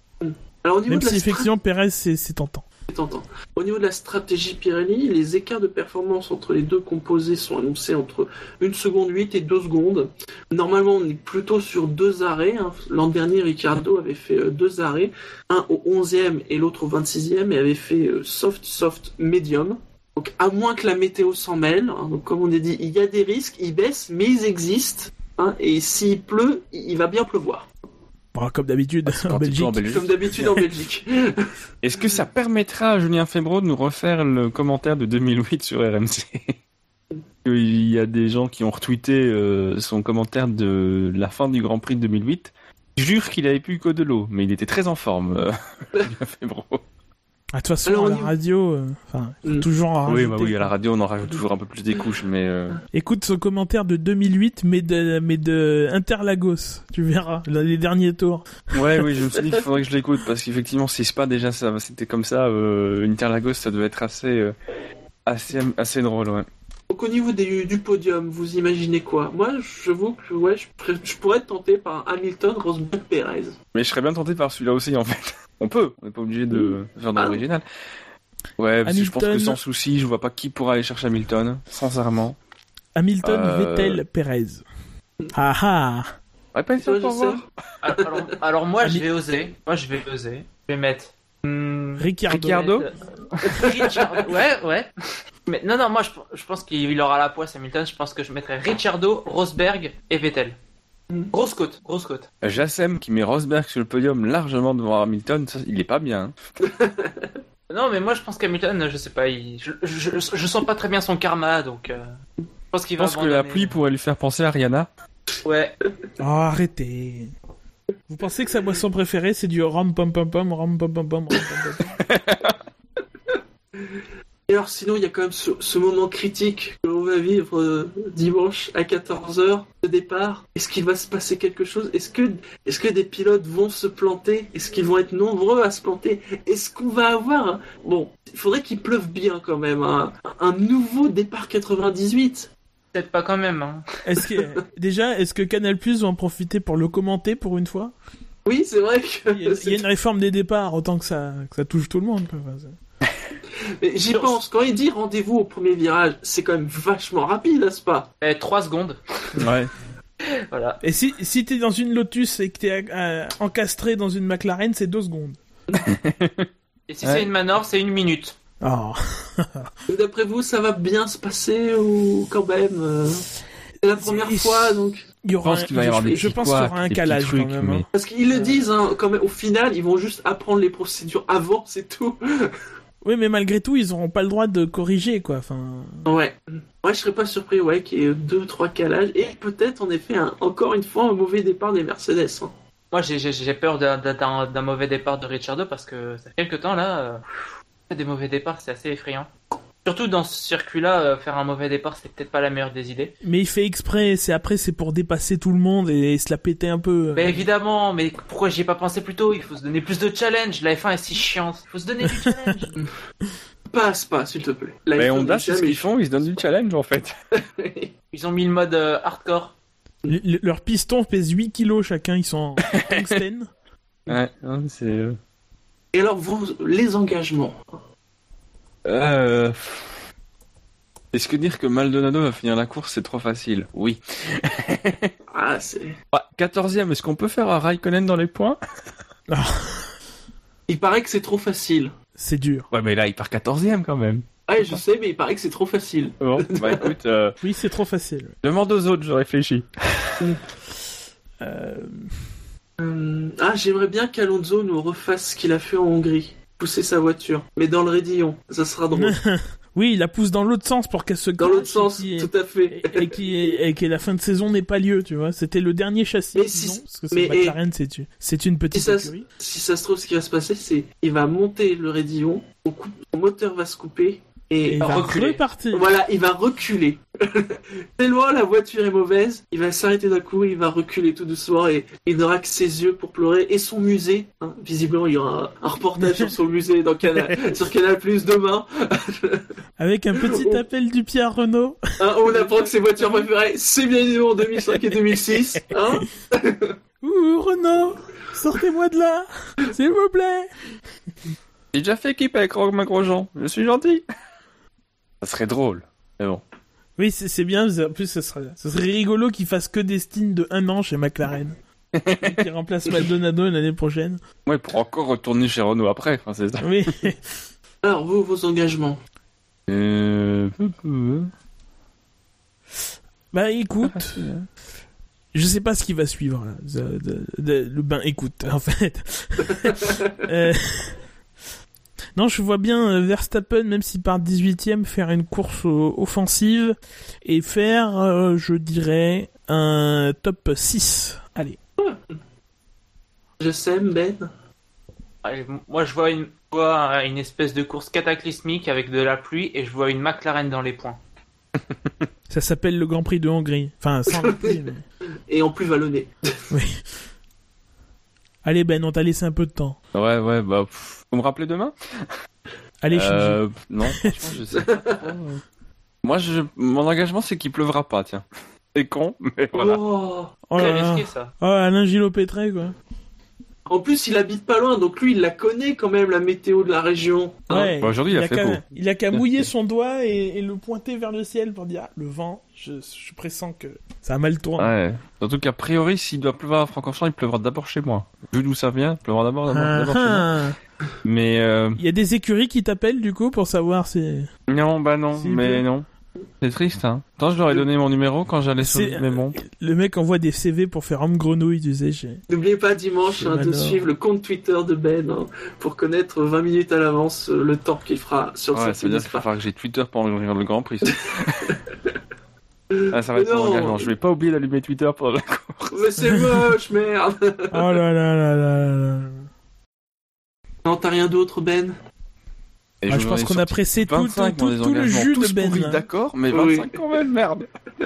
Alors, au niveau Même de la si effectivement Perez c'est c'est tentant. Tentant. Au niveau de la stratégie Pirelli, les écarts de performance entre les deux composés sont annoncés entre 1 seconde 8 et 2 secondes. Normalement, on est plutôt sur deux arrêts. hein. L'an dernier, Ricardo avait fait euh, deux arrêts, un au 11e et l'autre au 26e, et avait fait euh, soft, soft, medium. Donc, à moins que la météo s'en mêle, hein, donc comme on a dit, il y a des risques, ils baissent, mais ils existent. hein, et s'il pleut, il va bien pleuvoir. Bon, comme d'habitude en Belgique. joues en Belgique. Comme d'habitude en Belgique. Est-ce que ça permettra à Julien Febro de nous refaire le commentaire de 2008 sur RMC Il y a des gens qui ont retweeté euh, son commentaire de la fin du Grand Prix de 2008. Je jure qu'il avait plus que de l'eau, mais il était très en forme, euh, Julien Febro. Ah, De toute façon, Alors, à la radio, euh, enfin, Mm. toujours en Oui, rajouter, bah oui, à la radio, on en rajoute toujours un peu plus des couches, mais euh, Écoute ce commentaire de 2008, mais de, mais de Interlagos, tu verras, les derniers tours. ouais, oui, je me suis dit qu'il faudrait que je l'écoute parce qu'effectivement, si Spa déjà ça, c'était comme ça, euh, Interlagos, ça devait être assez, euh, assez, assez drôle, ouais. Donc au niveau des- du podium, vous imaginez quoi? Moi, j'avoue que ouais, je, pourrais être tenté par Hamilton, Rosberg, Perez. Mais je serais bien tenté par celui-là aussi, en fait. On peut, on n'est pas obligé de faire dans Ah. l'original. Ouais, parce que je pense que sans souci, je vois pas qui pourra aller chercher Hamilton, sincèrement. Hamilton, Euh. Vettel, Perez. Ah ah Ouais, pas Toi, pour voir. sais. Alors, alors moi, je vais oser. Moi, je vais oser. Je vais mettre. hmm, Ricardo. Ricardo. Ricciardo. Ouais, ouais. Mais non, non, moi, je, je pense qu'il aura la poisse, Hamilton. Je pense que je mettrai Ricciardo, Rosberg et Vettel. Mm. Grosse côte, grosse côte. Jassem qui met Rosberg sur le podium largement devant Hamilton, ça, il est pas bien. hein. Non, mais moi, je pense qu'Hamilton, je sais pas, il... je, je, je, je sens pas très bien son karma, donc. euh, Je pense qu'il Je va. pense que la pluie pourrait lui faire penser à Rihanna. Ouais. Oh, arrêtez. Vous pensez que sa boisson préférée, c'est du rum pom pom pom, rum pom pom pom, rum pom pom Et alors sinon, il y a quand même ce, ce moment critique que l'on va vivre euh, dimanche à 14h, le départ. Est-ce qu'il va se passer quelque chose? Est-ce que, est-ce que des pilotes vont se planter? Est-ce qu'ils vont être nombreux à se planter? Est-ce qu'on va avoir... un- Bon, il faudrait qu'il pleuve bien quand même. Un, un nouveau départ 98 Peut-être pas quand même, hein. Est-ce que, déjà, est-ce que Canal Plus va en profiter pour le commenter pour une fois? Oui, c'est vrai que... il y, a, il y a une réforme des départs, autant que ça, que ça touche tout le monde. quoi. J'y pense, quand il dit rendez-vous au premier virage, c'est quand même vachement rapide, n'est-ce pas? Eh, 3 secondes. Ouais. Voilà. Et si, si t'es dans une Lotus et que t'es euh, encastré dans une McLaren, c'est deux secondes. Et si Ouais. c'est une manœuvre, c'est une minute. Oh. D'après vous, ça va bien se passer ou quand même euh, C'est la première C'est- fois, donc... Il y Je aura pense un- qu'il va y avoir je, des je pense qu'il y aura un calage trucs, quand même. mais- hein. Parce qu'ils le disent, hein, quand même, au final, ils vont juste apprendre les procédures avant, c'est tout. Oui, mais malgré tout, ils auront pas le droit de corriger, quoi. Enfin, Ouais. Ouais, je serais pas surpris, ouais, qu'il y ait deux, trois calages, et peut-être, en effet, un- encore une fois, un mauvais départ des Mercedes. hein. Moi, j'ai- j'ai j'ai peur d'un- d'un d'un mauvais départ de Ricciardo parce que ça fait quelques temps là, euh, des mauvais départs, c'est assez effrayant. Surtout dans ce circuit-là, euh, faire un mauvais départ, c'est peut-être pas la meilleure des idées. mais il fait exprès. C'est après, c'est pour dépasser tout le monde et, se la péter un peu. Mais évidemment, mais pourquoi j'y ai pas pensé plus tôt? Il faut se donner plus de challenge. La F1 est si chiante. Il faut se donner du challenge. pas à Spa, s'il te plaît. La Mais F1 Honda, c'est ce qu'ils font, ils se donnent du challenge en fait. Ils ont mis le mode euh, hardcore. Le- le- Leurs pistons pèsent 8 kilos chacun, ils sont en tungstène. Ouais, hein, c'est. euh, Et alors, vous, les engagements? Euh... Est-ce que dire que Maldonado va finir la course, c'est trop facile? Oui. Ah, c'est. Ouais, 14ème, est-ce qu'on peut faire un Raikkonen dans les points? Il paraît que c'est trop facile. C'est dur. Ouais, mais là, il part 14ème quand même. Ouais, je sais, mais il paraît que c'est trop facile. Bon, bah écoute, euh, Oui, c'est trop facile. demande aux autres, je réfléchis. Euh, Hum, Ah, j'aimerais bien qu'Alonso nous refasse ce qu'il a fait en Hongrie. Pousser sa voiture. Mais dans le raidillon. Ça sera drôle. Oui, il la pousse dans l'autre sens pour qu'elle se Dans l'autre sens, et tout à fait. et, qui et que la fin de saison n'ait pas lieu, tu vois. C'était le dernier châssis Mais si- ont, parce que c'est mais- McLaren, c'est une petite Si ça- écurie. Si ça se trouve, ce qui va se passer, c'est il va monter le raidillon, son, coup- son moteur va se couper, Et et, il va reculer. repartir. voilà, il va reculer. Tellement la voiture est mauvaise, il va s'arrêter d'un coup, il va reculer tout doucement, et il n'aura que ses yeux pour pleurer, et son musée. hein. Visiblement, il y aura un, un reportage sur son musée dans Canal, sur Canal Plus demain. Avec un petit appel du Pierre Renault. Hein, on apprend que ses voitures préférées, c'est bien évidemment en 2005 et 2006. Hein Ouh, Renault, sortez-moi de là, s'il vous plaît. J'ai déjà fait équipe avec Romain Grosjean, je suis gentil. Ça serait drôle. Mais bon. Oui, c'est bien. En plus, ce serait, ce serait rigolo qu'il fasse que des stints de un an chez McLaren. Et qu'il remplace Maldonado l'année prochaine. Ouais, pour encore retourner chez Renault après, enfin, c'est ça. Oui. Alors, vous, vos engagements? Euh... Bah écoute, je sais pas ce qui va suivre là. De- de- de- le ben écoute en fait. Euh, Non, je vois bien euh, Verstappen, même s'il part 18ème, faire une course euh, offensive et faire, euh, je dirais, un top 6. Allez. Je sais, Ben. Allez, Moi, je vois, une, je vois une espèce de course cataclysmique avec de la pluie et je vois une McLaren dans les points. Ça s'appelle le Grand Prix de Hongrie. Enfin, sans la pluie, mais- Et en plus vallonné. Oui. Allez Ben, on t'a laissé un peu de temps. Ouais, ouais, bah... pff, Vous me rappelez demain? Allez, Shinji. euh, Non, franchement, je sais pas trop. Moi, je... mon engagement, c'est qu'il pleuvra pas, tiens. C'est con, mais voilà. Oh. Oh là. risqué ça. Oh, Alain Gillot-Pétré, quoi. En plus, il habite pas loin, donc lui, il la connaît quand même, la météo de la région. Hein. Ouais. Bah, aujourd'hui, il a fait qu'à- beau. Il a qu'à mouiller son doigt et, et le pointer vers le ciel pour dire ah, le vent. Je, je pressens que ça a mal tourné. Ouais. Surtout qu'a priori, s'il doit pleuvoir à Francorchamps, il pleuvra d'abord chez moi. Vu d'où ça vient, il pleuvra d'abord Ah, chez moi. ah. Mais euh, Il y a des écuries qui t'appellent du coup pour savoir si. non, bah non, mais non. C'est triste, hein. Tant je leur ai donné mon numéro quand j'allais sur mais bon. Le mec envoie des CV pour faire homme grenouille, tu sais. j'ai- N'oubliez pas dimanche Je hein, de suivre le compte Twitter de Ben hein, pour connaître 20 minutes à l'avance euh, le temps qu'il fera sur Ouais, le ça veut dire qu'il que j'ai Twitter pendant le, le Grand Prix. ah, ça va être mon non. engagement. Je vais pas oublier d'allumer Twitter pendant la course. Mais c'est moche, merde Oh là là là là là. Non, t'as rien d'autre, Ben? Et Ah, je pense qu'on a pressé tout, 25 tout, tout, tout le jus de Ben. là. D'accord, mais Oui. 25 quand même, merde.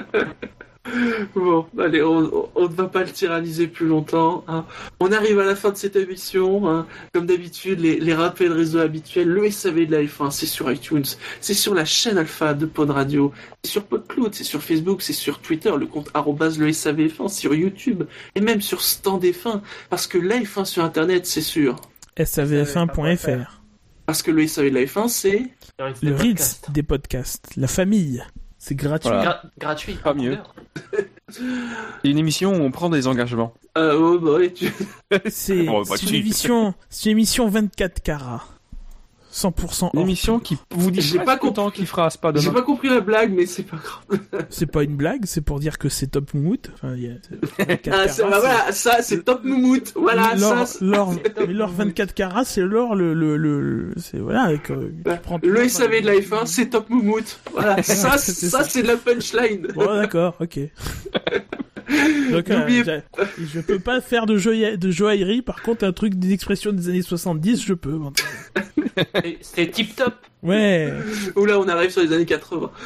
Bon, allez, on, ne va pas le tyranniser plus longtemps. hein. On arrive à la fin de cette émission. hein. Comme d'habitude, les, les rappels réseau habituels, le SAV de la F1, c'est sur iTunes, c'est sur la chaîne Alpha de Pod Radio, c'est sur PodCloud, c'est sur Facebook, c'est sur Twitter, le compte arrobase le SAVF1, sur YouTube, et même sur Stand F1, parce que la F1 sur Internet, c'est sûr. SAVF1.fr. Parce que le SAV de la F1, c'est... Le Ritz des podcasts. La famille. C'est gratuit. Voilà. Gra- gratuit. Pas mieux. C'est une émission où on prend des engagements. Euh, oh, bah, ouais, tu... C'est bah, une émission, c'est une émission 24 carats. 100% Une or. émission qui vous dit J'ai pas pas content qu'il fera à Spa J'ai demain. pas compris la blague, mais c'est pas grave. C'est pas une blague, c'est pour dire que c'est top moumout. Enfin, il y a- c'est 24 Ah, bah, voilà, ça, c'est top moumoute. Voilà, l'or, ça, c'est- l'or, mais l'or 24 carats, c'est l'or, le, le, le, le- c'est voilà, avec, euh, Bah, Le SAV de la F1, c'est top moumoute. Voilà, ça, C'est ça, ça. c'est de la punchline. Bon, d'accord, ok. Donc, euh, je peux pas faire de, joaillerie. Par contre, un truc d'expression des années 70, je peux. C'était tip top. Ouais. Oula, on arrive sur les années 80.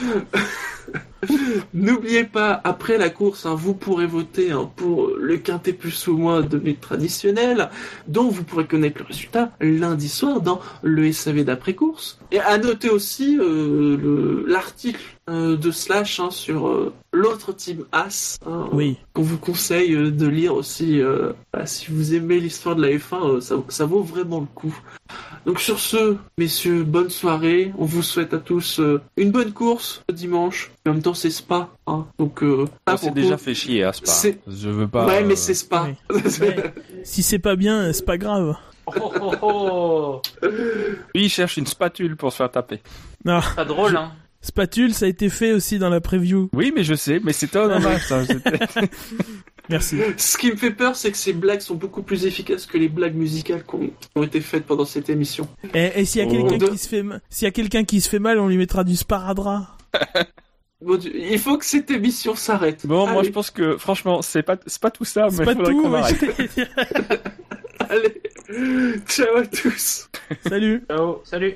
N'oubliez pas, après la course, hein, vous pourrez voter hein, pour le quintet plus ou moins de lutte traditionnelle, dont vous pourrez connaître le résultat lundi soir dans le SAV d'après-course. Et à noter aussi euh, le- l'article euh, de Slash hein, sur euh, l'autre team As, hein, Oui. qu'on vous conseille euh, de lire aussi. euh, voilà, si vous aimez l'histoire de la F1, euh, ça, ça vaut vraiment le coup. Donc sur ce, messieurs, bonne soirée. On vous souhaite à tous euh, une bonne course le dimanche. En même temps, c'est Spa. Hein. Donc, euh, On s'est déjà fait chier à Spa. C'est- Je veux pas. Ouais, mais c'est Spa. Ouais. Si c'est pas bien, c'est pas grave. Oh, oh, oh, oh. Lui, il cherche une spatule pour se faire taper. Non, Pas drôle, hein. Spatule, ça a été fait aussi dans la preview. Oui, mais je sais, mais c'était un hommage, Merci. Ce qui me fait peur, c'est que ces blagues sont beaucoup plus efficaces que les blagues musicales qui ont, été faites pendant cette émission. Et, et s'il y a Oh. quelqu'un qui se fait, ma- s'il y a quelqu'un qui se fait mal, on lui mettra du sparadrap. Bon Dieu, il faut que cette émission s'arrête. Bon, moi, Allez, je pense que, franchement, c'est pas, c'est pas tout ça, C'est mais pas il faudrait tout. qu'on mais arrête. allez. Ciao à tous. Salut. Ciao. Salut.